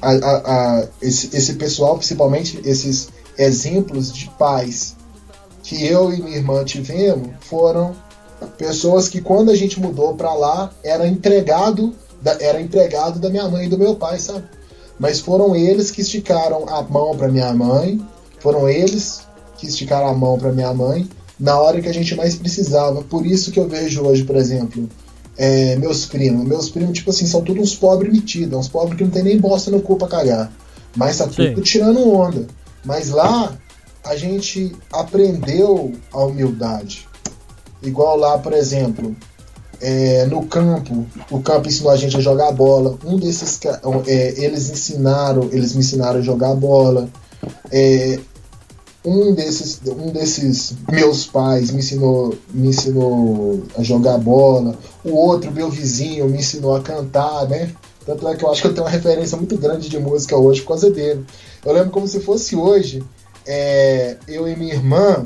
M: a, a, a, esse, esse pessoal, principalmente esses exemplos de pais que eu e minha irmã tivemos, foram pessoas que quando a gente mudou para lá era entregado da, era empregado da minha mãe e do meu pai, sabe? Mas foram eles que esticaram a mão para minha mãe, foram eles que esticaram a mão para minha mãe na hora que a gente mais precisava. Por isso que eu vejo hoje, por exemplo, é, meus primos. Meus primos, tipo assim, são todos uns pobres metidos, uns pobres que não tem nem bosta no cu pra cagar. Mas tá tudo Sim. tirando onda. Mas lá, a gente aprendeu a humildade. Igual lá, por exemplo, é, no campo, o campo ensinou a gente a jogar bola. Um desses, é, eles ensinaram, eles me ensinaram a jogar bola. É, um desses, um desses meus pais me ensinou, me ensinou a jogar bola, o outro, meu vizinho, me ensinou a cantar, né? Tanto é que eu acho que eu tenho uma referência muito grande de música hoje por causa dele. Eu lembro como se fosse hoje, é, eu e minha irmã,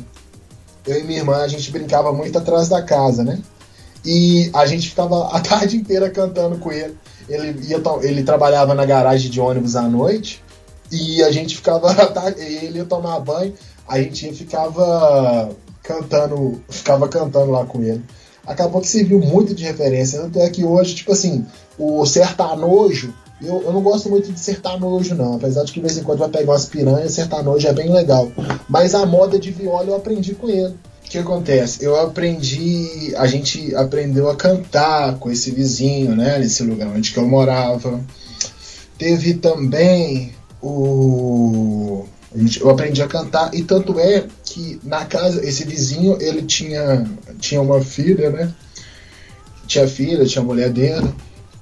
M: eu e minha irmã, a gente brincava muito atrás da casa, né? E a gente ficava a *laughs* tarde inteira cantando com ele. Ele, ia, ele trabalhava na garagem de ônibus à noite e a gente ficava, *laughs* ele ia tomar banho, a gente ficava cantando, ficava cantando lá com ele. Acabou que serviu muito de referência, tanto é que hoje, tipo assim, o sertanojo, eu, eu não gosto muito de sertanojo não, apesar de que de vez em quando vai pegar umas piranhas, sertanojo é bem legal. Mas a moda de viola eu aprendi com ele. O que acontece? Eu aprendi, a gente aprendeu a cantar com esse vizinho, né, nesse lugar onde que eu morava. Teve também o eu aprendi a cantar e tanto é que na casa esse vizinho ele tinha tinha uma filha, né? Tinha filha, tinha mulher dele.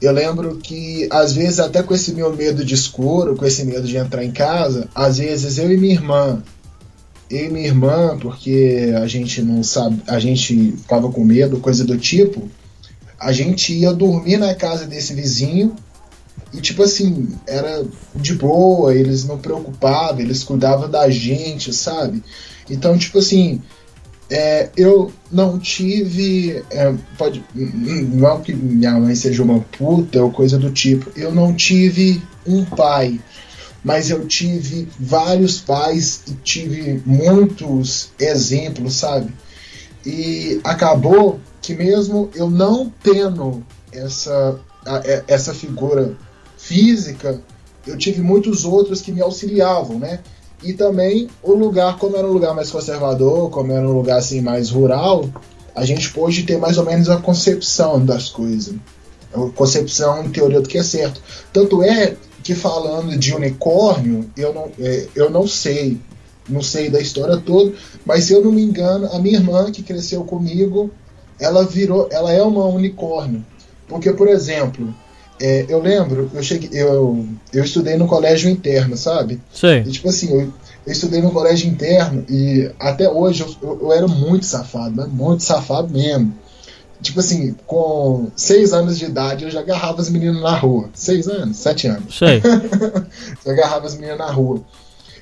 M: Eu lembro que às vezes até com esse meu medo de escuro, com esse medo de entrar em casa, às vezes eu e minha irmã, eu e minha irmã, porque a gente não sabe, a gente ficava com medo, coisa do tipo, a gente ia dormir na casa desse vizinho e, tipo assim, era de boa, eles não preocupavam, eles cuidavam da gente, sabe? Então, tipo assim, é, eu não tive. É, pode, não que minha mãe seja uma puta ou coisa do tipo, eu não tive um pai, mas eu tive vários pais e tive muitos exemplos, sabe? E acabou que, mesmo eu não tendo essa, essa figura física, eu tive muitos outros que me auxiliavam, né? E também o lugar, como era um lugar mais conservador, como era um lugar assim mais rural, a gente pôde ter mais ou menos a concepção das coisas. A concepção teoria do que é certo. Tanto é que falando de unicórnio, eu não, é, eu não sei, não sei da história toda, mas se eu não me engano, a minha irmã que cresceu comigo, ela virou, ela é uma unicórnio. Porque, por exemplo, é, eu lembro, eu cheguei, eu, eu estudei no colégio interno, sabe?
H: Sim.
M: E, tipo assim, eu, eu estudei no colégio interno e até hoje eu, eu, eu era muito safado, né? muito safado mesmo. Tipo assim, com seis anos de idade eu já agarrava as meninas na rua. Seis anos? Sete anos.
H: Sei. *laughs*
M: eu agarrava as meninas na rua.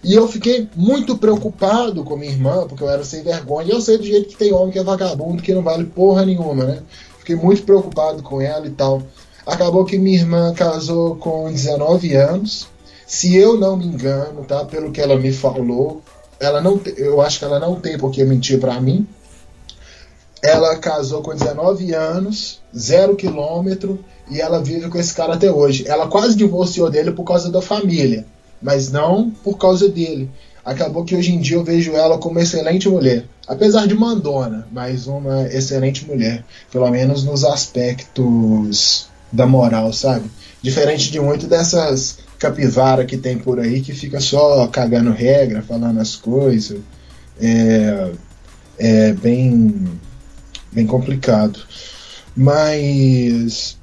M: E eu fiquei muito preocupado com minha irmã, porque eu era sem vergonha. E eu sei do jeito que tem homem que é vagabundo, que não vale porra nenhuma, né? Fiquei muito preocupado com ela e tal. Acabou que minha irmã casou com 19 anos. Se eu não me engano, tá? Pelo que ela me falou, ela não, eu acho que ela não tem por que mentir para mim. Ela casou com 19 anos, zero quilômetro, e ela vive com esse cara até hoje. Ela quase divorciou dele por causa da família, mas não por causa dele. Acabou que hoje em dia eu vejo ela como uma excelente mulher. Apesar de mandona, mas uma excelente mulher. Pelo menos nos aspectos da moral, sabe? Diferente de muito dessas capivara que tem por aí que fica só cagando regra, falando as coisas. É, é bem bem complicado. Mas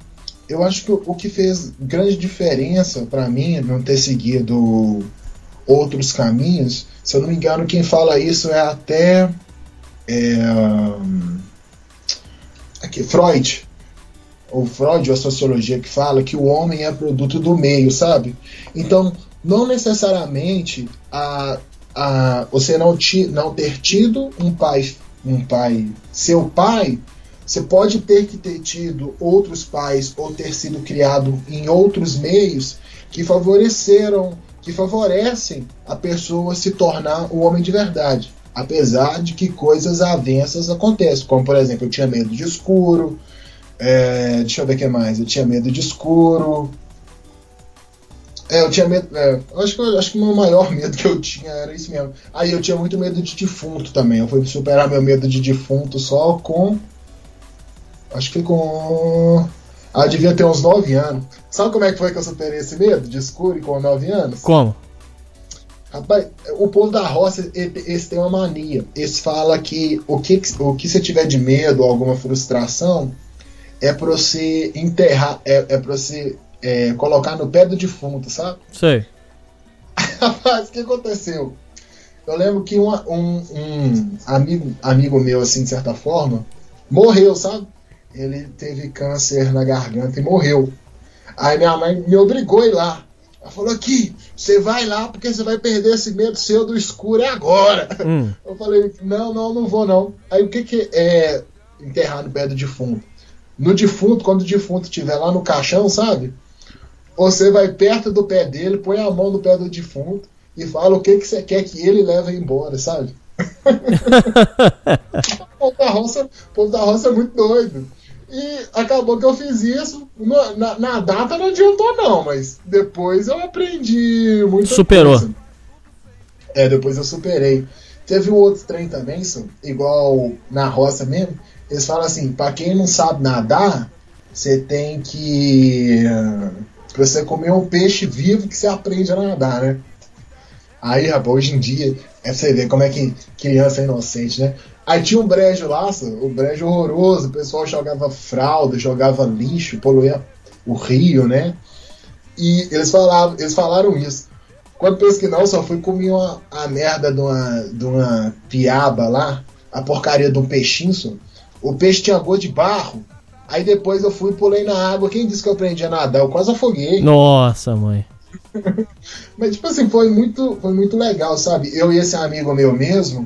M: eu acho que o que fez grande diferença para mim não ter seguido outros caminhos, se eu não me engano, quem fala isso é até é, aqui, Freud. O Freud, a sociologia, que fala que o homem é produto do meio, sabe? Então, não necessariamente a, a, você não, ti, não ter tido um pai um pai, seu pai, você pode ter que ter tido outros pais ou ter sido criado em outros meios que favoreceram, que favorecem a pessoa se tornar o homem de verdade. Apesar de que coisas avensas acontecem, como por exemplo, eu tinha medo de escuro, é, deixa eu ver o que mais, eu tinha medo de escuro, é, eu tinha medo. É, acho, que, acho que o meu maior *laughs* medo que eu tinha era isso mesmo. Aí eu tinha muito medo de defunto também. Eu fui superar meu medo de defunto só com. Acho que com. Ah, devia ter uns 9 anos. Sabe como é que foi que eu superei esse medo de escuro com 9 anos?
H: Como?
M: Rapaz, o povo da roça, esse tem uma mania. Eles falam que o que, o que você tiver de medo ou alguma frustração é pra você enterrar, é, é pra você é, colocar no pé do defunto, sabe? *laughs*
H: Sei.
M: Rapaz, o que aconteceu? Eu lembro que um, um, um, amigo, amigo meu, assim, de certa forma, morreu, sabe? Ele teve câncer na garganta e morreu. Aí minha mãe me obrigou a ir lá. Ela falou aqui, você vai lá porque você vai perder esse medo seu do escuro é agora. Hum. *laughs* Eu falei, não, não, não vou não. Aí o que que é enterrar no pé do defunto? No defunto, quando o defunto estiver lá no caixão, sabe? Você vai perto do pé dele, põe a mão no pé do defunto e fala o que, que você quer que ele leve embora, sabe? *laughs* o, povo da roça, o povo da roça é muito doido. E acabou que eu fiz isso. Na, na, data não adiantou, não, mas depois eu aprendi muito.
H: Superou. Coisa.
M: É, depois eu superei. Teve um outro trem também, igual na roça mesmo. Eles falam assim: pra quem não sabe nadar, você tem que Pra você comer um peixe vivo que você aprende a nadar, né? Aí, rapaz, hoje em dia, é você ver como é que criança é inocente, né? Aí tinha um brejo lá, o brejo horroroso, o pessoal jogava fralda, jogava lixo, poluía o rio, né? E eles falavam, eles falaram isso. Quando penso que não, só fui comer uma, a merda de uma, de uma piaba lá, a porcaria de um peixinho. O peixe tinha gosto de barro, Aí depois eu fui e pulei na água. Quem disse que eu aprendi a nadar? Eu quase afoguei.
H: Nossa, mãe. *laughs*
M: Mas, tipo assim, foi muito, foi muito legal, sabe? Eu e esse amigo meu mesmo,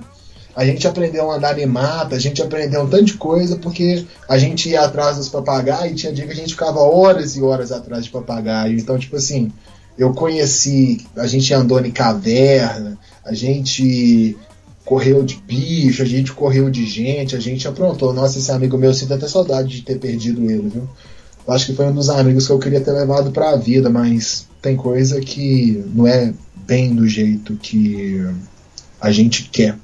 M: a gente aprendeu a andar em mata, a gente aprendeu um tanto de coisa, porque a gente ia atrás dos papagaios e tinha dia que a gente ficava horas e horas atrás de papagaio. Então, tipo assim, eu conheci, a gente andou em caverna, a gente correu de bicho, a gente correu de gente, a gente aprontou. Nossa, esse amigo meu, eu sinto até saudade de ter perdido ele, viu? Eu acho que foi um dos amigos que eu queria ter levado para a vida, mas tem coisa que não é bem do jeito que a gente quer.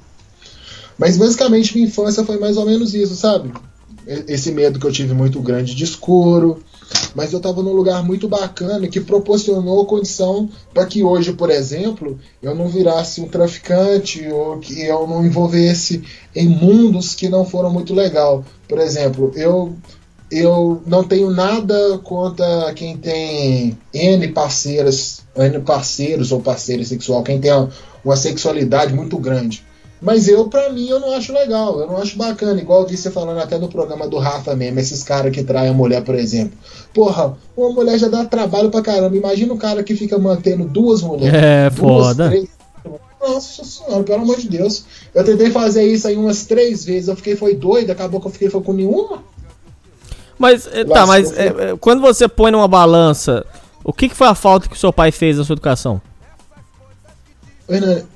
M: Mas basicamente minha infância foi mais ou menos isso, sabe? Esse medo que eu tive muito grande de escuro, mas eu estava num lugar muito bacana que proporcionou condição para que hoje, por exemplo, eu não virasse um traficante ou que eu não envolvesse em mundos que não foram muito legal. Por exemplo, eu eu não tenho nada contra quem tem N parceiras, N parceiros ou parceira sexual, quem tem uma sexualidade muito grande. Mas eu, pra mim, eu não acho legal, eu não acho bacana. Igual eu vi você falando até no programa do Rafa mesmo, esses caras que traem a mulher, por exemplo. Porra, uma mulher já dá trabalho pra caramba. Imagina um cara que fica mantendo duas mulheres.
H: É,
M: duas,
H: foda.
M: Três... Nossa senhora, pelo amor de Deus. Eu tentei fazer isso aí umas três vezes, eu fiquei foi doido, acabou que eu fiquei foi com nenhuma.
H: Mas, eh, tá, mas é, quando você põe numa balança, o que, que foi a falta que o seu pai fez na sua educação?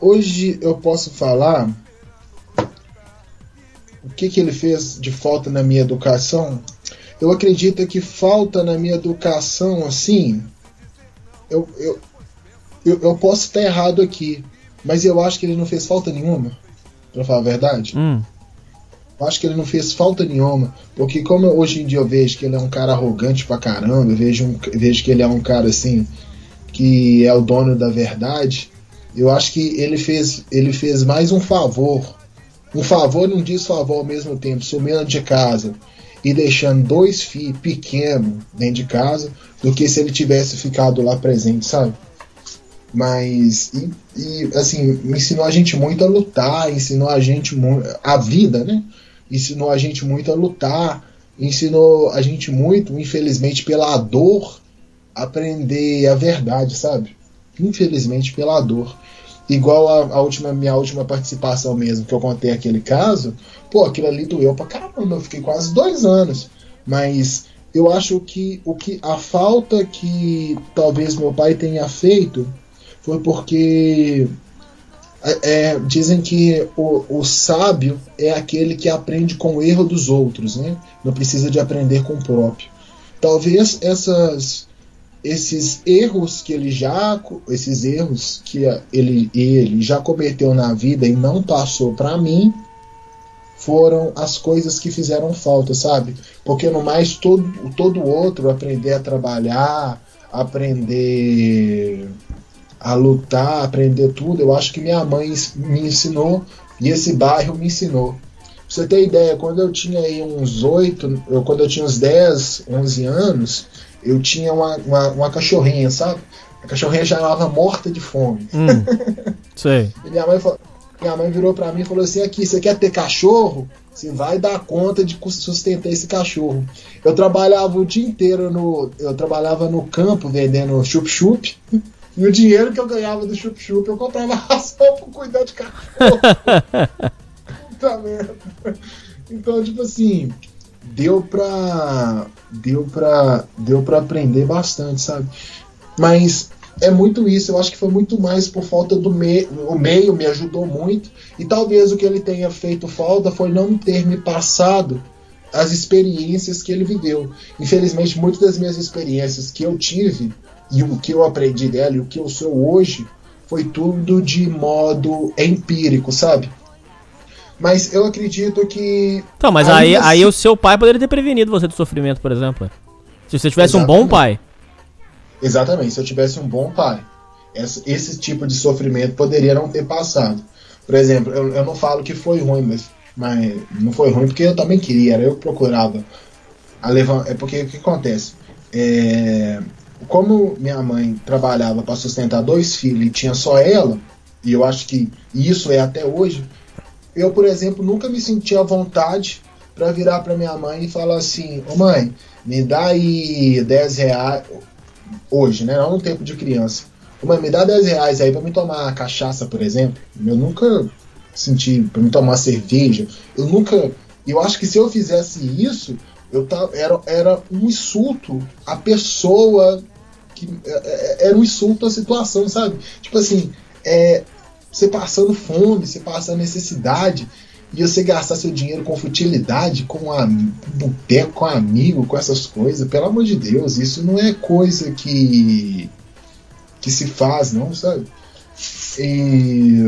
M: Hoje eu posso falar o que, que ele fez de falta na minha educação. Eu acredito que falta na minha educação, assim. Eu, eu, eu, eu posso estar errado aqui, mas eu acho que ele não fez falta nenhuma, pra falar a verdade.
H: Hum.
M: Eu acho que ele não fez falta nenhuma, porque como eu, hoje em dia eu vejo que ele é um cara arrogante pra caramba, eu vejo, um, vejo que ele é um cara assim, que é o dono da verdade, eu acho que ele fez, ele fez mais um favor, um favor e um desfavor ao mesmo tempo, sumindo de casa e deixando dois filhos pequenos dentro de casa, do que se ele tivesse ficado lá presente, sabe? Mas, e, e, assim, ensinou a gente muito a lutar, ensinou a gente a vida, né? Ensinou a gente muito a lutar, ensinou a gente muito, infelizmente, pela dor, aprender a verdade, sabe? Infelizmente, pela dor igual a, a, última minha última participação mesmo, que eu contei aquele caso, pô, aquilo ali doeu pra caramba, eu fiquei quase dois anos. Mas eu acho que o que a falta que talvez meu pai tenha feito foi porque é, é, dizem que o, o sábio é aquele que aprende com o erro dos outros, né? Não precisa de aprender com o próprio. Talvez essas esses erros que ele já esses erros que ele, ele já cometeu na vida e não passou para mim foram as coisas que fizeram falta, sabe? Porque no mais todo todo outro aprender a trabalhar, aprender a lutar, aprender tudo, eu acho que minha mãe me ensinou e esse bairro me ensinou. Você ter ideia, quando eu tinha aí uns 8, eu, quando eu tinha uns 10, 11 anos, eu tinha uma, uma, uma cachorrinha, sabe? A cachorrinha chamava morta de fome.
H: Hum, sei. *laughs*
M: e minha mãe, falou, minha mãe virou para mim e falou assim: aqui, você quer ter cachorro? Você vai dar conta de sustentar esse cachorro. Eu trabalhava o dia inteiro no. Eu trabalhava no campo vendendo chup-chup. *laughs* E o dinheiro que eu ganhava do chup-chup eu comprava *laughs* ração pra cuidar de cachorro. Puta merda. Então, tipo assim, deu pra deu pra deu para aprender bastante sabe? Mas é muito isso eu acho que foi muito mais por falta do meio o meio me ajudou muito e talvez o que ele tenha feito falta foi não ter me passado as experiências que ele viveu infelizmente muitas das minhas experiências que eu tive e o que eu aprendi dela e o que eu sou hoje foi tudo de modo empírico sabe mas eu acredito que.
H: Então, mas aí, assim... aí o seu pai poderia ter prevenido você do sofrimento, por exemplo. Se você tivesse Exatamente. um bom pai.
M: Exatamente, se eu tivesse um bom pai. Esse, esse tipo de sofrimento poderia não ter passado. Por exemplo, eu, eu não falo que foi ruim, mas, mas não foi ruim porque eu também queria, era eu que procurava. A levar, é porque o que acontece? É, como minha mãe trabalhava para sustentar dois filhos e tinha só ela, e eu acho que isso é até hoje, eu, por exemplo, nunca me senti à vontade para virar para minha mãe e falar assim: Ô mãe, me dá aí 10 reais. Hoje, né? Não no tempo de criança. Ô mãe, me dá 10 reais aí para me tomar cachaça, por exemplo. Eu nunca senti para me tomar cerveja. Eu nunca. Eu acho que se eu fizesse isso, eu tava, era, era um insulto à pessoa. Que, é, é, era um insulto à situação, sabe? Tipo assim, é, você passando fome, você passando necessidade, e você gastar seu dinheiro com futilidade, com boteco, com amigo, com essas coisas, pelo amor de Deus, isso não é coisa que que se faz, não, sabe? E,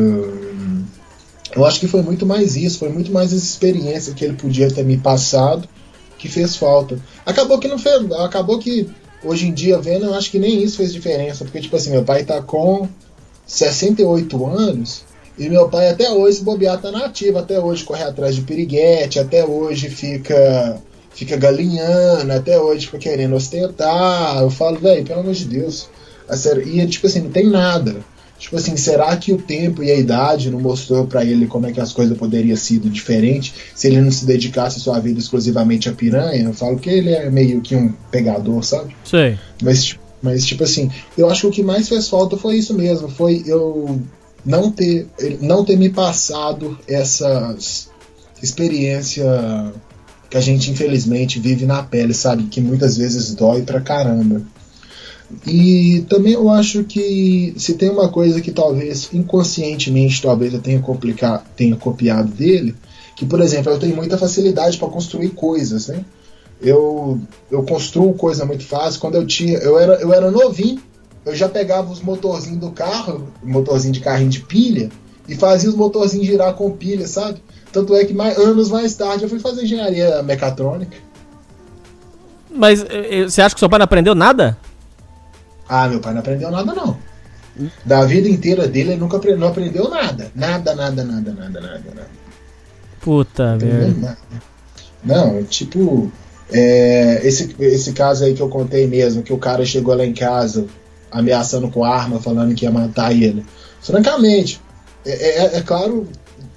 M: eu acho que foi muito mais isso, foi muito mais essa experiência que ele podia ter me passado que fez falta. Acabou que não fez, acabou que hoje em dia vendo, eu acho que nem isso fez diferença, porque tipo assim, meu pai tá com 68 anos e meu pai até hoje, bobear, tá na ativa, até hoje corre atrás de piriguete, até hoje fica fica galinhando, até hoje fica querendo ostentar. Eu falo, velho, pelo amor de Deus. E tipo assim, não tem nada. Tipo assim, será que o tempo e a idade não mostrou para ele como é que as coisas poderiam sido diferentes se ele não se dedicasse sua vida exclusivamente a piranha? Eu falo que ele é meio que um pegador, sabe?
H: Sei.
M: Mas, mas tipo assim, eu acho que o que mais fez falta foi isso mesmo, foi eu não ter, não ter me passado essas experiência que a gente infelizmente vive na pele, sabe? Que muitas vezes dói pra caramba. E também eu acho que se tem uma coisa que talvez inconscientemente talvez eu tenha, tenha copiado dele, que por exemplo eu tenho muita facilidade para construir coisas, né? Eu, eu construo coisa muito fácil. Quando eu tinha, eu era, eu era novinho, eu já pegava os motorzinhos do carro, motorzinho de carrinho de pilha, e fazia os motorzinhos girar com pilha, sabe? Tanto é que mais, anos mais tarde eu fui fazer engenharia mecatrônica.
H: Mas eh, eh, você acha que seu pai não aprendeu nada?
M: Ah, meu pai não aprendeu nada, não. Da vida inteira dele, ele nunca aprendeu, não aprendeu nada. Nada, nada, nada, nada, nada, nada.
H: Puta merda.
M: Não, tipo, é, esse, esse caso aí que eu contei mesmo, que o cara chegou lá em casa ameaçando com arma, falando que ia matar ele. Francamente, é, é, é claro,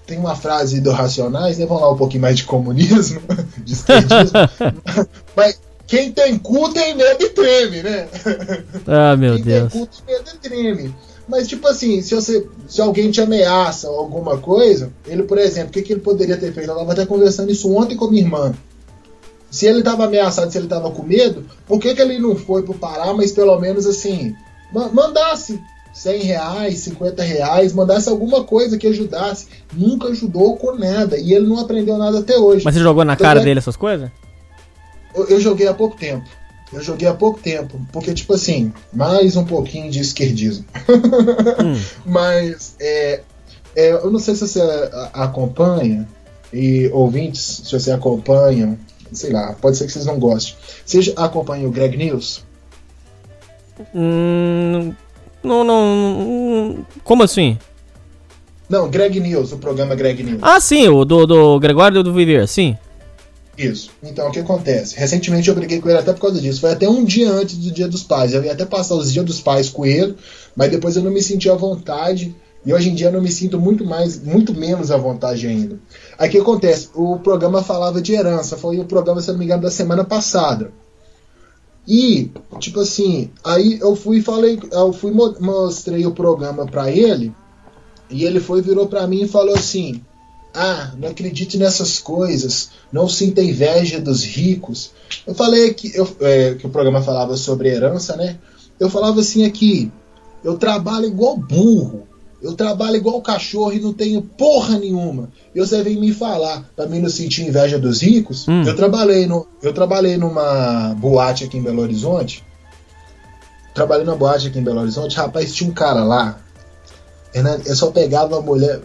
M: tem uma frase do Racionais, né? Vamos lá um pouquinho mais de comunismo, *laughs* de esquerdismo. *laughs* mas quem tem cu tem medo e treme, né?
H: Ah, meu
M: quem
H: Deus.
M: tem cu tem medo e treme. Mas, tipo assim, se, você, se alguém te ameaça ou alguma coisa, ele, por exemplo, o que, que ele poderia ter feito? Eu estava até conversando isso ontem com minha irmã. Se ele estava ameaçado, se ele estava com medo, por que, que ele não foi pro Pará, mas pelo menos assim, ma mandasse 100 reais, 50 reais, mandasse alguma coisa que ajudasse. Nunca ajudou com nada. E ele não aprendeu nada até hoje.
H: Mas você jogou na
M: Então,
H: cara
M: é-
H: dele essas coisas?
M: eu, eu joguei há pouco tempo. Eu joguei há pouco tempo. Porque, tipo assim, mais um pouquinho de esquerdismo. *laughs* Mas, é, é, eu não sei se você acompanha, e ouvintes, se você acompanha, sei lá, pode ser que vocês não gostem. Você acompanha o Greg News?
H: Hum, não, não, não. Como assim?
M: Não, Greg News, o programa Greg News.
H: Ah, sim, o do, do Gregório do Viver, sim.
M: Isso. Então, o que acontece? Recentemente eu briguei com ele até por causa disso. Foi até um dia antes do Dia dos Pais. Eu ia até passar os Dias dos Pais com ele, mas depois eu não me senti à vontade. E hoje em dia eu não me sinto muito mais, muito menos à vontade ainda. Aí o que acontece? O programa falava de herança. Foi o programa, se não me engano, da semana passada. E, tipo assim, aí eu fui falei, eu fui mo- mostrei o programa pra ele, e ele foi virou pra mim e falou assim: "Ah, não acredite nessas coisas, não sinta inveja dos ricos". Eu falei que eu, é, que o programa falava sobre herança, né? Eu falava assim aqui: "Eu trabalho igual burro, eu trabalho igual cachorro e não tenho porra nenhuma. E você vem me falar pra mim não sentir inveja dos ricos? Eu trabalhei no, eu trabalhei numa boate aqui em Belo Horizonte. Trabalhei na boate aqui em Belo Horizonte, rapaz, tinha um cara lá. Eu só pegava mulher.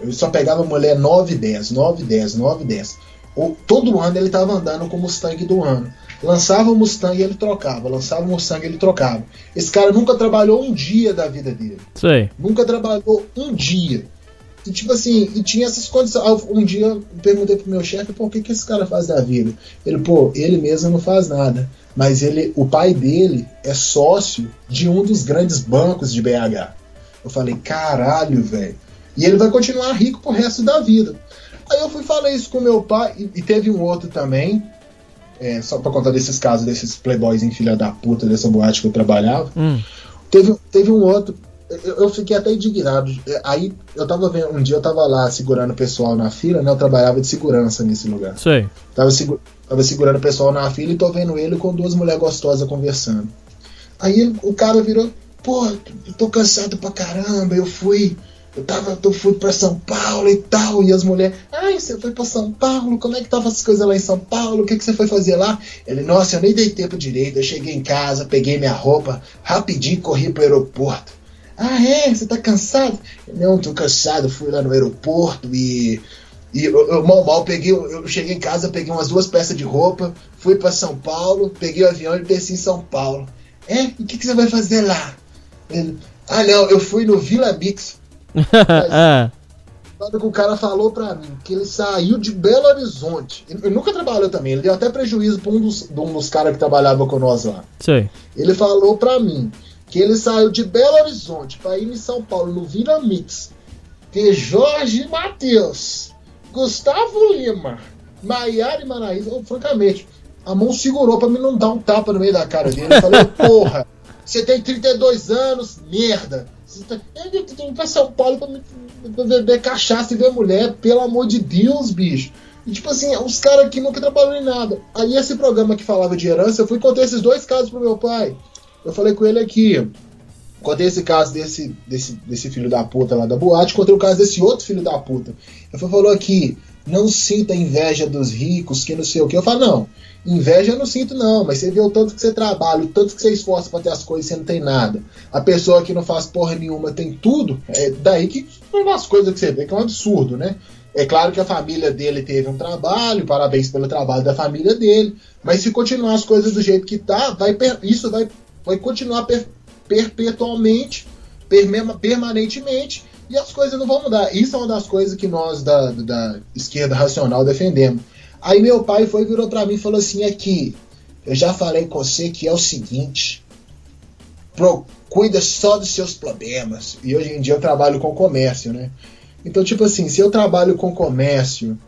M: Eu só pegava mulher 9 e 10, 9 e 10, 9 e 10. O- Todo ano ele tava andando com o Mustang do ano. Lançava o Mustang ele trocava, lançava o Mustang ele trocava. Esse cara nunca trabalhou um dia da vida dele.
H: Sei.
M: Nunca trabalhou um dia. E tipo assim, e tinha essas condições. Um dia eu perguntei pro meu chefe, pô, o que, que esse cara faz da vida? Ele, pô, ele mesmo não faz nada. Mas ele, o pai dele é sócio de um dos grandes bancos de BH. Eu falei, caralho, velho. E ele vai continuar rico pro resto da vida. Aí eu fui falar isso com meu pai, e, e teve um outro também, é, só pra contar desses casos, desses playboys em filha da puta dessa boate que eu trabalhava.
H: Hum.
M: Teve, teve um outro. Eu, eu fiquei até indignado. É, Aí eu tava vendo. Um dia eu tava lá segurando o pessoal na fila, né? Eu trabalhava de segurança nesse lugar.
H: Sei.
M: Tava, segu- tava segurando o pessoal na fila e tô vendo ele com duas mulheres gostosas conversando. Aí o cara virou, pô, eu tô cansado pra caramba, eu fui. Eu tava, eu fui pra São Paulo e tal, e as mulheres, ai, você foi pra São Paulo, como é que tava as coisas lá em São Paulo? O que, que você foi fazer lá? Ele, nossa, eu nem dei tempo direito, eu cheguei em casa, peguei minha roupa, rapidinho corri pro aeroporto. Ah, é? Você tá cansado? Não, tô cansado. Fui lá no aeroporto e. E eu, eu mal, mal peguei. Eu cheguei em casa, peguei umas duas peças de roupa, fui para São Paulo, peguei o avião e desci em São Paulo. É? E o que, que você vai fazer lá? Ele, ah, não, eu fui no Vila Mix. Mas, que o cara falou pra mim que ele saiu de Belo Horizonte. Ele, ele nunca trabalhou também, ele deu até prejuízo pra um dos, um dos caras que trabalhava com nós lá.
H: Sei.
M: Ele falou pra mim que ele saiu de Belo Horizonte pra ir em São Paulo, no Vila Mix. Que Jorge Matheus, Gustavo Lima, Maiara e Manaísa, oh, francamente, a mão segurou pra mim não dar um tapa no meio da cara dele. Eu falei, *laughs* porra, você tem 32 anos, merda. Tá... Eu tô indo pra São Paulo pra me beber cachaça e ver mulher, pelo amor de Deus, bicho. E, tipo assim, os caras que nunca trabalharam em nada. Aí esse programa que falava de herança, eu fui contar esses dois casos pro meu pai. Eu falei com ele aqui. Contei esse caso desse, desse, desse filho da puta lá da boate, contei o caso desse outro filho da puta. Ele falou aqui, não sinta inveja dos ricos, que não sei o que. Eu falo, não, inveja eu não sinto não, mas você vê o tanto que você trabalha, o tanto que você esforça para ter as coisas e você não tem nada. A pessoa que não faz porra nenhuma tem tudo, é daí que as coisas que você vê, que é um absurdo, né? É claro que a família dele teve um trabalho, parabéns pelo trabalho da família dele, mas se continuar as coisas do jeito que tá, vai, isso vai, vai continuar per, perpetualmente, permanentemente, e as coisas não vão mudar. Isso é uma das coisas que nós da, da esquerda racional defendemos. Aí meu pai foi virou para mim e falou assim: aqui, eu já falei com você que é o seguinte, pro, cuida só dos seus problemas. E hoje em dia eu trabalho com comércio, né? Então, tipo assim, se eu trabalho com comércio,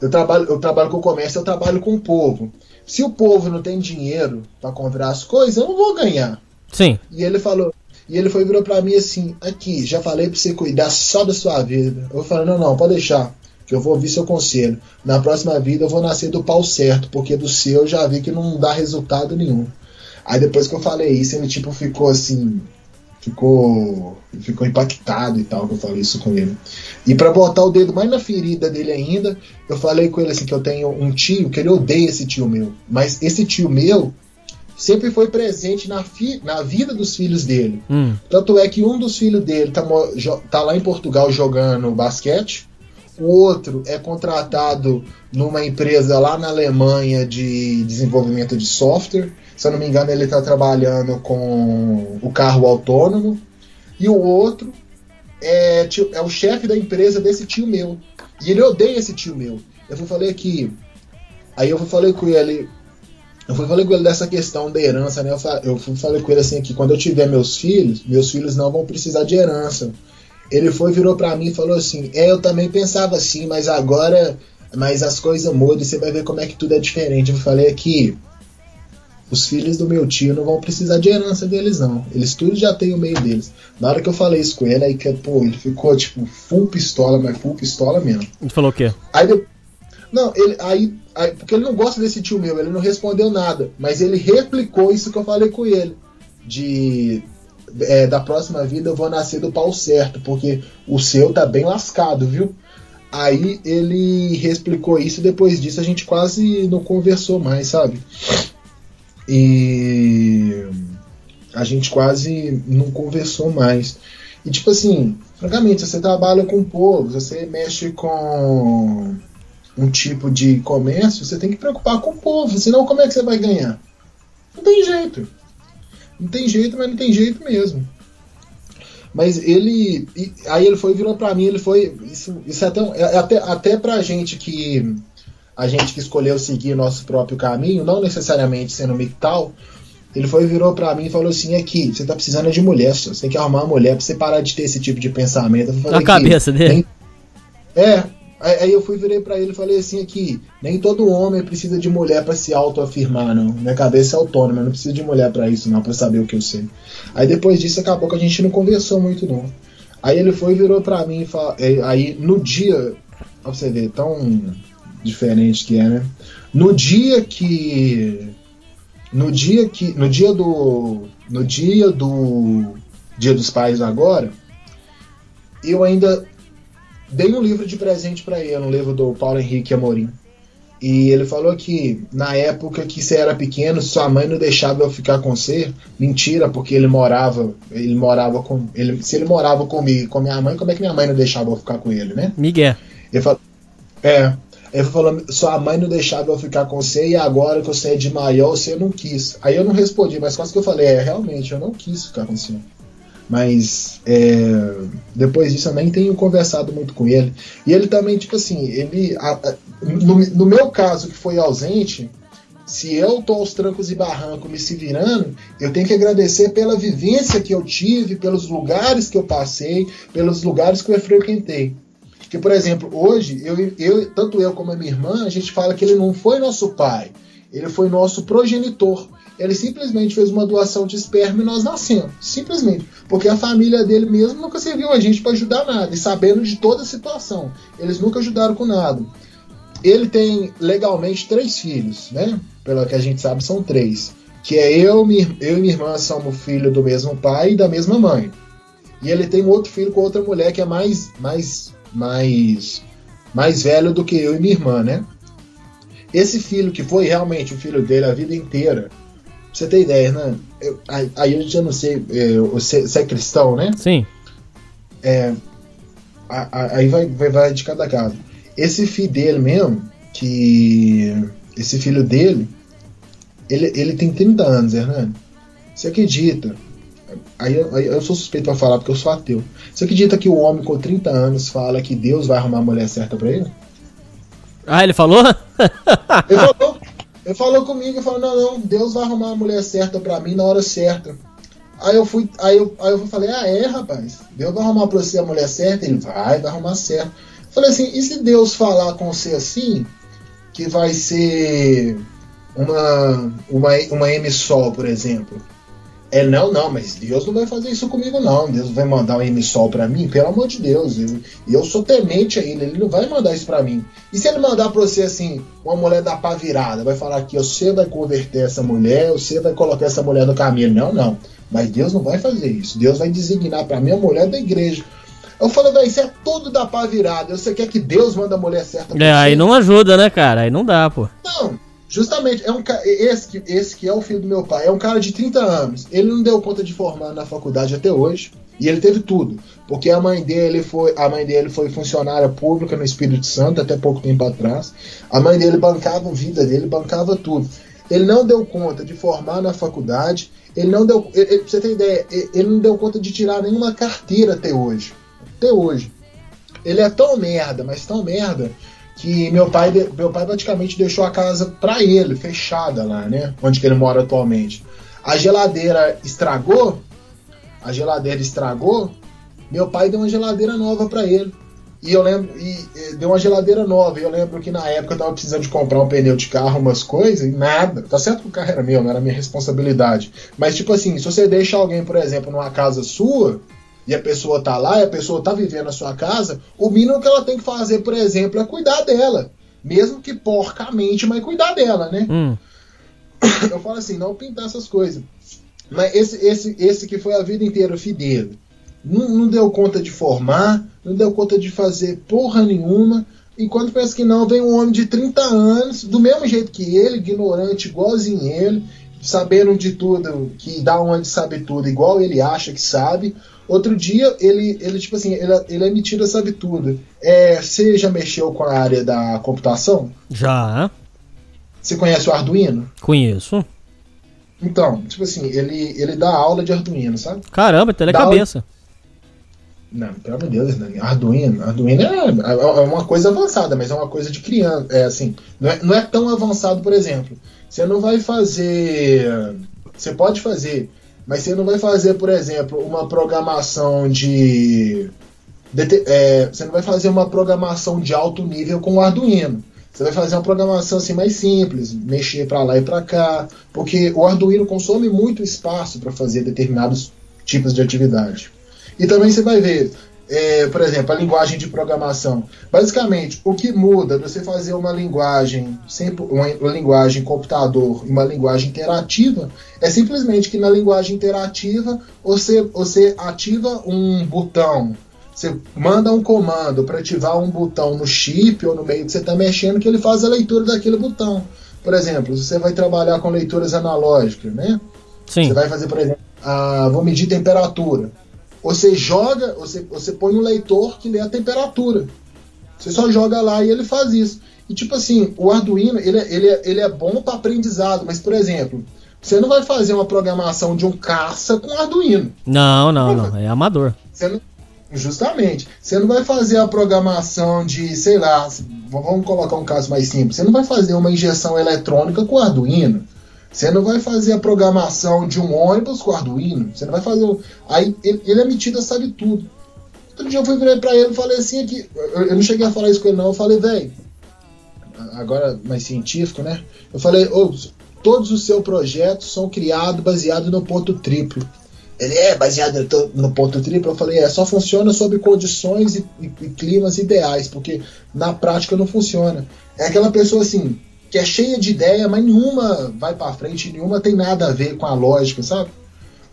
M: eu trabalho, eu trabalho com comércio, eu trabalho com o povo. Se o povo não tem dinheiro para comprar as coisas, eu não vou ganhar.
H: Sim.
M: E ele falou, e ele foi virou para mim assim: aqui, já falei para você cuidar só da sua vida. Eu falei: não, não, pode deixar, que eu vou ouvir seu conselho. Na próxima vida eu vou nascer do pau certo, porque do seu eu já vi que não dá resultado nenhum. Aí depois que eu falei isso, ele tipo ficou assim, ficou ficou impactado e tal que eu falei isso com ele. E para botar o dedo mais na ferida dele ainda, eu falei com ele assim que eu tenho um tio que ele odeia esse tio meu, mas esse tio meu sempre foi presente na, fi, na vida dos filhos dele.
H: Hum.
M: Tanto é que um dos filhos dele tá, tá lá em Portugal jogando basquete, o outro é contratado numa empresa lá na Alemanha de desenvolvimento de software. Se eu não me engano, ele está trabalhando com o carro autônomo. E o outro é, é o chefe da empresa desse tio meu. E ele odeia esse tio meu. Eu falei aqui. Aí eu falei com ele, eu falei com ele dessa questão da herança, né? Eu, fui, falei com ele assim que quando eu tiver meus filhos, meus filhos não vão precisar de herança. Ele foi, virou para mim e falou assim: É, eu também pensava assim, mas agora. Mas as coisas mudam e você vai ver como é que tudo é diferente. Eu falei aqui. Os filhos do meu tio não vão precisar de herança deles, não. Eles tudo já têm o meio deles. Na hora que eu falei isso com ele, aí que, pô, ele ficou, tipo, full pistola, mas full pistola mesmo.
H: Ele falou o quê?
M: Aí, não, ele, aí Aí, porque ele não gosta desse tio meu, ele não respondeu nada. Mas ele replicou isso que eu falei com ele. De é, da próxima vida eu vou nascer do pau certo, porque o seu tá bem lascado, viu? Aí ele replicou isso e depois disso a gente quase não conversou mais, sabe? E a gente quase não conversou mais. E tipo assim, francamente, você trabalha com o povo, você mexe com um tipo de comércio, você tem que preocupar com o povo, senão como é que você vai ganhar? Não tem jeito. Não tem jeito, mas não tem jeito mesmo. Mas ele. Aí ele foi virou para mim, ele foi. Isso, isso é até, é até, até pra gente que. A gente que escolheu seguir nosso próprio caminho, não necessariamente sendo mictal, ele foi virou para mim e falou assim: aqui, você tá precisando de mulher, você tem que arrumar uma mulher pra você parar de ter esse tipo de pensamento.
H: Na cabeça dele.
M: Tem, é, Aí eu fui virei para ele e falei assim aqui, nem todo homem precisa de mulher para se autoafirmar, não. Minha cabeça é autônoma, eu não preciso de mulher para isso, não, para saber o que eu sei. Aí depois disso acabou que a gente não conversou muito, não. Aí ele foi e virou para mim e falou, aí no dia, pra você ver, tão diferente que é, né? No dia que no dia que no dia do no dia do Dia dos Pais agora, eu ainda dei um livro de presente para ele, um livro do Paulo Henrique Amorim. E ele falou que na época que você era pequeno, sua mãe não deixava eu ficar com você. Mentira, porque ele morava, ele morava com, ele, se ele morava comigo, com minha mãe, como é que minha mãe não deixava eu ficar com ele, né?
H: Miguel.
M: Ele falou, é, ele falou, sua mãe não deixava eu ficar com você e agora que você é de maior, você não quis. Aí eu não respondi, mas quase que eu falei, é, realmente, eu não quis ficar com você. Mas é, depois disso eu nem tenho conversado muito com ele. E ele também, tipo assim, ele. a- a- no, no meu caso, que foi ausente, se eu tô aos trancos e barrancos me se virando, eu tenho que agradecer pela vivência que eu tive, pelos lugares que eu passei, pelos lugares que eu frequentei. Que, por exemplo, hoje, eu, eu, tanto eu como a minha irmã, a gente fala que ele não foi nosso pai, ele foi nosso progenitor. Ele simplesmente fez uma doação de esperma e nós nascemos. Simplesmente. Porque a família dele mesmo nunca serviu a gente para ajudar nada. E sabendo de toda a situação. Eles nunca ajudaram com nada. Ele tem legalmente três filhos, né? Pelo que a gente sabe, são três. Que é eu, eu e minha irmã somos filho do mesmo pai e da mesma mãe. E ele tem outro filho com outra mulher que é mais, mais, mais, mais velho do que eu e minha irmã, né? Esse filho que foi realmente o filho dele a vida inteira, pra você ter ideia, né? Eu- aí, eu já não sei, é, você, você é cristão, né?
H: Sim.
M: É, aí vai, vai, vai de cada caso. Esse filho dele mesmo, que. Esse filho dele, ele, ele tem 30 anos, Hernani. Você acredita? Aí, eu- aí eu sou suspeito pra falar porque eu sou ateu. Você acredita que o homem com 30 anos fala que Deus vai arrumar a mulher certa pra ele?
H: Ah, ele falou?
M: Ele falou, ele falou comigo e falou: não, não, Deus vai arrumar a mulher certa pra mim na hora certa. Aí eu fui, aí eu, aí eu falei, ah, é, rapaz, Deus vai arrumar pra você a mulher certa? Ele vai, vai arrumar certo. Falei assim, e se Deus falar com você assim, que vai ser uma, uma, uma emissol, por exemplo? Ele, não, não, mas Deus não vai fazer isso comigo, não. Deus vai mandar um emissol pra mim, pelo amor de Deus. Eu, eu sou temente a ele, ele não vai mandar isso pra mim. E se ele mandar pra você assim, uma mulher da pá virada, vai falar que você vai converter essa mulher, você vai colocar essa mulher no caminho. Não, não. Mas Deus não vai fazer isso. Deus vai designar pra mim a mulher da igreja. Eu falo, velho, isso é tudo da pá virada. Você quer que Deus manda a mulher certa pra
H: É,
M: você?
H: aí não ajuda, né, cara? Aí não dá, pô.
M: Não, justamente, é um esse, que- esse que é o filho do meu pai, é um cara de 30 anos. Ele não deu conta de formar na faculdade até hoje. E ele teve tudo. Porque a mãe dele foi, a mãe dele foi funcionária pública no Espírito Santo até pouco tempo atrás. A mãe dele bancava a vida dele, bancava tudo. Ele não deu conta de formar na faculdade. Ele não deu. Ele, pra você ter ideia, ele não deu conta de tirar nenhuma carteira até hoje. Até hoje. Ele é tão merda, mas tão merda, que meu pai, meu pai praticamente deixou a casa pra ele, fechada lá, né? Onde que ele mora atualmente. A geladeira estragou, a geladeira estragou, meu pai deu uma geladeira nova pra ele. E eu lembro, e, e deu uma geladeira nova. E eu lembro que na época eu tava precisando de comprar um pneu de carro, umas coisas, e nada. Tá certo que o carro era meu, não era minha responsabilidade. Mas, tipo assim, se você deixa alguém, por exemplo, numa casa sua, e a pessoa tá lá, e a pessoa tá vivendo na sua casa, o mínimo que ela tem que fazer, por exemplo, é cuidar dela. Mesmo que porcamente, mas cuidar dela, né?
H: Hum.
M: Eu falo assim, não pintar essas coisas. Mas esse, esse, esse que foi a vida inteira fidel, não, não deu conta de formar, não deu conta de fazer porra nenhuma. E quando pensa que não, vem um homem de 30 anos, do mesmo jeito que ele, ignorante, igualzinho ele, sabendo de tudo, que dá onde sabe tudo, igual ele acha que sabe. Outro dia, ele, ele tipo assim, ele, ele é metido sabe tudo. É, você já mexeu com a área da computação?
H: Já.
M: Você conhece o Arduino?
H: Conheço.
M: Então, tipo assim, ele, ele dá aula de Arduino, sabe?
H: Caramba, telecabeça.
M: Não, pelo amor de Deus, né? Arduino, Arduino é, é uma coisa avançada, mas é uma coisa de criança. É assim, não é, não é tão avançado, por exemplo. Você não vai fazer. Você pode fazer, mas você não vai fazer, por exemplo, uma programação de. de é, você não vai fazer uma programação de alto nível com o Arduino. Você vai fazer uma programação assim mais simples, mexer para lá e para cá, porque o Arduino consome muito espaço para fazer determinados tipos de atividade. E também você vai ver, é, por exemplo, a linguagem de programação. Basicamente, o que muda de você fazer uma linguagem, sempre uma, uma linguagem computador e uma linguagem interativa, é simplesmente que na linguagem interativa você, você ativa um botão Você manda um comando para ativar um botão no chip ou no meio que você está mexendo, que ele faz a leitura daquele botão. Por exemplo, se você vai trabalhar com leituras analógicas, né?
H: Sim.
M: Você vai fazer, por exemplo, ah, vou medir temperatura. Você joga, você, você põe um leitor que lê a temperatura. Você só joga lá e ele faz isso. E tipo assim, o Arduino, ele, é- ele, é- ele é bom para aprendizado, mas por exemplo, você não vai fazer uma programação de um caça com Arduino.
H: Não, não, não. É amador.
M: Você não- justamente. Você não vai fazer a programação de, sei lá, vamos colocar um caso mais simples. Você não vai fazer uma injeção eletrônica com Arduino. Você não vai fazer a programação de um ônibus com Arduino. Você não vai fazer. o- Aí ele, é metido sabe tudo. Outro dia eu fui virar pra ele e falei assim aqui. Eu, eu não cheguei a falar isso com ele, não. Eu falei, velho. Agora mais científico, né? Eu falei, ô, todos os seus projetos são criados baseados no ponto triplo. Ele é baseado no ponto triplo. Eu falei, é, só funciona sob condições e, e- e climas ideais, porque na prática não funciona. É aquela pessoa assim, que é cheia de ideia, mas nenhuma vai pra frente, nenhuma tem nada a ver com a lógica, sabe?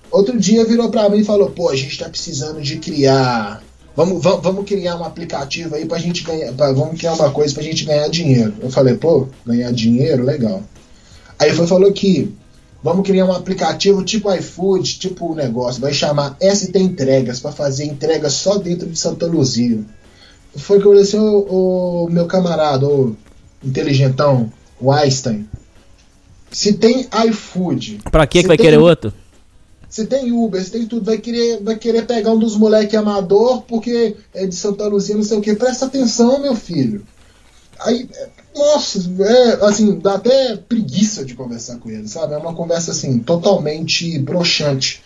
M: Outro dia virou pra mim e falou, pô, a gente tá precisando de criar. Vamos, vamos, vamos criar um aplicativo aí pra gente ganhar. Pra, vamos criar uma coisa pra gente ganhar dinheiro. Eu falei, pô, ganhar dinheiro, legal. Aí foi falou que vamos criar um aplicativo tipo iFood, tipo negócio, vai chamar ST Entregas para fazer entregas só dentro de Santa Luzia. Foi que eu olhei assim, ô, meu camarada, ô inteligentão, o Einstein. Se tem iFood.
H: Pra que vai
M: tem-
H: querer outro?
M: Se tem Uber, se tem tudo, vai querer, vai querer pegar um dos moleque amador porque é de Santa Luzia, não sei o que. Presta atenção, meu filho. Aí, nossa, é, assim, dá até preguiça de conversar com ele, sabe? É uma conversa, assim, totalmente broxante.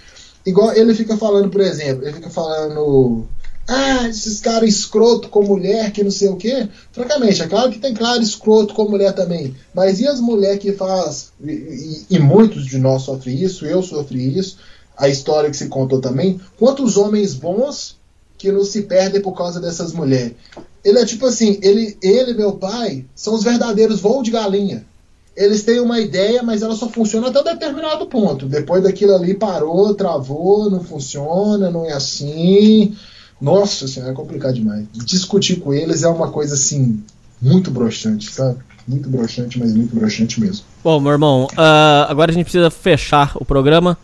M: Igual ele fica falando, por exemplo, ele fica falando. Ah, esses caras escroto com mulher, que não sei o quê. Francamente, é claro que tem claro escroto com mulher também. Mas e as mulheres que faz. E, e- e muitos de nós sofrem isso, eu sofri isso. A história que se contou também. Quantos homens bons que não se perdem por causa dessas mulheres? Ele é tipo assim, ele, ele meu pai são os verdadeiros voo de galinha. Eles têm uma ideia, mas ela só funciona até um determinado ponto. Depois daquilo ali parou, travou, não funciona, não é assim. Nossa senhora, é complicado demais. Discutir com eles é uma coisa assim, muito broxante, sabe? Muito broxante, mas muito broxante mesmo.
H: Bom, meu irmão, ah, agora a gente precisa fechar o programa.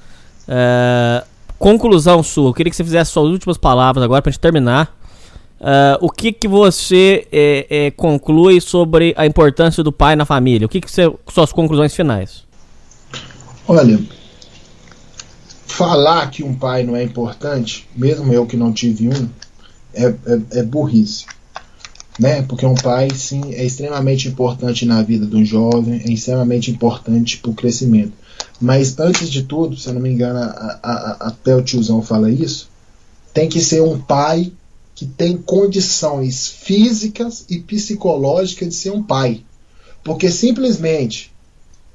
H: Ah, conclusão sua, eu queria que você fizesse suas últimas palavras agora pra gente terminar. Ah, o que que você eh, eh, conclui sobre a importância do pai na família? O que que você, suas conclusões finais?
M: Olha, falar que um pai não é importante, mesmo eu que não tive um, é, é, é burrice. Né? Porque um pai, sim, é extremamente importante na vida de um jovem, é extremamente importante para o crescimento. Mas antes de tudo, se eu não me engano, a- a- a- até o tiozão fala isso, tem que ser um pai que tem condições físicas e psicológicas de ser um pai. Porque simplesmente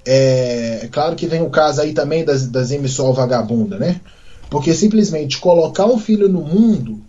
M: é, é claro que vem o caso aí também das, das emissoras vagabunda, né? Porque simplesmente colocar um filho no mundo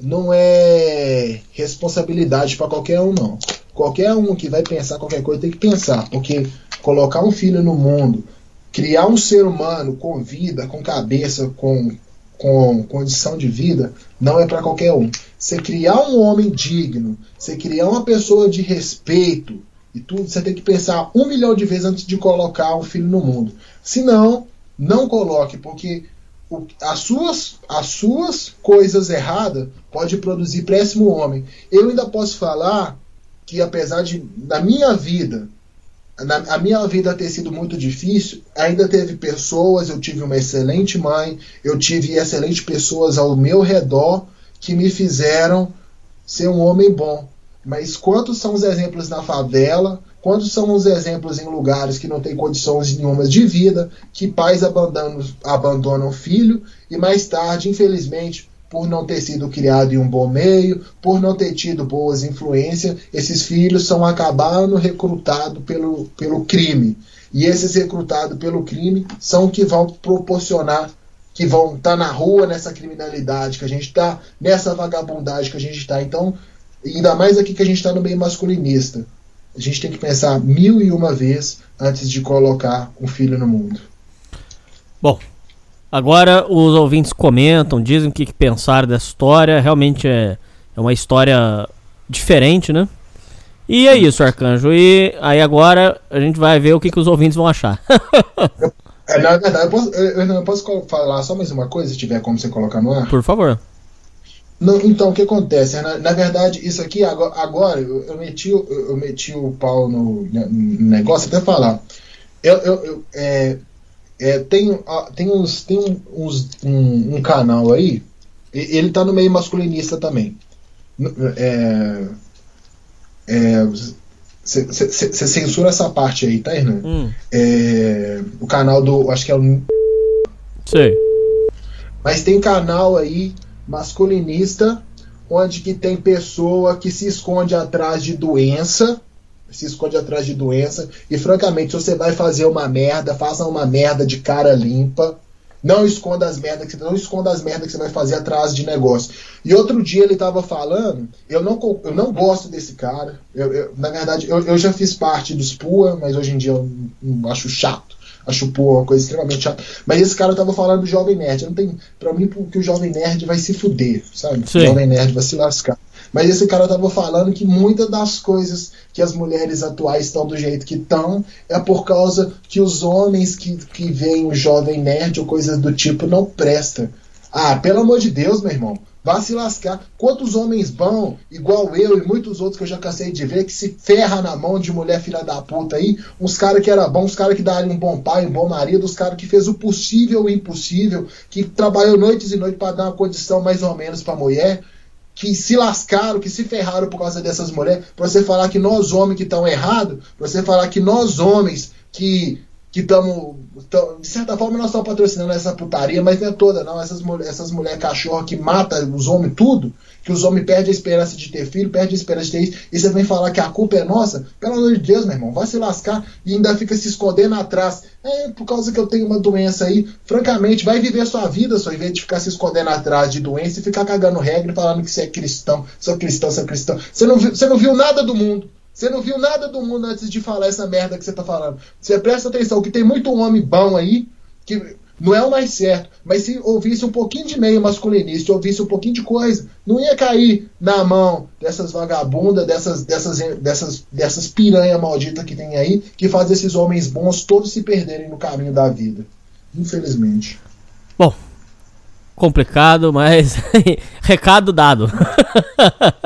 M: não é responsabilidade para qualquer um, não. Qualquer um que vai pensar qualquer coisa tem que pensar, porque colocar um filho no mundo, criar um ser humano com vida, com cabeça, com, com condição de vida, não é para qualquer um. Você criar um homem digno, você criar uma pessoa de respeito, e tudo, você tem que pensar um milhão de vezes antes de colocar um filho no mundo. Se não, não coloque, porque o- as, suas, as suas coisas erradas pode produzir péssimo homem. Eu ainda posso falar que apesar de na minha vida na, a minha vida ter sido muito difícil, ainda teve pessoas, eu tive uma excelente mãe, eu tive excelentes pessoas ao meu redor que me fizeram ser um homem bom. Mas quantos são os exemplos na favela? Quantos são os exemplos em lugares que não têm condições nenhumas de vida, que pais abandonam, abandonam filho e mais tarde, infelizmente, por não ter sido criado em um bom meio, por não ter tido boas influências, esses filhos são acabando recrutados pelo, pelo crime. E esses recrutados pelo crime são que vão proporcionar, que vão estar na rua nessa criminalidade que a gente está, nessa vagabundagem que a gente está. Então, ainda mais aqui que a gente está no meio masculinista. A gente tem que pensar mil e uma vezes antes de colocar um filho no mundo.
H: Bom, Agora os ouvintes comentam, dizem o que, que pensaram dessa história. Realmente é, é uma história diferente, né? E é isso, Arcanjo. E aí agora a gente vai ver o que, que os ouvintes vão achar. *laughs*
M: É, na verdade, eu posso, eu, eu posso falar só mais uma coisa, se tiver como você colocar no ar?
H: Por favor.
M: Não, então, o que acontece? Na, na verdade, isso aqui, agora, agora eu, eu meti, o- eu, eu meti o pau no, no negócio, até falar. Eu, eu, é, é, tem, tem, uns, tem um- uns, um, um canal aí, ele tá no meio masculinista também. É, é, você censura essa parte aí, tá, Hernan?
H: Hum,
M: É, o canal do. Acho que é o
H: sei.
M: mas tem canal aí masculinista onde que tem pessoa que se esconde atrás de doença, se esconde atrás de doença e francamente, se você vai fazer uma merda, faça uma merda de cara limpa. Não esconda as merdas que não esconda as merdas que você vai fazer atrás de negócio. E outro dia ele tava falando, eu não, eu não gosto desse cara. Eu, eu- na verdade, eu, eu já fiz parte dos PUA, mas hoje em dia eu não acho chato. Acho PUA uma coisa extremamente chata. Mas esse cara tava falando do Jovem Nerd. Não tem, pra mim, porque o Jovem Nerd vai se fuder, sabe?
H: Sim.
M: O Jovem Nerd vai se lascar. Mas esse cara tava falando que muitas das coisas que as mulheres atuais estão do jeito que estão é por causa que os homens que, que veem o Jovem Nerd ou coisas do tipo não prestam. Ah, pelo amor de Deus, meu irmão. Vá se lascar. Quantos homens bons, igual eu e muitos outros que eu já cansei de ver, que se ferra na mão de mulher filha da puta aí, uns caras que era bom, uns caras que dariam um bom pai, um bom marido, os caras que fez o possível e o impossível, que trabalhou noites e noites para dar uma condição mais ou menos pra mulher, que se lascaram, que se ferraram por causa dessas mulheres, pra você falar que nós homens que estão errados, pra você falar que nós homens que que estamos. De certa forma, nós estamos patrocinando essa putaria, mas não é toda, não. Essas, essas mulheres cachorro que matam os homens tudo, que os homens perdem a esperança de ter filho, perdem a esperança de ter isso, e você vem falar que a culpa é nossa, pelo amor de Deus, meu irmão, vai se lascar e ainda fica se escondendo atrás. É, por causa que eu tenho uma doença aí, francamente, vai viver sua vida só, em vez de ficar se escondendo atrás de doença e ficar cagando regra e falando que você é cristão, sou cristão, sou cristão. Você não viu, você não viu nada do mundo. Você não viu nada do mundo antes de falar essa merda que você tá falando. Você presta atenção que tem muito homem bom aí, que não é o mais certo, mas se ouvisse um pouquinho de meio masculinista, ouvisse um pouquinho de coisa, não ia cair na mão dessas vagabundas, dessas, dessas, dessas, dessas piranha maldita que tem aí, que faz esses homens bons todos se perderem no caminho da vida. Infelizmente.
H: Bom, complicado, mas *laughs* recado dado.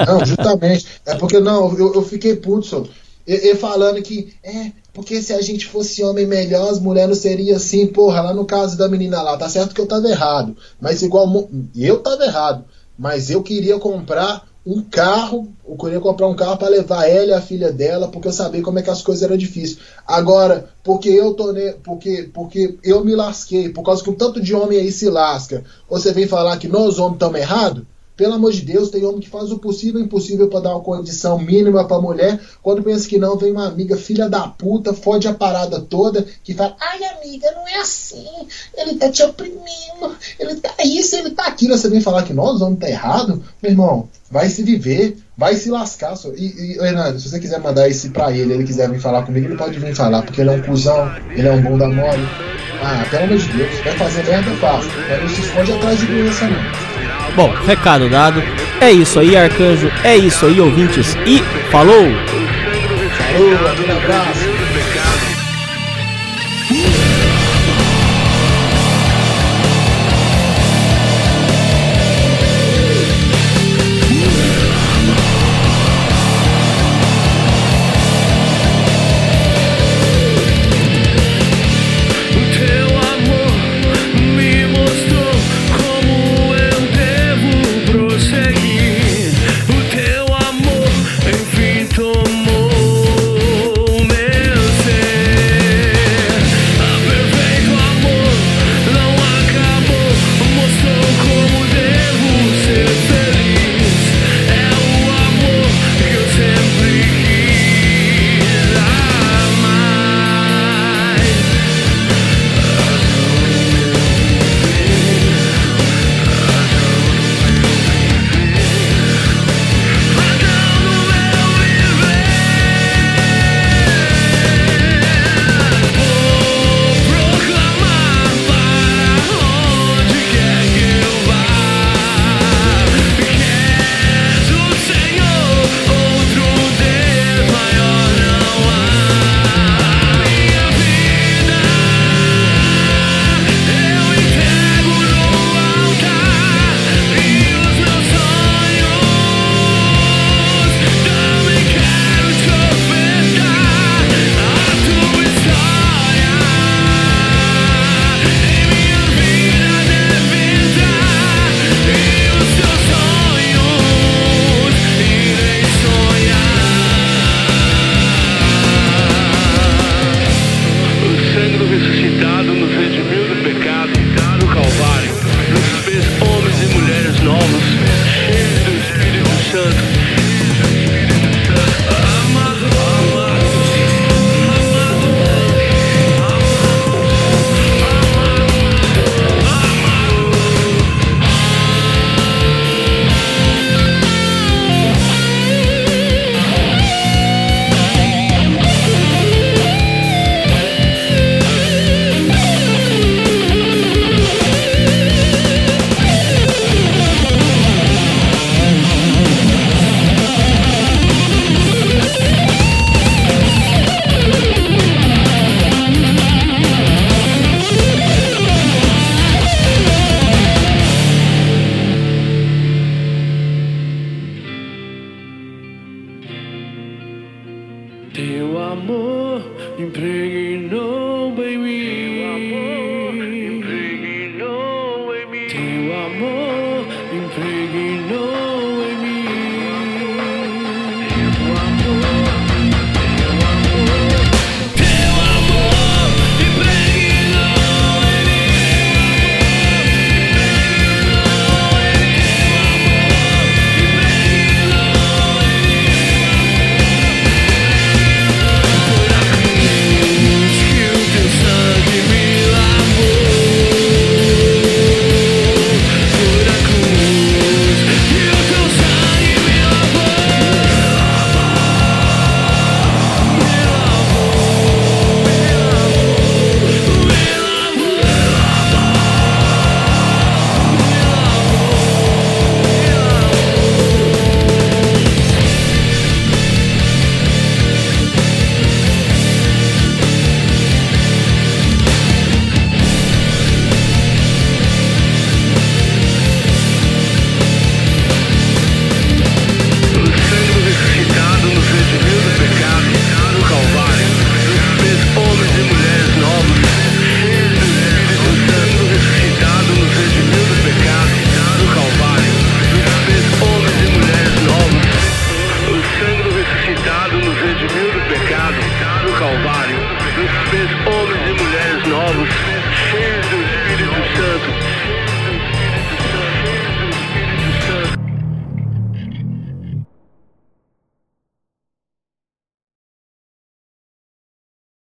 M: Não, justamente. É porque não, eu, eu fiquei puto, só. E, falando que é porque se a gente fosse homem melhor, as mulheres não seriam assim, porra, lá no caso da menina lá, tá certo que eu tava errado, mas igual eu tava errado, mas eu queria comprar um carro, eu queria comprar um carro para levar ela e a filha dela, porque eu sabia como é que as coisas eram difíceis. Agora, porque eu tô ne... porque porque eu me lasquei, por causa que um tanto de homem aí se lasca, você vem falar que nós homens estamos errados? Pelo amor de Deus, tem homem que faz o possível e o impossível para dar uma condição mínima pra mulher. Quando pensa que não, vem uma amiga filha da puta, fode a parada toda, que fala: Ai, amiga, não é assim. Ele tá te oprimindo, ele tá isso, ele tá aquilo. Você vem falar que nós, homem, tá errado? Meu irmão, vai se viver, vai se lascar. só. E, Hernando, se você quiser mandar esse pra ele, ele quiser vir falar comigo, ele pode vir falar, porque ele é um cuzão, ele é um bunda mole. Ah, pelo amor de Deus, vai fazer merda fácil. Não se esconde atrás de doença, não.
H: Bom, recado dado. É isso aí, Arcanjo. É isso aí, ouvintes. E falou!
M: Falou, aquele abraço.